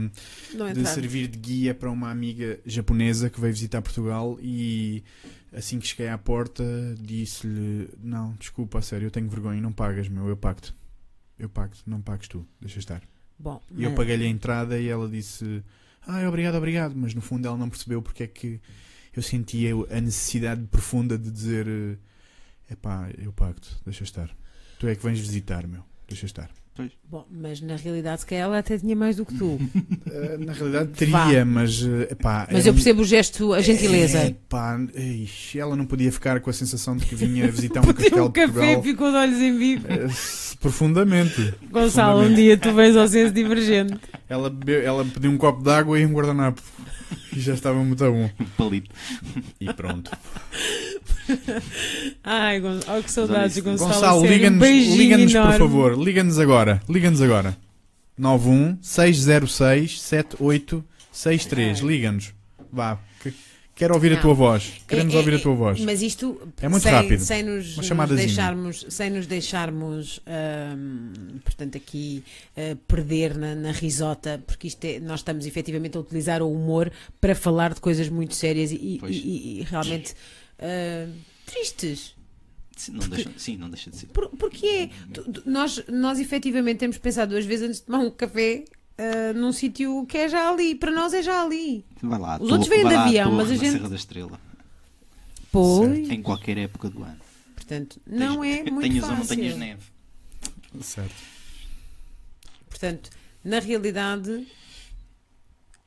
Não de entrar. servir de guia para uma amiga japonesa que veio visitar Portugal e assim que cheguei à porta disse-lhe não, desculpa, a sério, eu tenho vergonha, não pagas, meu, eu pago-te. Eu pago-te, não pagues tu, deixa estar. Bom, E eu mas- paguei-lhe a entrada e ela disse ah, obrigado, obrigado, mas no fundo ela não percebeu porque é que eu sentia a necessidade profunda de dizer é pá, eu pago-te, deixa estar. Tu é que vens visitar, meu, deixa estar. Bom, mas na realidade, se calhar ela até tinha mais do que tu. Uh, na realidade Vá. teria, mas uh, epá, Mas eu um- percebo o gesto, a gentileza. Epá, eixe, ela não podia ficar com a sensação de que vinha visitar um castelo o de café Portugal ficou de olhos em bico. eh, profundamente. Gonçalo, um dia tu vens ao senso divergente. Ela, bebeu, ela pediu um copo de água e um guardanapo. E já estava muito bom. Um palito. E pronto. Ai, Gonçalo, oh, que saudades, Gonçalo. Gonçalo, sério, um liga-nos liga-nos, por favor. Liga-nos agora. Liga-nos agora. 91 606 7863. Ai. Liga-nos. Vá. Que- Quero ouvir a Não. tua voz. Queremos É- é- ouvir a tua voz. Mas isto É muito sem, rápido. sem nos, nos deixarmos, sem nos deixarmos hum, portanto, aqui uh, perder na, na risota, porque isto é- nós estamos efetivamente a utilizar o humor para falar de coisas muito sérias e, e- e- e realmente uh, tristes. Sim, não deixa, sim, não deixa de ser. Por, porque é, tu- tu- nós, nós efetivamente temos pensado duas vezes antes de tomar um café uh, num sítio que é já ali, para nós é já ali. Vai lá. Os outros vêm de avião, mas a gente- Serra da Estrela. Pois, Em qualquer época do ano. portanto, não é muito tenhas ou não fácil. tenhas neve. Certo. Portanto, na realidade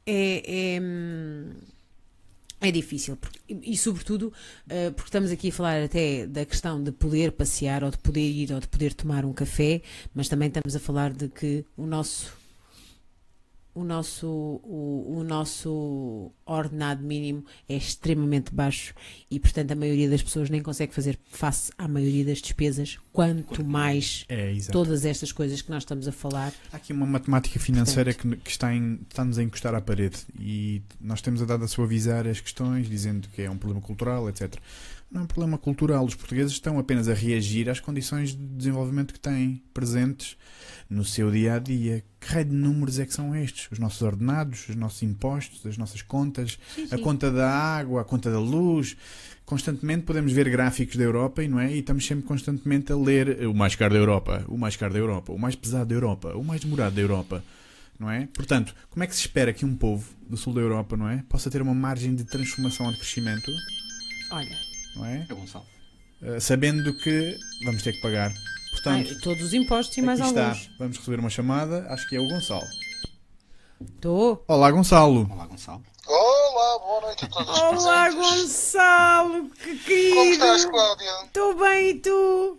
é, é, é difícil. porque- e, e, sobretudo, eh, porque estamos aqui a falar até da questão de poder passear, ou de poder ir, ou de poder tomar um café, mas também estamos a falar de que o nosso o nosso, o, o nosso ordenado mínimo é extremamente baixo e, portanto, a maioria das pessoas nem consegue fazer face à maioria das despesas, quanto mais É, todas estas coisas que nós estamos a falar. Há aqui uma matemática financeira que, que está em, está-nos a encostar à parede e nós temos a dado a suavizar as questões, dizendo que é um problema cultural, etc. Não é um problema cultural. Os portugueses estão apenas a reagir às condições de desenvolvimento que têm presentes no seu dia a dia. Que raio de números é que são estes? Os nossos ordenados, os nossos impostos, as nossas contas, a conta da água, a conta da luz. Constantemente podemos ver gráficos da Europa e não é? E estamos sempre constantemente a ler o mais caro da Europa, o mais caro da Europa, o mais pesado da Europa, o mais demorado da Europa. Não é? Portanto, como é que se espera que um povo do sul da Europa, não é, possa ter uma margem de transformação ou de crescimento, Olha, não é? É Gonçalo. Uh, sabendo que vamos ter que pagar. Portanto, ai, todos os impostos e mais aqui alguns. está. Vamos receber uma chamada, acho que é o Gonçalo. Estou. Olá, Gonçalo. Olá, Gonçalo. Olá, boa noite a todos os Olá, presentes. Gonçalo, que Como estás, querido. Cláudia? Estou bem e tu?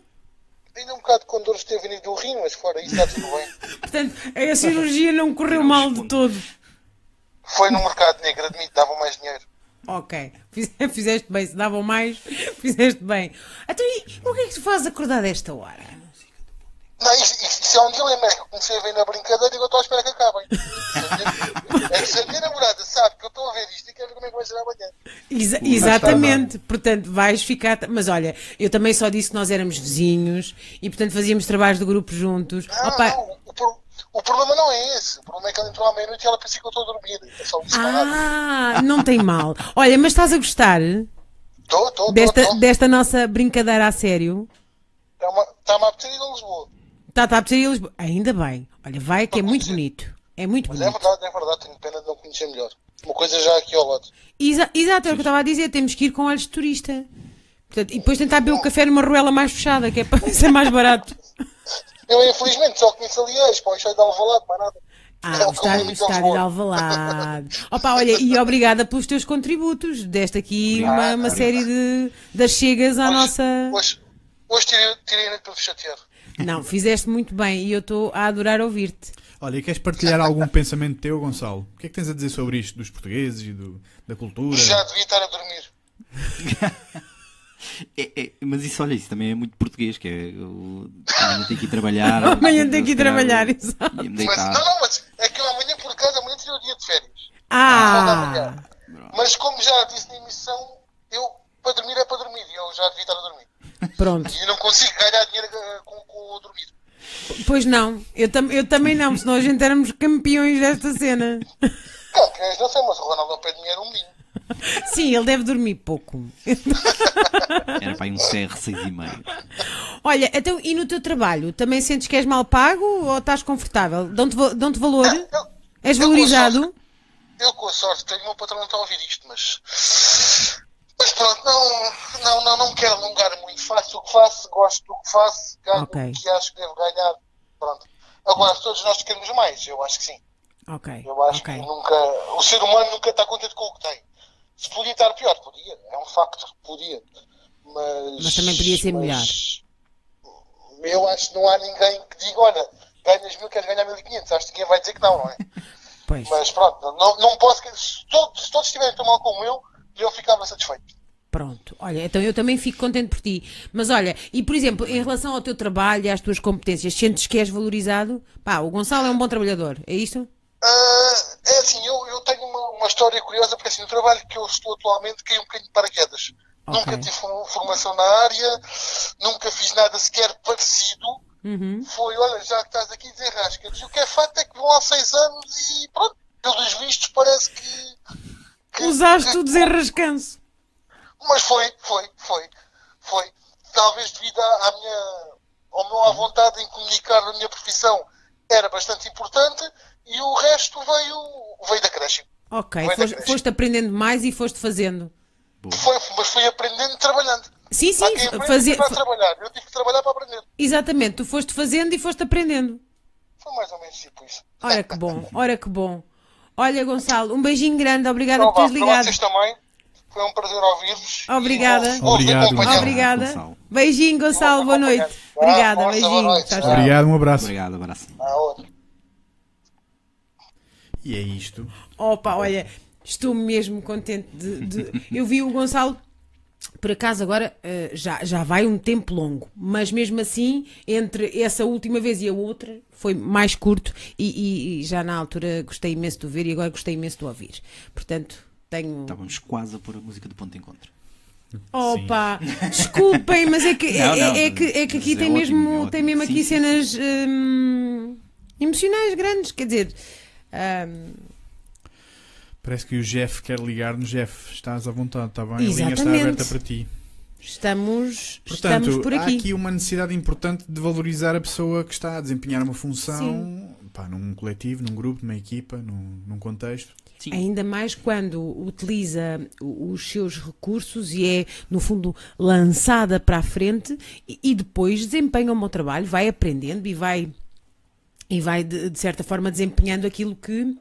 Ainda um bocado com dores de vindo do rim, mas fora isso está tudo bem. Portanto, a cirurgia não correu mal de todo. Foi no mercado negro, admito, davam mais dinheiro. Ok, Fiz- fizeste bem, se davam mais, fizeste bem. Então, e o que é que tu fazes acordar desta hora? Não, isso, isso, é um dilema, é que eu comecei a ver na brincadeira e eu estou à espera que acabem. Se a minha- É que se a minha namorada sabe que eu estou a ver isto e quer ver como é que vai ser amanhã. Exa- exatamente, portanto vais ficar. Mas olha, eu também só disse que nós éramos vizinhos e portanto fazíamos trabalhos de grupo juntos. Não, Opa, não, o, pro- o problema não é esse. O problema é que ela entrou à meia-noite e ela pensa que eu estou a dormir. É só isso, é ah, não tem mal. Olha, mas estás a gostar Estou, estou, desta, desta nossa brincadeira a sério? Está-me a apetecer ir a Lisboa. Está, está a precisar ir a Lisboa. Ainda bem. Olha, vai que é muito bonito. É muito Mas é bonito. verdade, é verdade. Tenho pena de não conhecer melhor. Uma coisa já aqui ao lado. Exa- exato, é o que eu estava a dizer. Temos que ir com olhos de turista. Portanto, e depois tentar beber o café numa ruela mais fechada, que é para ser mais barato. Eu, infelizmente, só conheço ali a Expo, isto é de Alvalade, mais nada. Ah, É o o estádio, estádio de. Alvalade. Opa, olha, e obrigada pelos teus contributos. Deste aqui uma, uma série de das chegas à Hoje- nossa. Hoje, hoje tirei, tirei para vos chatear. Não, fizeste muito bem e eu estou a adorar ouvir-te. Olha, e queres partilhar algum pensamento teu, Gonçalo? O que é que tens a dizer sobre isto dos portugueses e do- da cultura? Já devia estar a dormir. É, é, mas isso, olha, isso também é muito português, que é eu, amanhã tenho que ir trabalhar. Amanhã tenho que ir trabalhar, exato. Mas, não, não, mas é que eu amanhã, por acaso, amanhã tirei o dia de férias. Ah! Mas como já disse na emissão, eu, para dormir é para dormir. E eu já devia estar a dormir. Pronto. E eu não consigo ganhar dinheiro eh, com, com o dormir. Pois não, eu, tam eu também não, senão a gente éramos campeões desta cena. Não, não sei, mas o Ronaldo ao pé de mim era um menino. Sim, ele deve dormir pouco. Era para aí um CR 6,5. Olha, então, e no teu trabalho, também sentes que és mal pago ou estás confortável? Dão-te dão-te valor? Eu, És eu com valorizado? eu com a sorte tenho o meu patrão não está a ouvir isto, mas. Mas pronto, não, não, não, não quero alongar muito. Faço o que faço, gosto do que faço, ganho Ok. o que acho que devo ganhar. Pronto. Agora, todos nós queremos mais, eu acho que sim. Ok, Eu acho ok. que nunca. O ser humano nunca está contente com o que tem. Se podia estar pior, podia. É um facto, podia. Mas. Mas também podia ser mas Eu acho que não há ninguém que diga: olha, ganhas mil, queres ganhar 1500. Acho que ninguém vai dizer que não, não é? Pois, Mas pronto, não, não posso. Se todos, se todos estiverem tão mal como eu, eu ficava satisfeito. pronto. Olha, então eu também fico contente por ti. Mas olha, e por exemplo, em relação ao teu trabalho e às tuas competências, sentes que és valorizado? Pá, o Gonçalo é um bom trabalhador, é isto? Ah, é assim, eu, eu tenho uma, uma história curiosa, porque assim, o trabalho que eu estou atualmente caiu um bocadinho de paraquedas. Ok. Nunca tive for- formação na área, nunca fiz nada sequer parecido. Uhum. Foi, olha, já que estás aqui, desenrasca-te. E o que é fato é que vão lá seis anos e pronto, pelos vistos parece que. que- Usaste que- o desenrascanço. Mas foi, foi, foi, foi. Talvez devido à, à minha, ao meu à vontade em comunicar a minha profissão era bastante importante e o resto veio, veio da creche. Ok, da foste, creche. foste aprendendo mais e foste fazendo. Foi, mas fui aprendendo trabalhando. Sim, sim, para trabalhar. Eu tive que trabalhar para aprender. exatamente, tu foste fazendo e foste aprendendo. Foi mais ou menos tipo isso. Ora que bom, ora que bom. Olha, Gonçalo, um beijinho grande, obrigada Então, por teres ligado. vocês também. Foi um prazer ouvir-vos. Obrigada. E Obrigado, acompanhar. Obrigada. Gonçalo. Beijinho, Gonçalo, boa noite. Obrigada, beijinho. noite. Tchau, tchau. Obrigado, um abraço. Obrigado, abraço. E é isto. Opa, olha, estou mesmo contente de. de- Eu vi o Gonçalo. Por acaso agora eh, já, já vai um tempo longo, mas mesmo assim, entre essa última vez e a outra, foi mais curto e, e- e já na altura gostei imenso de o ver e agora gostei imenso de o ouvir. Portanto, tenho. Estávamos quase a pôr a música do ponto de encontro. Opa, desculpem, mas é que, Não, é, não, é que, é que aqui é tem, ótimo, mesmo, é ótimo. tem mesmo Sim, aqui sim, cenas hum, emocionais grandes, quer dizer. Hum, Parece que o Jeff quer ligar-nos. Jeff, estás à vontade, está bem? A linha está Exatamente. aberta para ti. estamos, Portanto, estamos por há aqui. aqui uma necessidade importante de valorizar a pessoa que está a desempenhar uma função pá, num coletivo, num grupo, numa equipa, num, num contexto. Sim. Ainda mais quando utiliza os seus recursos e é, no fundo, lançada para a frente e, e depois desempenha o meu trabalho, vai aprendendo e vai, e vai de, de certa forma, desempenhando aquilo que,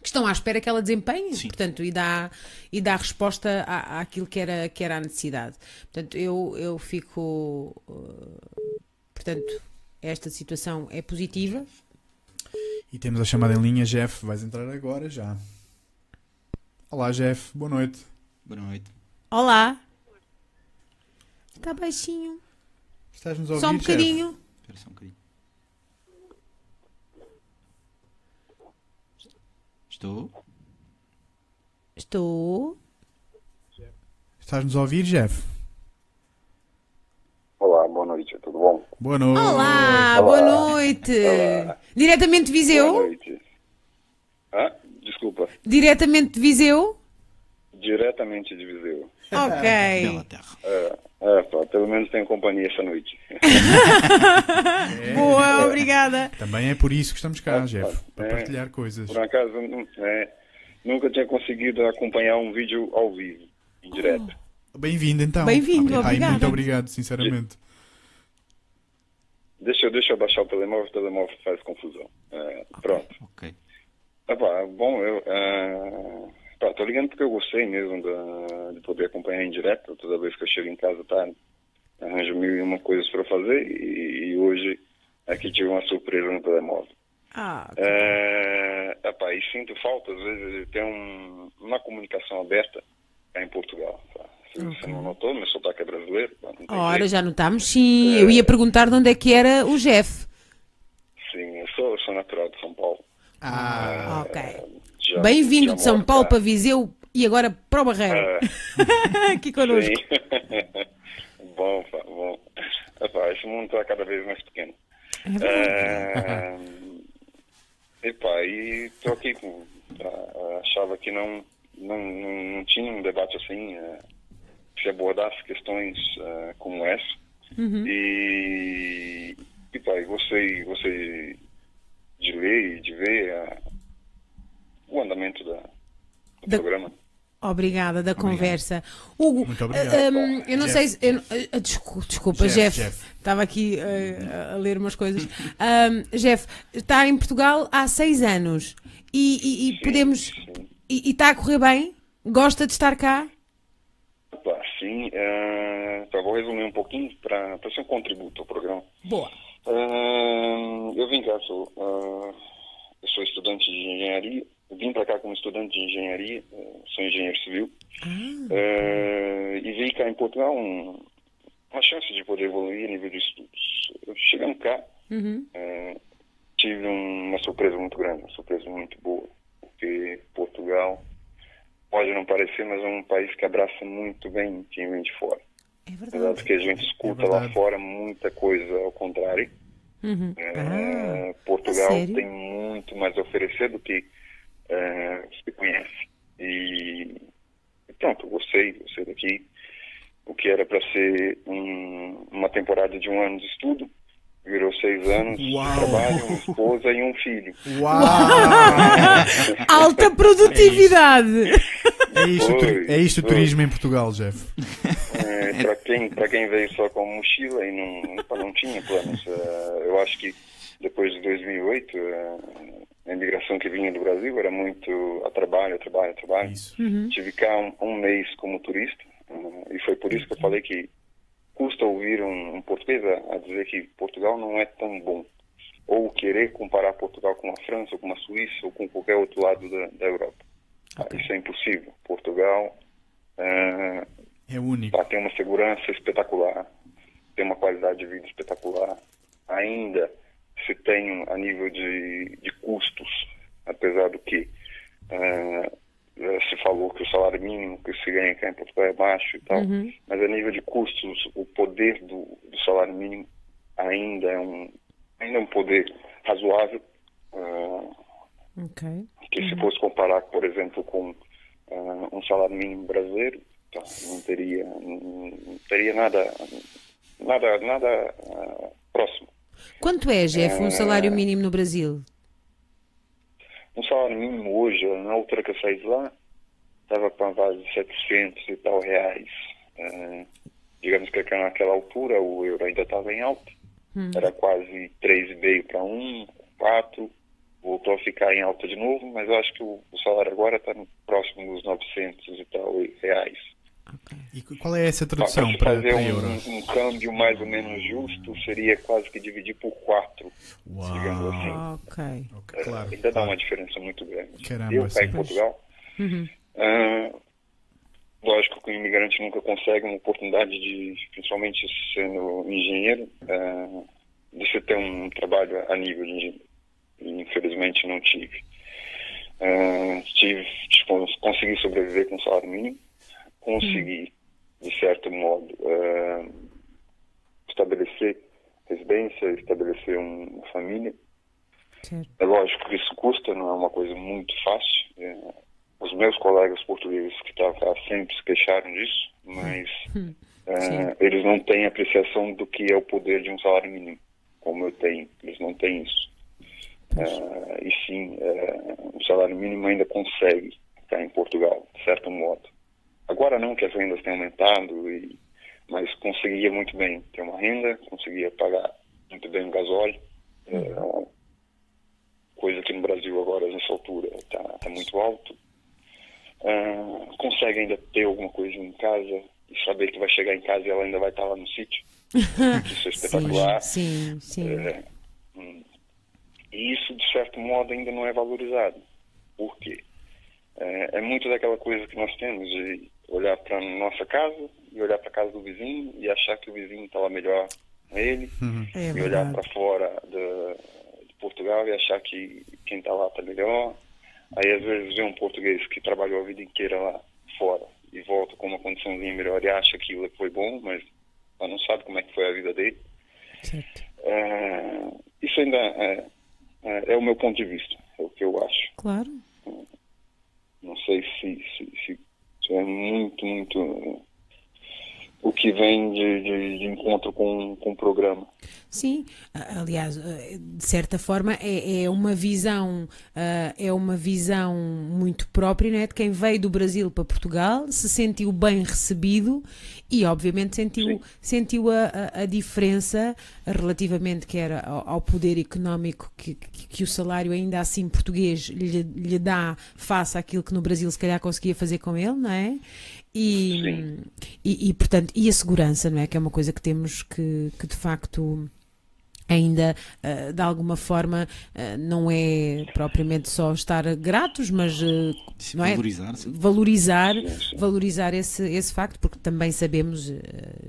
que estão à espera que ela desempenhe. Sim. Portanto, e dá, e dá resposta à, àquilo que era, que era a necessidade. Portanto, eu, eu fico. uh, portanto, esta situação é positiva. E temos a chamada em linha. Jeff, vais entrar agora já. Olá, Jeff. Boa noite. Boa noite. Olá! Está baixinho. Estás-nos a ouvir, Só um Jeff? bocadinho. Espera só um bocadinho. Estou? Estou. Estás-nos a ouvir, Jeff? Olá, boa noite, tudo bom? Boa noite. Olá, Olá. boa noite. Diretamente de Viseu? Boa noite. Ah, desculpa, Diretamente de Viseu? diretamente de Viseu. Ok. Bela terra. É, é, pá, pelo menos tenho companhia essa noite. Boa, obrigada. Também é por isso que estamos cá, Jeff. Para é. partilhar coisas. Por acaso, nu- é, nunca tinha conseguido acompanhar um vídeo ao vivo, em direto. Bem-vindo, então. Bem-vindo, Ai, obrigada. muito obrigado, sinceramente. Deixa, eu- deixa eu baixar o telemóvel, o telemóvel faz confusão. É, pronto. Ok. Ah, bom, eu ah, pá, tô ligando porque eu gostei mesmo da- de poder acompanhar em direto. Toda vez que eu chego em casa, tá, arranjo mil e uma coisas para fazer e, e hoje aqui tive uma surpresa no telemóvel. Ah, É, epá, e sinto falta, às vezes, de ter um- uma comunicação aberta cá em Portugal. Tá? Você não notou, meu sotaque é brasileiro. ora, jeito. já notámos, sim. Eu ia perguntar de onde é que era o Jeff. Sim, eu sou, eu sou natural de São Paulo. Ah, Ok. Já- Bem-vindo já de São Paulo cá. para Viseu e agora para o Barreiro. É, Aqui connosco. bom, pá, bom. Epá, esse mundo está cada vez mais pequeno. É, epá, e estou aqui com. ah, Achava que não, não, não, tinha um debate assim, eh, que abordasse questões eh, como essa. E, epá, e gostei, gostei de ler e de ver ah, o andamento da, do Da- programa. Obrigada da conversa. Hugo, Muito obrigado. ah, hum, eu não Jeff, sei se. eu não- ah, descu- desculpa, Jeff, Jeff. Jeff. Estava aqui ah, a ler umas coisas. Hum, Jeff, está em Portugal há seis anos e, e- e Sim, podemos. sim. E e está a correr bem? Gosta de estar cá? Opa, sim, eh, tá, vou resumir um pouquinho para ser um contributo ao programa. Boa. Eh, eu vim cá, sou, eh, eu sou estudante de engenharia, vim para cá como estudante de engenharia, eh, sou engenheiro civil, Eh, e vi cá em Portugal um- uma chance de poder evoluir a nível de estudos. Chegando cá, eh, tive um- uma surpresa muito grande, uma surpresa muito boa, porque Portugal pode não parecer, mas é um país que abraça muito bem quem vem de fora. É Apesar verdade. de que a gente escuta É lá fora muita coisa ao contrário. Uhum. É, Ah, Portugal a sério? tem muito mais a oferecer do que é, se conhece. E, e pronto, gostei, gostei daqui. O que era para ser um- uma temporada de um ano de estudo, virou seis anos Uau! de trabalho, uma esposa e um filho. Uau! Alta produtividade! É isto, Foi, é isto o foi. turismo em Portugal, Jeff. É, para quem para quem veio só com mochila e não não tinha planos é, eu acho que depois de 2008 é, a imigração que vinha do Brasil era muito a trabalho a trabalho a trabalho Isso. tive cá um, um mês como turista é, e foi por isso que eu falei que custa ouvir um, um português a, a dizer que Portugal não é tão bom ou querer comparar Portugal com a França, ou com a Suíça, ou com qualquer outro lado da, da Europa. Ok. Isso é impossível. Portugal ah, É único. Tá, tem uma segurança espetacular, tem uma qualidade de vida espetacular. Ainda se tem a nível de, de custos, apesar do que eh, se falou que o salário mínimo que se ganha aqui em Portugal é baixo e tal, mas a nível de custos, o poder do, do salário mínimo ainda é um ainda é um poder razoável. ah, Ok. que se fosse comparar, por exemplo, com ah, um salário mínimo brasileiro, tá, não teria, não, teria nada, nada, nada ah, próximo. Quanto é, Jeff, um salário mínimo no Brasil? Um salário mínimo hoje, na altura que eu saí de lá, estava para base de 700 e tal reais. Ah, digamos que naquela altura o euro ainda estava em alta, era quase 3,5 para 1, 4, voltou a ficar em alta de novo, mas eu acho que o, o salário agora está no próximo dos 900 e tal reais. E qual é essa tradução para, fazer um, euro? um câmbio mais ou menos justo, seria quase que dividir por 4, digamos assim. Uau! Ok. Ok, claro. Ainda dá claro. uma diferença muito grande. Caramba, eu, cá em. Portugal, ah, lógico que o imigrante nunca consegue uma oportunidade de, principalmente sendo engenheiro, ah, de você ter um trabalho a nível de engenheiro. Infelizmente não tive. Ah, tive tipo, consegui sobreviver com salário mínimo, consegui, de certo modo, ah, estabelecer residência, estabelecer um- uma família. Certo. É lógico que isso custa, não é uma coisa muito fácil. É, os meus colegas portugueses que estavam lá sempre se queixaram disso, mas é, eles não têm apreciação do que é o poder de um salário mínimo, como eu tenho. Eles não têm isso. É, e sim, é, o salário mínimo ainda consegue estar em Portugal, de certo modo. Agora não, que as rendas têm aumentado, e, mas conseguia muito bem ter uma renda, conseguia pagar muito bem o gasóleo. É, coisa que no Brasil agora, nessa altura, está muito alto. Ah, consegue ainda ter alguma coisa em casa e saber que vai chegar em casa e ela ainda vai estar lá no sítio. Isso é espetacular. Sim, sim. É, hum, e isso, de certo modo, ainda não é valorizado. Por quê? É, é muito daquela coisa que nós temos de olhar para nossa casa e olhar para a casa do vizinho e achar que o vizinho está lá melhor a ele É e olhar para fora de, de Portugal e achar que quem está lá está melhor. Aí às vezes vê um português que trabalhou a vida inteira lá fora e volta com uma condiçãozinha melhor e acha que aquilo foi bom, mas ela não sabe como é que foi a vida dele. Certo. É, isso ainda é, é, é o meu ponto de vista, é o que eu acho. Claro. Não sei se, se, se, se é muito, muito o que vem de, de, de encontro com, com o programa. Sim, aliás, eh, de certa forma é, é uma visão ah, é uma visão muito própria não é? de quem veio do Brasil para Portugal, se sentiu bem recebido e obviamente sentiu, sentiu a, a- diferença relativamente quer ao, ao poder económico que, que, que o salário ainda assim português lhe, lhe dá face àquilo que no Brasil se calhar conseguia fazer com ele, não é? E, e, e, portanto, e a segurança, não é? Que é uma coisa que temos que, que de facto ainda ah, de alguma forma ah, não é propriamente só estar gratos, mas Se não é? valorizar, valorizar, esse, esse facto, porque também sabemos, eh,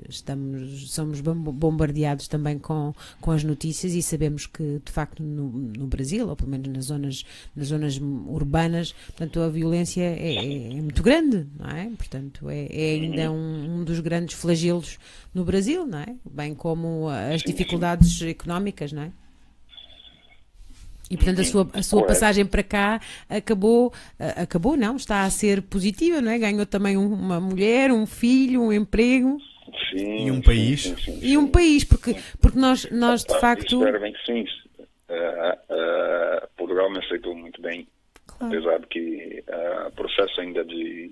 estamos, somos bom- bombardeados também com, com as notícias e sabemos que de facto no, no Brasil, ou pelo menos nas zonas, nas zonas urbanas, portanto a violência é, é- é muito grande, não é? Portanto é, é ainda um, um dos grandes flagelos no Brasil, não é? Bem como as dificuldades económicas, não é? E portanto a sua, a sua passagem para cá acabou, acabou não, está a ser positiva, não é? Ganhou também um- uma mulher, um filho, um emprego Sim, E um sim, país. sim, sim, e um país, porque, porque nós, nós de Ah, facto. Espero bem que sim. Ah, ah, Portugal me aceitou muito bem, Claro. apesar de que o processo ainda de.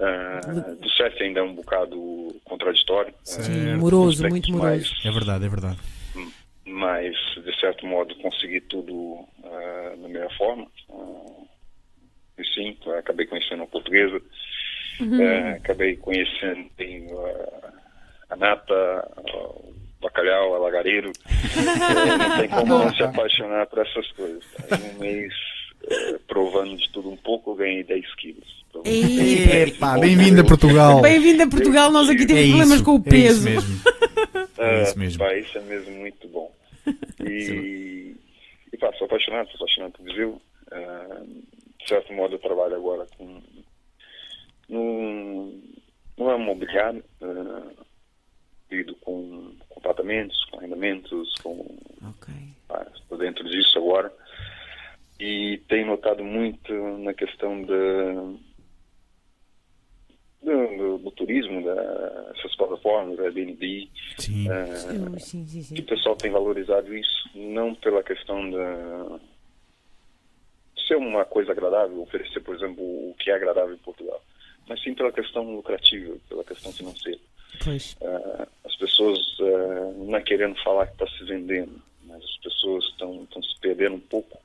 ah, do CEF ainda é um bocado contraditório. Sim, moroso, muito moroso. mais- É verdade, é verdade. Mas de certo modo consegui tudo ah, da melhor forma. Ah, e sim, acabei conhecendo a portuguesa, ah, acabei conhecendo bem, a Nata, o bacalhau, alagareiro. É, não tem como não se apaixonar por essas coisas. Em um mês, é, provando de tudo um pouco, eu ganhei 10 quilos. Então, Epá, bem-vindo a Portugal. Bem-vindo a Portugal, nós aqui temos É problemas isso, com o é isso peso. mesmo. É isso mesmo. Pá, isso é mesmo muito bom. E, e pá, sou apaixonado, sou apaixonado por Viseu. Ah, de certo modo, eu trabalho agora com. no, no ramo imobiliário. ah, lido com, com apartamentos, com arrendamentos, com. Ok. pá, Estou dentro disso agora. E tenho notado muito na questão da. Do, do- do turismo, dessas plataformas, da Airbnb, Sim. ah, Sim, sim, sim, sim. que o pessoal tem valorizado isso não pela questão da ser uma coisa agradável, oferecer, por exemplo, o que é agradável em Portugal, mas sim pela questão lucrativa, pela questão financeira. Pois. Ah, as pessoas ah, não é querendo falar que está se vendendo, mas as pessoas estão estão se perdendo um pouco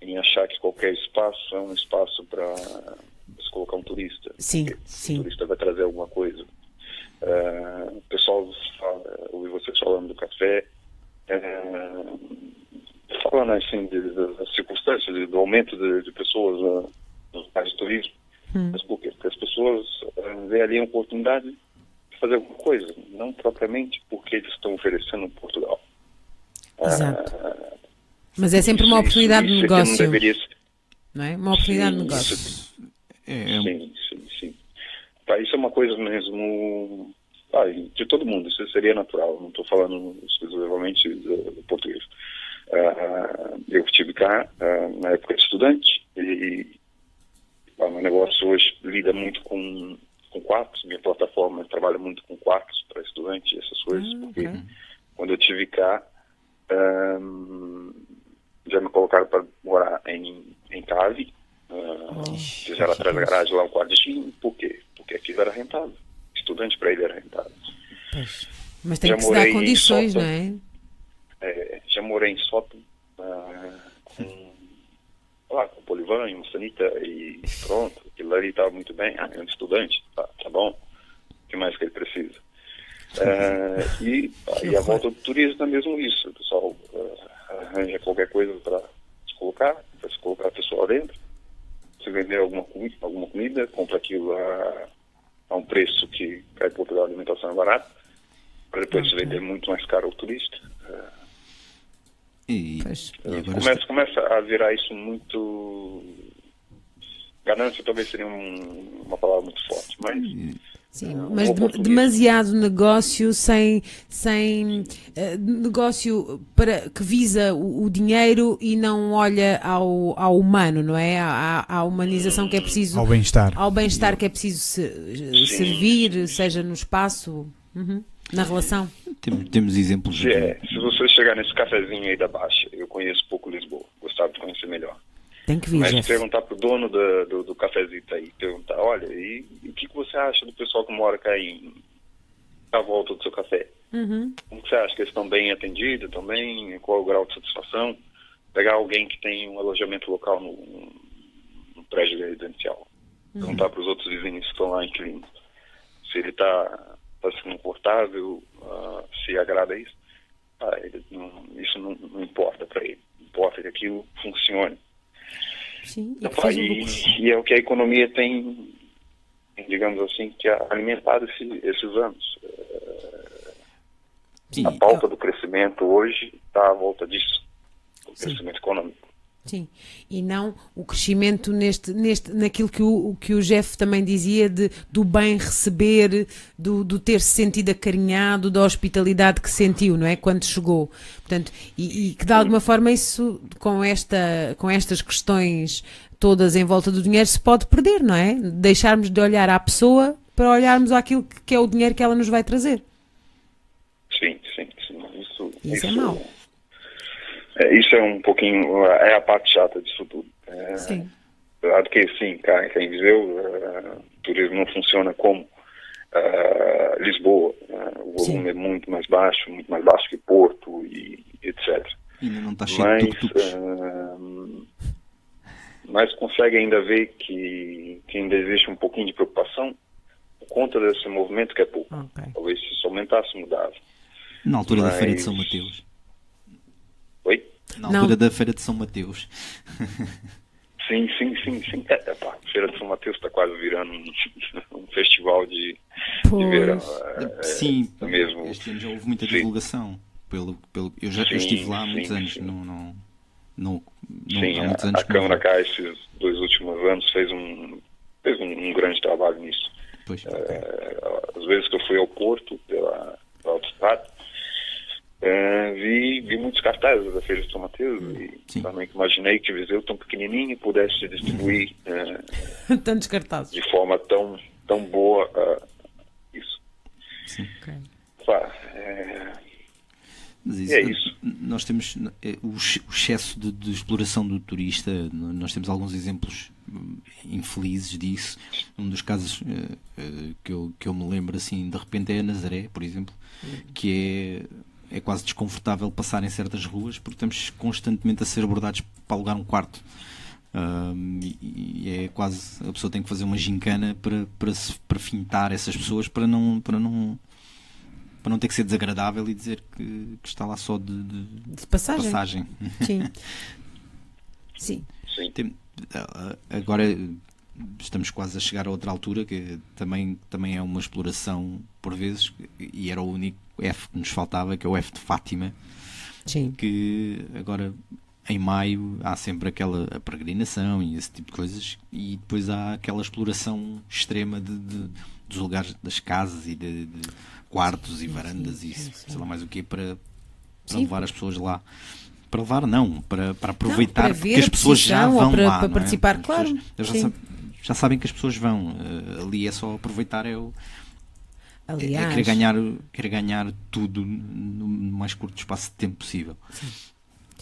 em achar que qualquer espaço é um espaço para se colocar um turista. Sim, sim. O turista vai trazer alguma coisa. Ah, o pessoal fala, ouvi vocês falando do café, ah, falando assim de- de- das circunstâncias, de- do aumento de, de pessoas ah, nos lugares de turismo. Hum. Mas por quê? Porque as pessoas ah, veem ali a oportunidade de fazer alguma coisa, não propriamente porque eles estão oferecendo em Portugal. Exato. Mas é sempre uma oportunidade de isso é que não negócio, deveria não é? Uma oportunidade de Sim, negócio. isso- É, Sim, sim, sim. Tá, isso é uma coisa mesmo ah, de todo mundo, isso seria natural, não estou falando exclusivamente do, português. Ah, eu estive cá ah, na época de estudante e ah, meu negócio hoje lida muito com, com quartos, minha plataforma trabalha muito com quartos para estudante essas coisas, Ah, porque ok. quando eu estive cá, ahm, já me colocaram para morar em, em Cave. Ah, fizeram atrás da garagem lá um quartinho. Por quê? Porque aquilo era rentável. Estudante para ele era rentável. Pois. Mas tem Já que se dar condições, não Sótão. é? É, já morei em Sótão ah, com, lá, com Polivan, Moçanita e pronto. Aquilo ali estava muito bem. Ah, é um estudante. Tá, tá bom. O que mais que ele precisa? Ah, e, e a volta do turismo é mesmo isso. O pessoal ah, arranja qualquer coisa para se colocar, para se colocar a pessoa dentro. Se vender alguma, alguma comida, compra aquilo a, a um preço que cai em Portugal a alimentação é barata, para depois se Ok. vender muito mais caro ao turista. E, e agora começa, começa a virar isso muito. Ganância talvez seria um- uma palavra muito forte, mas Sim, mas de- demasiado negócio sem, sem eh, negócio para, que visa o, o dinheiro e não olha ao, ao humano, não é? À, à humanização que é preciso, Ao bem-estar. ao bem-estar que é preciso se- servir, seja no espaço, uhum, na relação. temos, temos exemplos é, se você chegar nesse cafezinho aí da Baixa, eu conheço pouco Lisboa, gostava de conhecer melhor. Tem que vir, Mas Jeff. perguntar pro dono da- do, do cafezito aí, perguntar, olha, e, e o que, que você acha do pessoal que mora cá em à volta do seu café? Uhum. Como você acha que eles estão bem atendidos também? Qual é o grau de satisfação? Pegar alguém que tem um alojamento local no, no prédio residencial. Perguntar para os outros vizinhos que estão lá inquilinos se ele está tá se confortável, ah, se agrada isso. Ah, não- isso não, não importa para ele. Importa que aquilo funcione. Sim, e que Epá, faz o e, lucro. e é o que a economia tem, digamos assim, que é alimentado esse- esses anos. Sim, A pauta do crescimento hoje está à volta disso, do Sim. crescimento econômico. Sim, e não o crescimento neste, neste, naquilo que o, que o Jeff também dizia de, do bem receber, do, do ter-se sentido acarinhado, da hospitalidade que sentiu, não é? Quando chegou. Portanto, e, e que de alguma forma isso, com, esta, com estas questões todas em volta do dinheiro, se pode perder, não é? Deixarmos de olhar à pessoa para olharmos àquilo que, é o dinheiro que ela nos vai trazer. Sim, sim, sim. Isso, Isso é mau. É, isso é um pouquinho, é a parte chata disso tudo. É, Sim. Apesar de que, sim, cá, cá em Viseu, eh, o turismo não funciona como eh, Lisboa. eh, o volume Sim. é muito mais baixo, muito mais baixo que Porto e etc. ainda não está cheio Mas, eh, mas consegue ainda ver que, que ainda existe um pouquinho de preocupação por conta desse movimento que é pouco. Ok. Talvez se isso aumentasse, mudava. Na altura da Mas- Feira de São Mateus. Na Não. altura da Feira de São Mateus. Sim, sim, sim, sim. É, é, pá, Feira de São Mateus está quase virando um, um festival de, de verão. Pois. É, Sim, é mesmo. este ano já houve muita Sim. divulgação. Pelo, pelo, eu já eu Sim, estive lá há muitos sim, anos. sim. Não, não, Sim, há a, muitos a anos que não Câmara cá esses dois últimos anos fez um, fez um, um grande trabalho nisso. Pois, É, às vezes que eu fui ao Porto pela, pela autostrada, é, vi, vi muitos cartazes da Feira de São Mateus e Sim. também imaginei que Viseu tão pequenininho pudesse distribuir é, Tantos cartazes. de forma tão, tão boa ah, isso. sim. Ok. Pá, é, Mas É isso. Nós temos eh, o ex- o excesso de, de exploração do turista. Nós temos alguns exemplos hum, infelizes disso. Um dos casos eh, eh, que, eu, que eu me lembro assim de repente é a Nazaré, por exemplo, que é, é quase desconfortável passar em certas ruas porque estamos constantemente a ser abordados para alugar um quarto. E, é quase a pessoa tem que fazer uma gincana para, para, se, para fintar essas pessoas para não, para não para não ter que ser desagradável e dizer que, que está lá só de, de De passagem. passagem. Sim. Sim. Tem- agora estamos quase a chegar a outra altura que também, também é uma exploração por vezes e era o único F que nos faltava, que é o F de Fátima, Sim. que agora em maio há sempre aquela a peregrinação e esse tipo de coisas e depois há aquela exploração extrema de, de- dos lugares das casas e de, de quartos e varandas e sim, sei lá mais o que para, para Sim. levar as pessoas lá para levar não para, para aproveitar para ver porque as pessoas já vão para- lá para não é? participar, pessoas- claro, eles já, sim. sab- já sabem que as pessoas vão eh, ali é só aproveitar é o é- é Aliás. querer ganhar querer ganhar tudo no mais curto espaço de tempo possível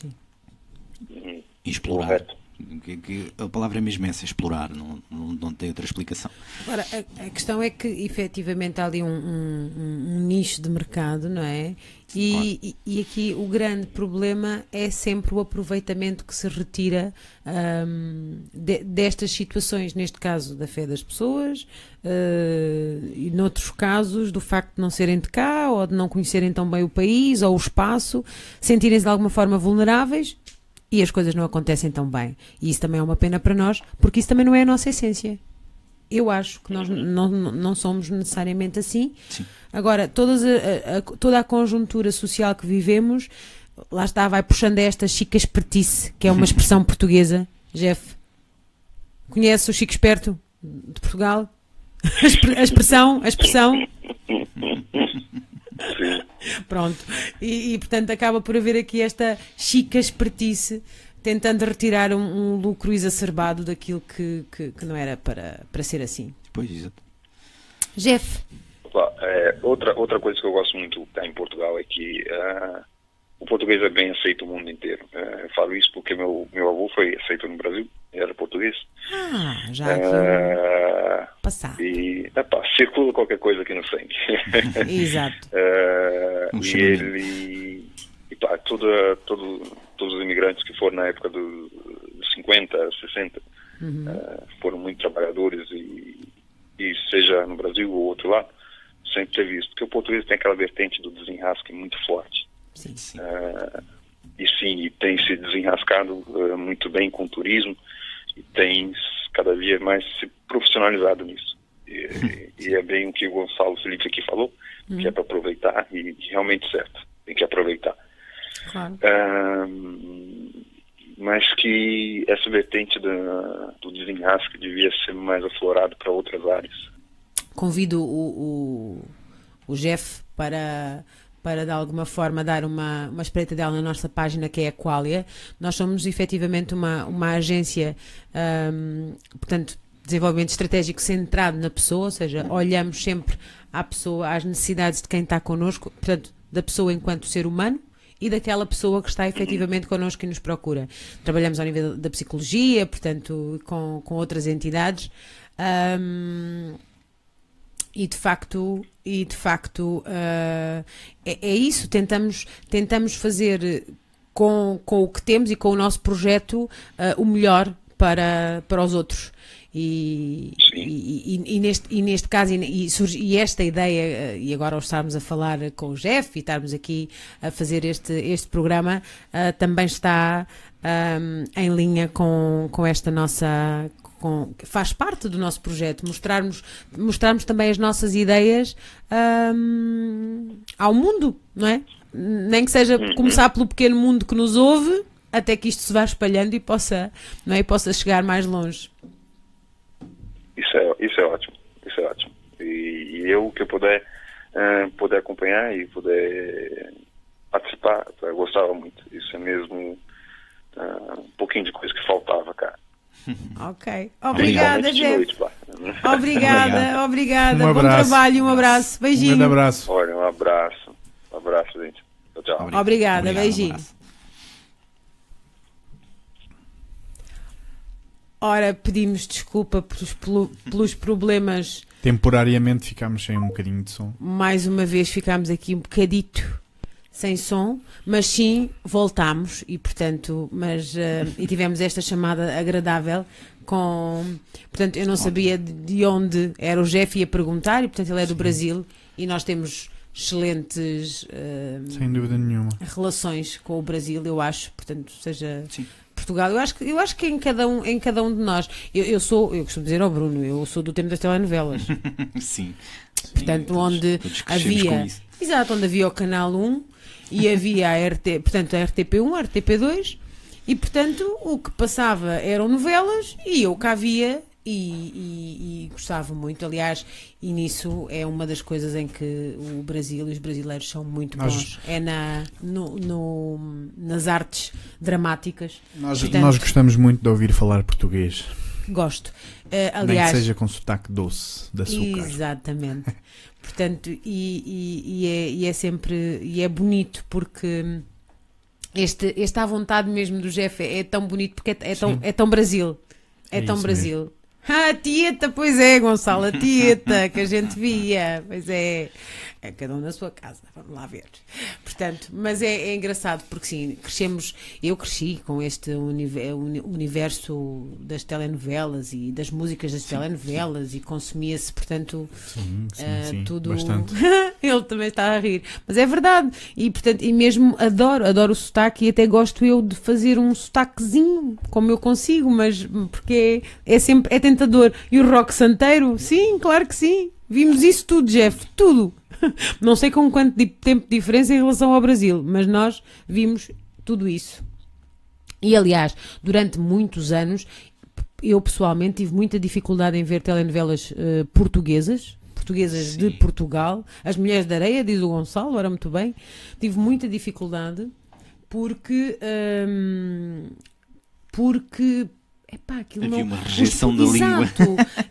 Uhum. e explorar. Correto. Que- que a palavra é mesmo essa, explorar, não, não, não tem outra explicação. Agora, a, a questão é que efetivamente há ali um, um- um- um nicho de mercado, não é? E, e- e aqui o grande problema é sempre o aproveitamento que se retira ahm, de- destas situações, neste caso da fé das pessoas, eh, e noutros casos do facto de não serem de cá, ou de não conhecerem tão bem o país ou o espaço, sentirem-se de alguma forma vulneráveis e as coisas não acontecem tão bem. E isso também é uma pena para nós, porque isso também não é a nossa essência. Eu acho que nós não, não, somos necessariamente assim. Sim. Agora, todas a, a- toda a conjuntura social que vivemos, lá está, vai puxando esta chica espertice, que é uma expressão portuguesa. Jeff, conhece o chico esperto de Portugal? A, expre- a expressão, a expressão. Pronto. E, e, portanto acaba por haver aqui esta chica espertice tentando retirar um, um lucro exacerbado daquilo que, que, que não era para, para ser assim. Pois, exato. Jeff, Pá, é, outra, outra coisa que eu gosto muito cá em Portugal é que ah, o português é bem aceito no mundo inteiro. Ah, eu falo isso porque meu, meu avô foi aceito no Brasil, ele era português. ah, já aqui Ah, passado. e epá, circula qualquer coisa aqui no sangue. Exato. Ah, Um e ele. E pá, toda, todo, todos os imigrantes que foram na época do- dos 50, 60, ah, foram muito trabalhadores e, e seja no Brasil ou outro lado, sempre teve isso. Porque o português tem aquela vertente do desenrasque muito forte. Sim. Sim. Ah, e sim, tem se desenrascado ah, muito bem com o turismo e tem cada vez mais se profissionalizado nisso. E, e é bem o que o Gonçalo Felipe aqui falou, que é para aproveitar e realmente certo, tem que aproveitar. Claro. Ahn, mas que essa vertente da- do desenrasque devia ser mais aflorado para outras áreas. Convido o, o, o Jeff para, para de alguma forma dar uma, uma espreita dela na nossa página que é a Qualia. Nós somos efetivamente uma, uma agência, ahm, portanto, desenvolvimento estratégico centrado na pessoa, ou seja, olhamos sempre à pessoa, às necessidades de quem está connosco, portanto, da pessoa enquanto ser humano e daquela pessoa que está efetivamente connosco e nos procura. Trabalhamos ao nível da psicologia, portanto, com, com outras entidades. Ahm, e de facto e de facto ah, é, é isso tentamos tentamos fazer com, com o que temos e com o nosso projeto ah, o melhor para para os outros E, e, e- e neste, e neste caso, e, surge- e esta ideia, eh, e agora ao estarmos a falar com o Jeff e estarmos aqui a fazer este, este programa, ah, também está ahm, em linha com, com esta nossa. Com, faz parte do nosso projeto, mostrarmos, mostrarmos também as nossas ideias ahm, ao mundo, não é? Nem que seja começar pelo pequeno mundo que nos ouve, até que isto se vá espalhando e possa, não é? E possa chegar mais longe. Isso é, isso é ótimo, isso é ótimo. E, e eu que eu puder, eh, puder acompanhar e puder participar, eu gostava muito. Isso é mesmo eh, um pouquinho de coisa que faltava, cara. Ok. Obrigada, Jeff. noite, pá. Obrigada, obrigada. Um Bom trabalho e um abraço. Um Beijinho. abraço. Olha, um abraço. Um abraço, gente. Tchau, tchau. Obrigada, Obrigado, um beijinho. abraço. Ora, pedimos desculpa pelos, pelo- pelos problemas. Temporariamente ficámos sem um bocadinho de som. Mais uma vez ficámos aqui um bocadito sem som, mas sim voltámos e portanto, mas eh, e tivemos esta chamada agradável com, portanto, eu não sabia de- de onde era o Jeff ia perguntar e portanto ele é do Brasil e nós temos excelentes eh, Sem dúvida nenhuma. relações com o Brasil, eu acho, portanto, seja Sim. Portugal, eu acho que eu acho que em cada um, em cada um de nós, eu, eu sou, eu costumo dizer ao Bruno, eu sou do tempo das telenovelas. Sim. Portanto, Sim, onde todos havia, exato, onde havia o canal 1 e havia a RT, portanto, a RTP1, a RTP2 e portanto o que passava eram novelas e eu cá via e, e- e gostava muito, aliás, e nisso é uma das coisas em que o Brasil e os brasileiros são muito Nós- bons, é na, no, no- nas artes dramáticas. Nós, Portanto, nós gostamos muito de ouvir falar português. gosto. Nem aliás, que seja com sotaque doce, de açúcar. Exatamente. Portanto, e, é, e é sempre e é bonito porque este, esta à vontade mesmo do Jeff é, é tão bonito porque é, é tão, Sim. é tão Brasil. É, É tão Brasil. Ah, tieta, pois é, Gonçalo, a tieta que a gente via, pois é. É cada um na sua casa, vamos lá ver. Portanto, mas é, é engraçado porque sim, crescemos, eu cresci com este unive- uni- universo das telenovelas e das músicas das telenovelas e consumia-se, portanto, Sim, sim, sim. tudo. Bastante. Ele também está a rir, mas é verdade. E portanto, e mesmo adoro, adoro o sotaque e até gosto eu de fazer um sotaquezinho, como eu consigo, mas porque é, é sempre é tentador. E o rock santeiro, sim, claro que sim. Vimos isso tudo, Jeff, tudo. Não sei com quanto de tempo de diferença em relação ao Brasil, mas nós vimos tudo isso. E aliás, durante muitos anos, eu pessoalmente tive muita dificuldade em ver telenovelas eh, portuguesas, portuguesas de Sim. Portugal. As Mulheres da Areia, diz o Gonçalo, era muito bem. Tive muita dificuldade porque. hum, porque. Epá, aquilo Havia não... uma rejeição da língua.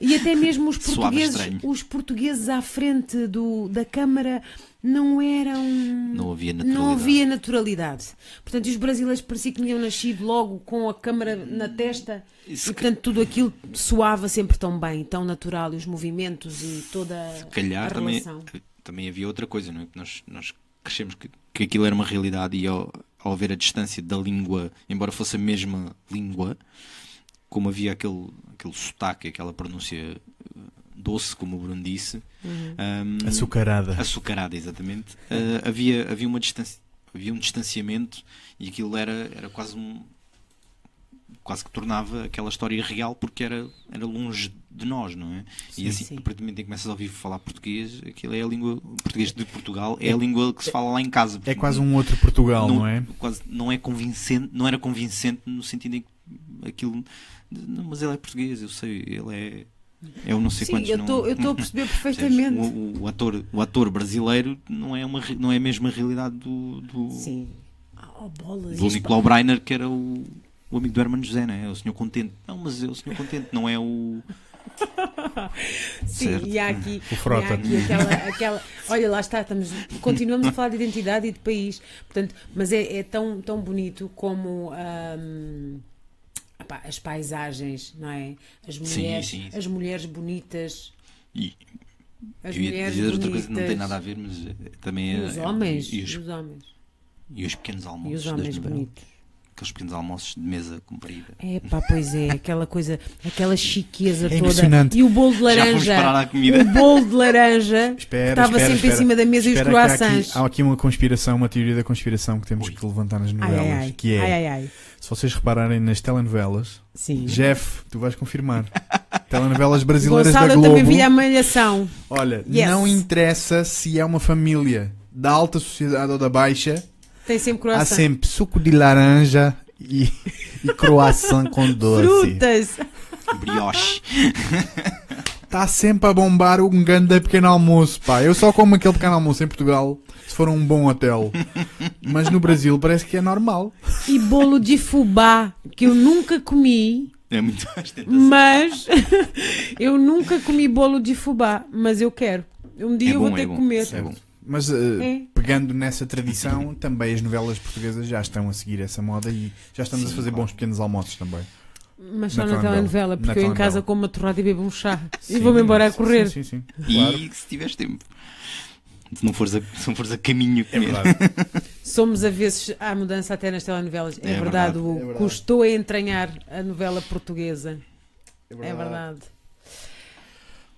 E até mesmo os portugueses, os portugueses à frente do, da Câmara não eram. Não havia Não naturalidade. havia naturalidade. Portanto, os brasileiros pareciam que tinham nascido logo com a câmara na testa Isso e, que- portanto, tudo aquilo soava sempre tão bem, tão natural, e os movimentos e toda Se calhar a também, relação. também havia outra coisa, não é? Que Nós, nós crescemos que, que aquilo era uma realidade e ao, ao haver a distância da língua, embora fosse a mesma língua, como havia aquele, aquele sotaque, aquela pronúncia eh, doce, como o Bruno disse, Uhum. hum, Açucarada. açucarada, exatamente, eh, havia, havia, uma distância, havia um distanciamento e aquilo era, era quase um quase que tornava aquela história real porque era, era longe de nós, não é? Sim, e assim, sim. a partir do momento em que começas a ouvir falar português, aquilo é a língua, o português de Portugal é a língua que se fala lá em casa. É quase um outro Portugal, não, é? Quase, não é convincente, não era convincente no sentido em que aquilo, não, mas ele é português, eu sei, ele é é o não sei Sim, quantos. eu estou eu estou a perceber perfeitamente. O, o- o ator, o ator brasileiro não é, uma, não é a mesma realidade do, do, Sim. Oh, bolas. do Nicolau Breiner, que era o, o amigo do Hermano José, não é? O senhor contente. Não, mas é o senhor contente, não é o. Sim, Certo. e há aqui, O Frota. e há aqui aquela, aquela. Olha, lá está, estamos, continuamos a falar de identidade e de país. Portanto, mas é, é tão, tão bonito como hum, epá, as paisagens, não é? As Sim, mulheres, sim, sim. As mulheres bonitas. E, As eu ia mulheres dizer outra bonitas. coisa que não tem nada a ver, mas eh, também E é. os homens. E os, E os homens. e os pequenos E almoços. os das homens bonitos. aqueles pequenos almoços de mesa comprida. É pá, pois é, aquela coisa, aquela chiqueza É toda. impressionante. E o bolo de Já fomos parar laranja. O bolo de laranja Espera, estava espera, sempre espera. em cima da mesa e os que há croissants. aqui, há aqui uma conspiração, uma teoria da conspiração que temos Ui. que levantar nas Ai, novelas. ai, ai. Que é, ai, ai, ai. Se vocês repararem nas telenovelas, Sim. Jeff, tu vais confirmar. telenovelas brasileiras Gonçalo, da eu Globo. também vi a malhação. Olha, Yes. não interessa se é uma família da alta sociedade ou da baixa, Tem sempre há croissant. sempre suco de laranja e, e croissant com doce. Frutas. Brioche. Está sempre a bombar um grande pequeno almoço, pá. Eu só como aquele pequeno almoço em Portugal se for um bom hotel. Mas no Brasil parece que é normal. E bolo de fubá, que eu nunca comi, É muito mas eu nunca comi bolo de fubá, mas eu quero. Um dia É eu vou ter é que comer. É bom. Mas eh, É. pegando nessa tradição, também as novelas portuguesas já estão a seguir essa moda e já estamos a Sim, fazer claro. bons pequenos almoços também. Mas só Na na telenovela. telenovela, Na porque eu em casa como uma torrada e bebo um chá. e Sim, vou-me embora a correr. Sim, sim, sim. E Claro. se tiveres tempo. Se não fores a, se não fores a caminho É verdade. Somos a vezes à mudança até nas telenovelas. É, É verdade, verdade, é verdade. Custou a entranhar a novela portuguesa. É verdade.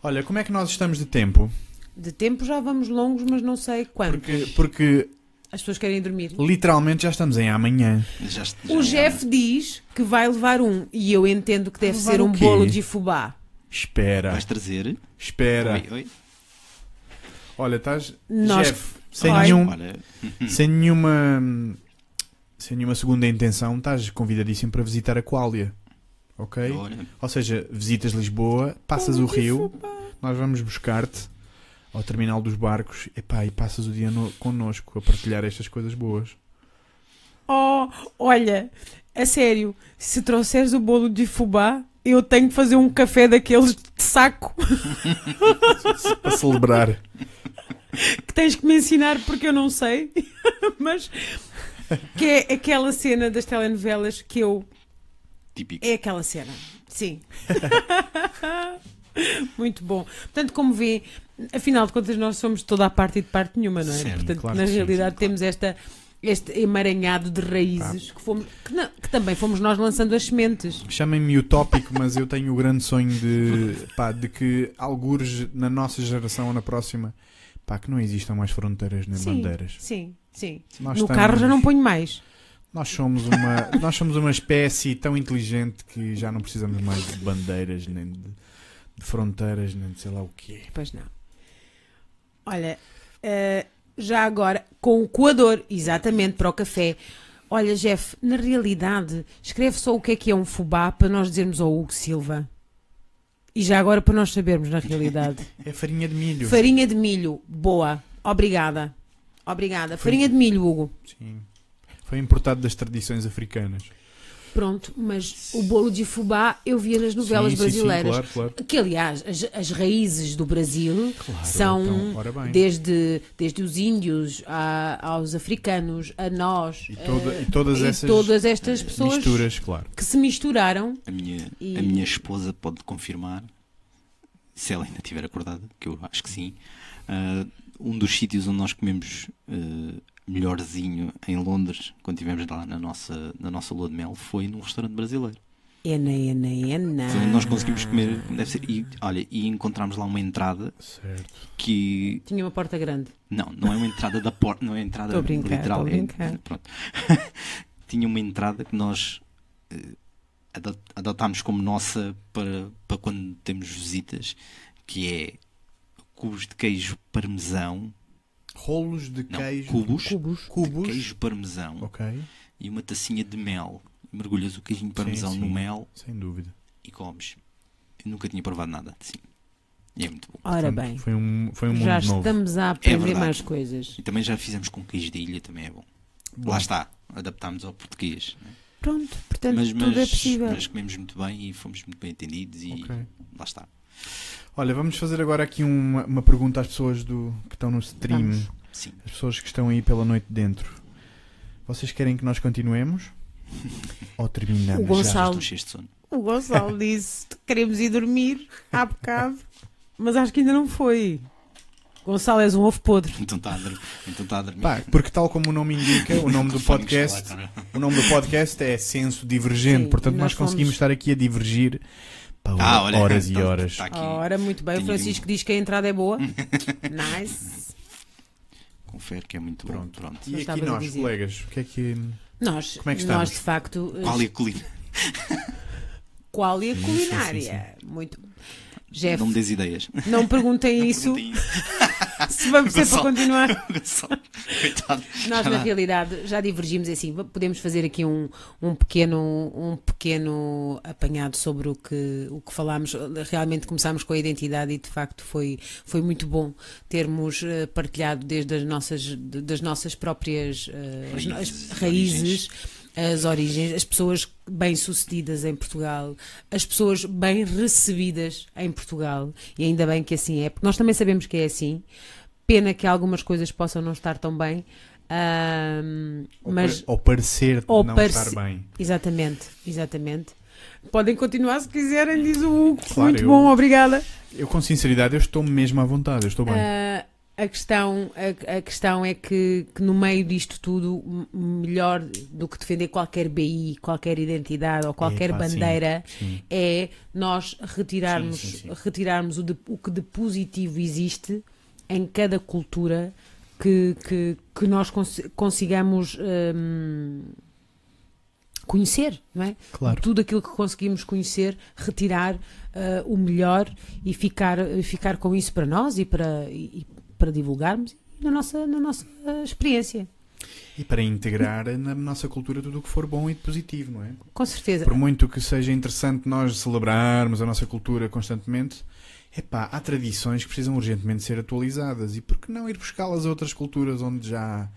Olha, como é que nós estamos de tempo? De tempo já vamos longos, mas não sei quando. Porque, porque As pessoas querem dormir. literalmente já estamos em amanhã. Já, já, O Jeff diz que vai levar um e eu entendo que deve ser um bolo de fubá. Espera, Vais trazer. espera. Oi, oi. Olha, estás. Nós- Jeff, sem, nenhum, Olha, sem nenhuma. Sem nenhuma segunda intenção, estás convidadíssimo para visitar a Qualia. Ok? olha, Ou seja, visitas Lisboa, passas o rio, nós vamos buscar-te ao terminal dos barcos epá, e passas o dia no, connosco a partilhar estas coisas boas. Oh, olha, a sério, se trouxeres o bolo de fubá, eu tenho que fazer um café daqueles de saco Para celebrar. Que tens que me ensinar porque eu não sei. Mas que é aquela cena das telenovelas que eu típico. É aquela cena, sim. Muito bom. Portanto, como vê, afinal de contas, nós somos de toda a parte e de parte nenhuma, não é? Certo, Portanto, claro na sim, realidade, sim, claro. temos esta, este emaranhado de raízes que, fomos, que, não- que também fomos nós lançando as sementes. Chamem-me utópico, mas eu tenho o grande sonho de, pá, de que algures na nossa geração ou na próxima, pá, que não existam mais fronteiras nem Sim, bandeiras. sim, sim. Nós no estamos- carro já não ponho mais. Nós somos uma, nós somos uma espécie tão inteligente que já não precisamos mais de bandeiras, nem de, de fronteiras, nem de sei lá o quê. Pois não. Olha, eh, já agora, com o coador, exatamente, para o café. Olha, Jeff, na realidade, escreve só o que é que é um fubá para nós dizermos ao Hugo Silva. E já agora para nós sabermos, na realidade. É farinha de milho. Farinha de milho, boa. Obrigada. Obrigada. Farinha de milho, Hugo. Sim. Foi importado das tradições africanas. Pronto, mas o bolo de fubá eu via nas novelas Sim, sim, sim, brasileiras. claro, claro. Que, aliás, as, as raízes do Brasil Claro, são então, desde, desde os índios a- aos africanos, a nós. E, toda- eh, e todas e essas todas estas pessoas misturas, claro. que se misturaram. A minha, E- a minha esposa pode confirmar, se ela ainda estiver acordada, que eu acho que sim. ah, um dos sítios onde nós comemos ah, melhorzinho em Londres, quando estivemos lá na nossa, na nossa lua de mel, foi num restaurante brasileiro. Ena, ena, ena. Nós conseguimos comer deve ser. E, olha, e encontramos lá uma entrada Certo. que. Tinha uma porta grande. Não, não é uma entrada da porta, não é a entrada a brincar, literal. é- pronto. Tinha uma entrada que nós ado- adotámos como nossa para, para quando temos visitas, que é cubos de queijo parmesão, Rolos de não, queijo. cubos, Cubos. Cubos. de queijo parmesão Ok, e uma tacinha de mel. Mergulhas o queijinho parmesão sim. no mel sem dúvida. e comes. Eu nunca tinha provado nada assim. E é muito bom. Ora Portanto, bem, Foi um, foi um já mundo novo. estamos a aprender verdade. mais coisas. E também já fizemos com queijo de ilha, também é bom. Bom. Lá está, adaptámos ao português. né? Pronto, portanto, Mas, tudo é mas, possível. mas comemos muito bem e fomos muito bem atendidos e Ok. lá está. Olha, vamos fazer agora aqui uma, uma pergunta às pessoas do, que estão no stream. Vamos. Sim. As pessoas que estão aí pela noite dentro. Vocês querem que nós continuemos? Ou terminamos? O Gonçalo-. O Gonçalo disse que queremos ir dormir há bocado, mas acho que ainda não foi. Gonçalo, és um ovo podre. Então está a dormir. Então tá a dormir. Pá, porque tal como o nome indica, o nome do podcast, o nome do podcast é Senso Divergente, Sim, portanto nós nós conseguimos fomos- estar aqui a divergir pá, Ah, olha, horas e então, horas. Está aqui. Ora, muito bem. O Tenho- Francisco diz que a entrada é boa. nice. Confere que é muito Pronto. bom. Pronto. E Estavas aqui a nós, colegas, o que é que. Nós, Como é que nós estamos? de facto, Qual é a colina? qualia sim, culinária. Muito. Jeff, Não me des ideias. não perguntem isso. Se vamos ser para continuar. Gonçalo, Coitado. Nós, na realidade, já divergimos assim. Podemos fazer aqui um, um, pequeno, um pequeno apanhado sobre o que, o que falámos. Realmente começámos com a identidade e, de facto, foi, foi muito bom termos eh, partilhado desde as nossas, das nossas próprias eh, as as Raízes, raízes. As origens, as pessoas bem-sucedidas em Portugal, as pessoas bem recebidas em Portugal, e ainda bem que assim é, porque nós também sabemos que é assim. Pena que algumas coisas possam não estar tão bem, ahm, Ou, mas ou parecer ou não estar bem. exatamente, exatamente. Podem continuar se quiserem, diz o Hugo. Claro, Muito eu- bom, obrigada. Eu, com sinceridade, eu estou mesmo à vontade, eu estou bem. Ah, a questão, a, a questão é que, que no meio disto tudo, melhor do que defender qualquer BI, qualquer identidade ou qualquer Epá, sim, bandeira, sim. é nós retirarmos, sim. retirarmos o, de- o que de positivo existe em cada cultura que, que, que nós cons- consigamos hum, conhecer, não é? Claro. Tudo aquilo que conseguimos conhecer, retirar ah, o melhor e ficar, ficar com isso para nós e para, e, para divulgarmos na nossa, na nossa experiência. E para integrar na nossa cultura tudo o que for bom e positivo, não é? Com certeza. Por muito que seja interessante nós celebrarmos a nossa cultura constantemente, epá, há tradições que precisam urgentemente ser atualizadas. E por que não ir buscá-las a outras culturas onde já,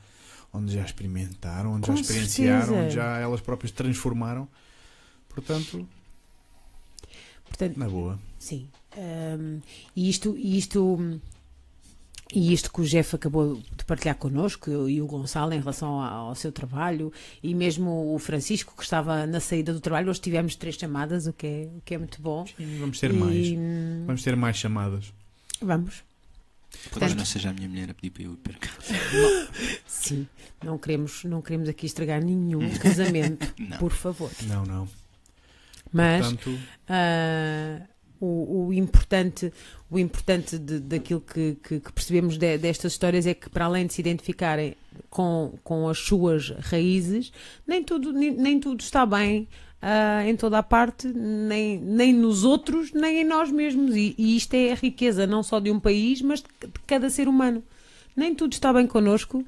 onde já experimentaram, onde Com já experienciaram, certeza. onde já elas próprias transformaram? Portanto, Portanto, na boa. Sim. Hum, e isto, e isto, e isto que o Jeff acabou de partilhar connosco e o Gonçalo em relação ao, seu trabalho e mesmo o Francisco que estava na saída do trabalho, hoje tivemos três chamadas, o que é, o que é muito bom. Sim, vamos ter E, mais. Vamos ter mais chamadas. vamos. Talvez não seja a minha mulher a pedir para eu ir para cá. Sim. Não queremos, não queremos aqui estragar nenhum casamento, Não. por favor. Não, não. Mas Portanto, Ah, o, o importante, o importante de- daquilo que, que- que percebemos de- destas histórias é que, para além de se identificarem com, com as suas raízes, nem tudo, nem, nem tudo está bem ah, em toda a parte, nem, nem nos outros, nem em nós mesmos. E, e isto é a riqueza não só de um país, mas de, cada ser humano. Nem tudo está bem connosco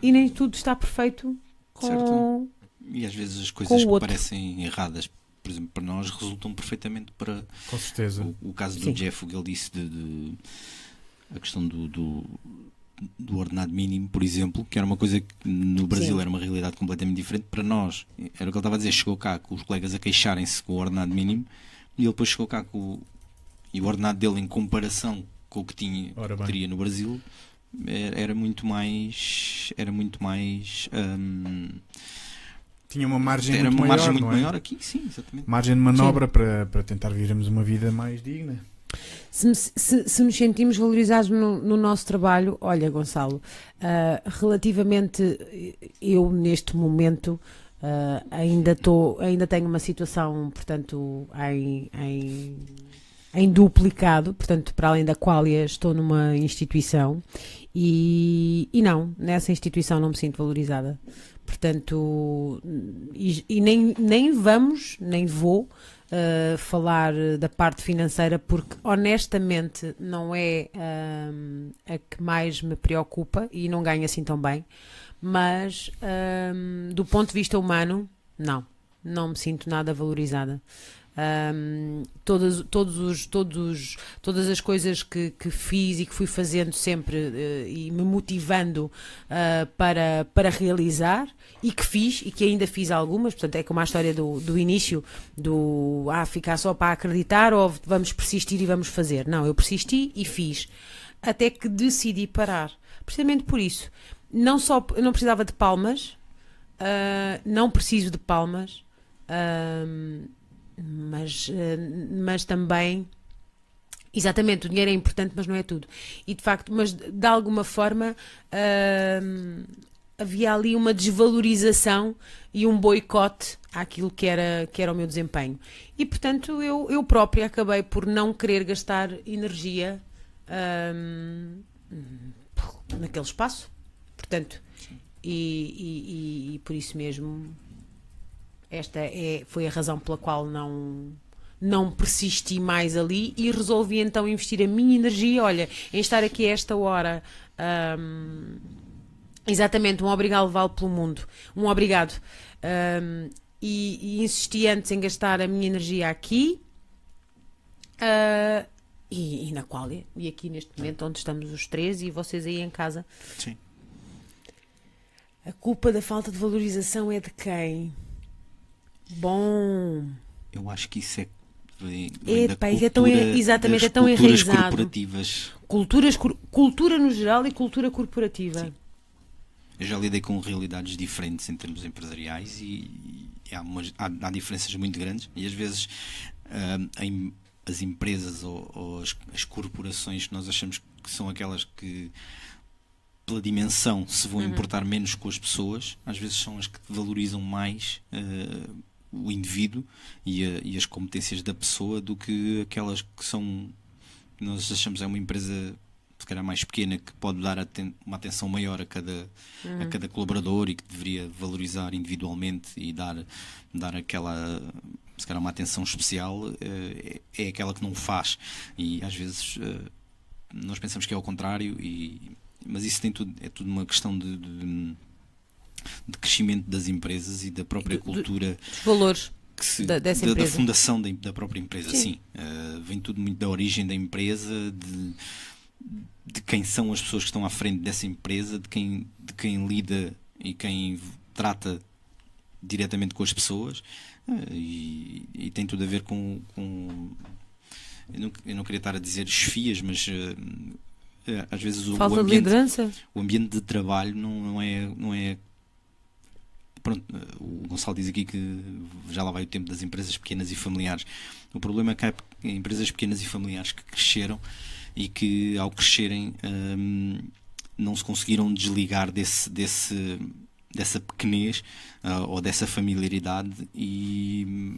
e nem tudo está perfeito com. Certo. E às vezes as coisas que outro. parecem erradas, por exemplo, para nós, resultam perfeitamente para com certeza. o, o caso do Sim. Jeff, o que ele disse de, de- a questão do, do, do ordenado mínimo, por exemplo, que era uma coisa que no Brasil Sim. era uma realidade completamente diferente para nós. Era o que ele estava a dizer, chegou cá com os colegas a queixarem-se com o ordenado mínimo e ele depois chegou cá com o, e o ordenado dele em comparação com o que tinha bem. teria no Brasil era, era muito mais era muito mais hum, Tinha uma margem era muito uma maior, margem muito não é? maior aqui, sim, exatamente. Margem de manobra para, para tentar vivermos uma vida mais digna. Se, se- se nos sentimos valorizados no, no nosso trabalho, olha, Gonçalo, ah, relativamente eu neste momento ah, ainda tô, ainda tenho uma situação, portanto, em, em, em duplicado, portanto, para além da qual estou numa instituição e, e não, nessa instituição não me sinto valorizada. Portanto, e, e nem, nem vamos, nem vou uh, falar da parte financeira porque honestamente não é um, a que mais me preocupa e não ganho assim tão bem. Mas um, do ponto de vista humano, não, não me sinto nada valorizada. Um, todas, todos os, todos, todas as coisas que, que fiz e que fui fazendo sempre eh, e me motivando ah, para, para realizar e que fiz e que ainda fiz algumas, portanto é como a história do, do início do ah, ficar só para acreditar ou vamos persistir e vamos fazer. Não, eu persisti e fiz até que decidi parar. Precisamente por isso. Não só eu não precisava de palmas, ah, não preciso de palmas, mas, ah, mas também Exatamente, o dinheiro é importante, mas não é tudo. E de facto, mas de alguma forma hum, havia ali uma desvalorização e um boicote àquilo que era, que era o meu desempenho. E portanto, eu, eu própria acabei por não querer gastar energia hum, naquele espaço. Portanto, e, e- e- e por isso mesmo, esta é, foi a razão pela qual não não persisti mais ali e resolvi então investir a minha energia, olha, em estar aqui a esta hora. hum, exatamente, um obrigado vale pelo mundo. Um obrigado. Hum, e, e insisti antes em gastar a minha energia aqui ah, e, e na Qualia. E aqui neste momento, onde estamos os três e vocês aí em casa. Sim. A culpa da falta de valorização é de quem? Bom. Eu acho que isso é. Epá, isso é tão cultura- en- exatamente, é tão culturas enraizado. corporativas. Culturas, cultura no geral e cultura corporativa. Sim. Eu já lidei com realidades diferentes em termos empresariais e, e há, umas- há- há diferenças muito grandes e às vezes em- as empresas ou, ou as, as corporações que nós achamos que são aquelas que pela dimensão se vão importar menos com as pessoas, às vezes são as que valorizam mais ah, o indivíduo e, a- e as competências da pessoa do que aquelas que são nós achamos é uma empresa se calhar mais pequena que pode dar uma atenção maior a cada, a cada colaborador e que deveria valorizar individualmente e dar, dar aquela se calhar uma atenção especial eh, é, é aquela que não o faz. E às vezes eh, nós pensamos que é ao contrário e, mas isso tem tudo, é tudo uma questão de, de, de crescimento das empresas e da própria do- cultura Os valores. se- Da- dessa da, da empresa. fundação da, da própria empresa, Sim. sim. Uh, vem tudo muito da origem da empresa, de, de quem são as pessoas que estão à frente dessa empresa, de quem, de quem lida e quem trata diretamente com as pessoas uh, e, e tem tudo a ver com. com eu, não, eu não queria estar a dizer esfias, mas uh, às vezes o, o Falta de ambiente liderança. o ambiente de trabalho não, não é não é pronto o Gonçalo diz aqui que já lá vai o tempo das empresas pequenas e familiares o problema é que há empresas pequenas e familiares que cresceram e que ao crescerem hum, não se conseguiram desligar desse desse dessa pequenez ah, ou dessa familiaridade e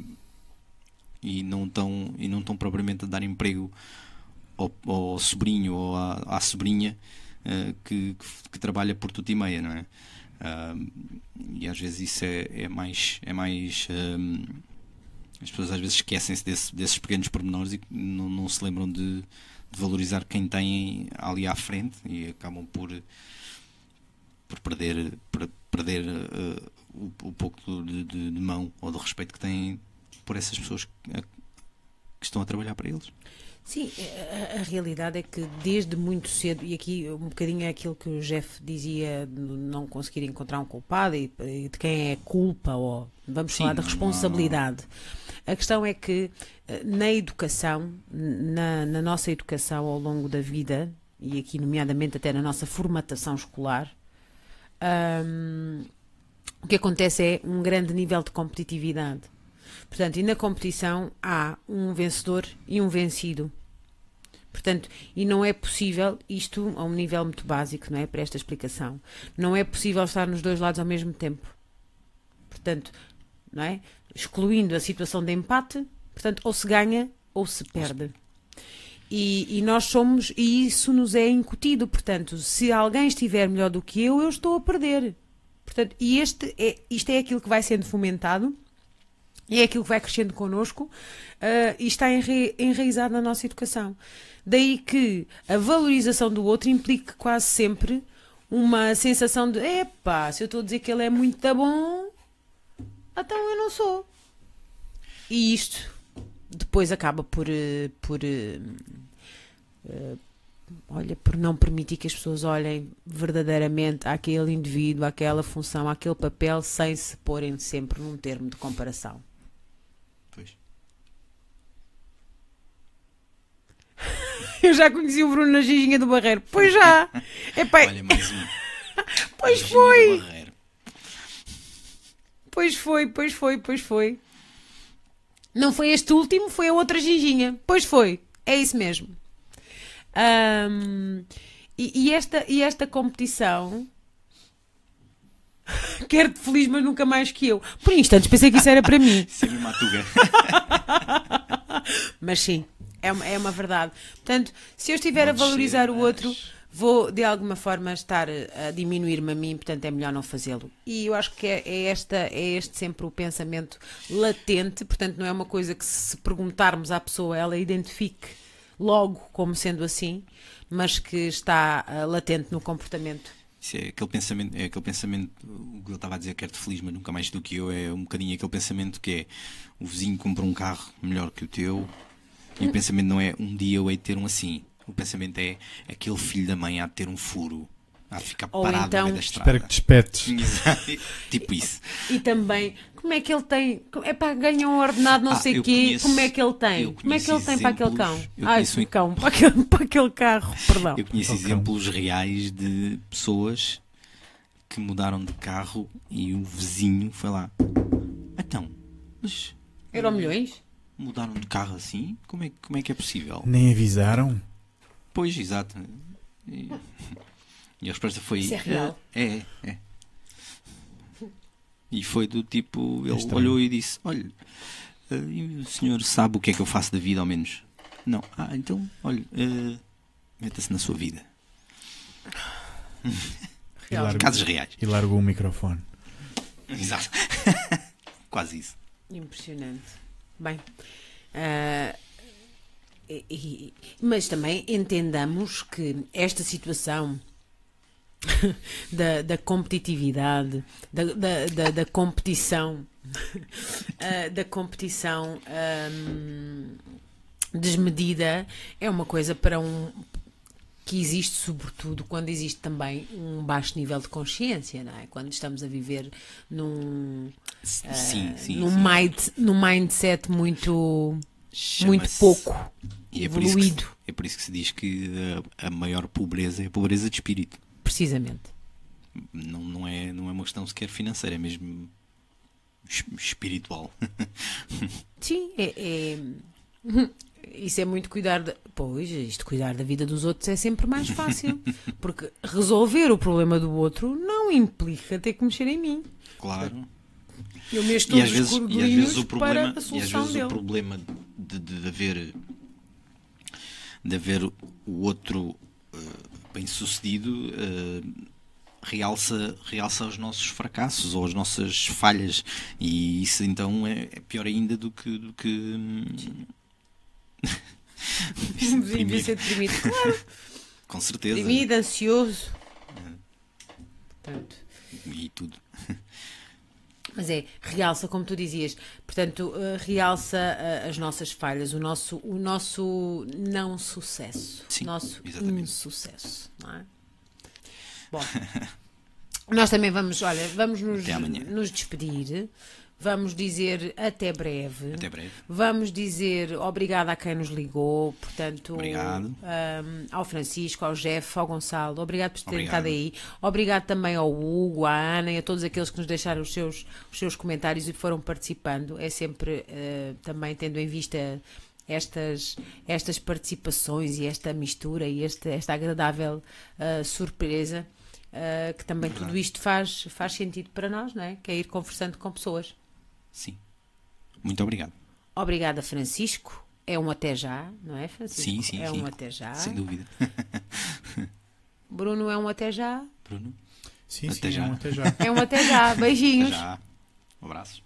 e não estão e não estão propriamente a dar emprego ao, ao sobrinho ou à, à sobrinha eh, que, que, que trabalha por tudo e meia, não é? E às vezes isso é, é mais. É mais as pessoas às vezes esquecem-se desse- desses pequenos pormenores e não, não se lembram de, de valorizar quem têm ali à frente e acabam por, por perder, per- perder eh, o, o pouco de, de- de mão ou de respeito que têm por essas pessoas que, que estão a trabalhar para eles. Sim, a, a- realidade é que desde muito cedo, e aqui um bocadinho é aquilo que o Jeff dizia, de não conseguir encontrar um culpado e, e de quem é culpa, ou vamos Sim, falar de não responsabilidade. A questão é que eh, na educação, na, na nossa educação ao longo da vida, e aqui nomeadamente até na nossa formatação escolar, hum, o que acontece é um grande nível de competitividade. Portanto, e na competição há um vencedor e um vencido. Portanto, e não é possível, isto a um nível muito básico, não é? Para esta explicação, não é possível estar nos dois lados ao mesmo tempo. Portanto, não é? Excluindo a situação de empate, portanto, ou se ganha ou se perde. E, e nós somos, e isso nos é incutido. Portanto, se alguém estiver melhor do que eu, eu estou a perder. Portanto, e este é, isto é aquilo que vai sendo fomentado e é aquilo que vai crescendo connosco ah, e está enra- enraizado na nossa educação. Daí que a valorização do outro implique quase sempre uma sensação de epá, se eu estou a dizer que ele é muito bom, então eu não sou. E isto depois acaba por, eh, por eh, olha, por não permitir que as pessoas olhem verdadeiramente àquele indivíduo, àquela função, àquele papel, sem se porem sempre num termo de comparação. Pois. Eu já conheci o Bruno na Giginha do Barreiro. Pois já! Epá, Olha, mais um. pois foi! Pois foi, pois foi, pois foi. Não foi este último, foi a outra Giginha. Pois foi. É isso mesmo. Ahm, e, e esta, e esta competição. Quero-te feliz, mas nunca mais que eu. Por instantes pensei que isso era para mim. Isso é mesmo a tuga. Mas sim, é uma, é uma verdade. Portanto, se eu estiver a valorizar o mas- outro, vou de alguma forma estar a diminuir-me a mim, portanto é melhor não fazê-lo. E eu acho que é, é esta, é este sempre o pensamento latente, portanto não é uma coisa que se perguntarmos à pessoa ela identifique logo como sendo assim, mas que está ah, latente no comportamento. Isso é aquele pensamento, é aquele pensamento, o que eu estava a dizer, quero-te feliz, mas nunca mais do que eu, é um bocadinho aquele pensamento que é o vizinho compra um carro melhor que o teu, e o pensamento não é um dia eu hei de ter um assim. O pensamento é aquele filho da mãe há de ter um furo, há de ficar Ou parado então- no meio da estrada. Espero que despetes. Exato. tipo isso. E também, como é que ele tem? É para ganhar um ordenado, não Ah, sei o quê. conheço- como é que ele tem? Como é que ele tem para aquele cão? Ai, conheço um cão, para aquele, para aquele carro, perdão. Eu conheço exemplos reais de pessoas que mudaram de carro e o vizinho foi lá. Então, mas Euro milhões? Mudaram de carro assim? Como é, como é que é possível? Nem avisaram? Pois, exato. E, e a resposta foi. Isso é real? É, é, é. E foi do tipo, ele estranho. olhou e disse: Olha, eh, o senhor sabe o que é que eu faço da vida, ao menos? Não. Ah, então, olha, eh, meta-se na sua vida. E largou, Casos reais. e largou o microfone. Exato. Quase isso. Impressionante. Bem, ah, e- e- mas também entendamos que esta situação da, da competitividade, da, da, da, da competição, ah, da competição ahm, desmedida é uma coisa para um que existe sobretudo quando existe também um baixo nível de consciência, não é? Quando estamos a viver num Sim, ah, sim. num, sim. mind, num mindset muito, muito pouco é evoluído, se- é por isso que se diz que a, a maior pobreza é a pobreza de espírito. precisamente. Não, não, é, não é uma questão sequer financeira, é mesmo es- espiritual. Sim, é, é- isso é muito cuidar. De, pois, isto cuidar da vida dos outros é sempre mais fácil, porque resolver o problema do outro não implica ter que mexer em mim. claro. Eu mexo E todos às, os vezes, e às vezes o para problema, e às vezes dele. o problema de, de, de haver de haver o outro bem sucedido realça, realça os nossos fracassos ou as nossas falhas e isso então é, é pior ainda do que, do que hum, Devia ser deprimido. Claro, com certeza. Deprimido, ansioso. Portanto, e tudo. Mas é, realça, como tu dizias, portanto, eh, realça eh, as nossas falhas, o nosso, o nosso não sucesso, o nosso exatamente. insucesso, não é? Bom, nós também vamos, olha, vamos nos, nos despedir, vamos dizer até breve. até breve Vamos dizer obrigado a quem nos ligou, portanto, Obrigado. um, ao Francisco, ao Jeff, ao Gonçalo, obrigado por terem estado aí. Obrigado também ao Hugo, à Ana e a todos aqueles que nos deixaram os seus, os seus comentários e foram participando. É sempre eh, também tendo em vista estas, estas participações e esta mistura e esta, esta agradável eh, surpresa. eh, que também tudo isto faz, faz sentido para nós, não é? Que é ir conversando com pessoas. Sim muito obrigado Obrigada, Francisco. É um até já, não é, Francisco? sim sim É sim um até já. sem dúvida Bruno é um até já. Bruno Sim, Até sim, já. um até já. É um até já. Beijinhos. já um abraço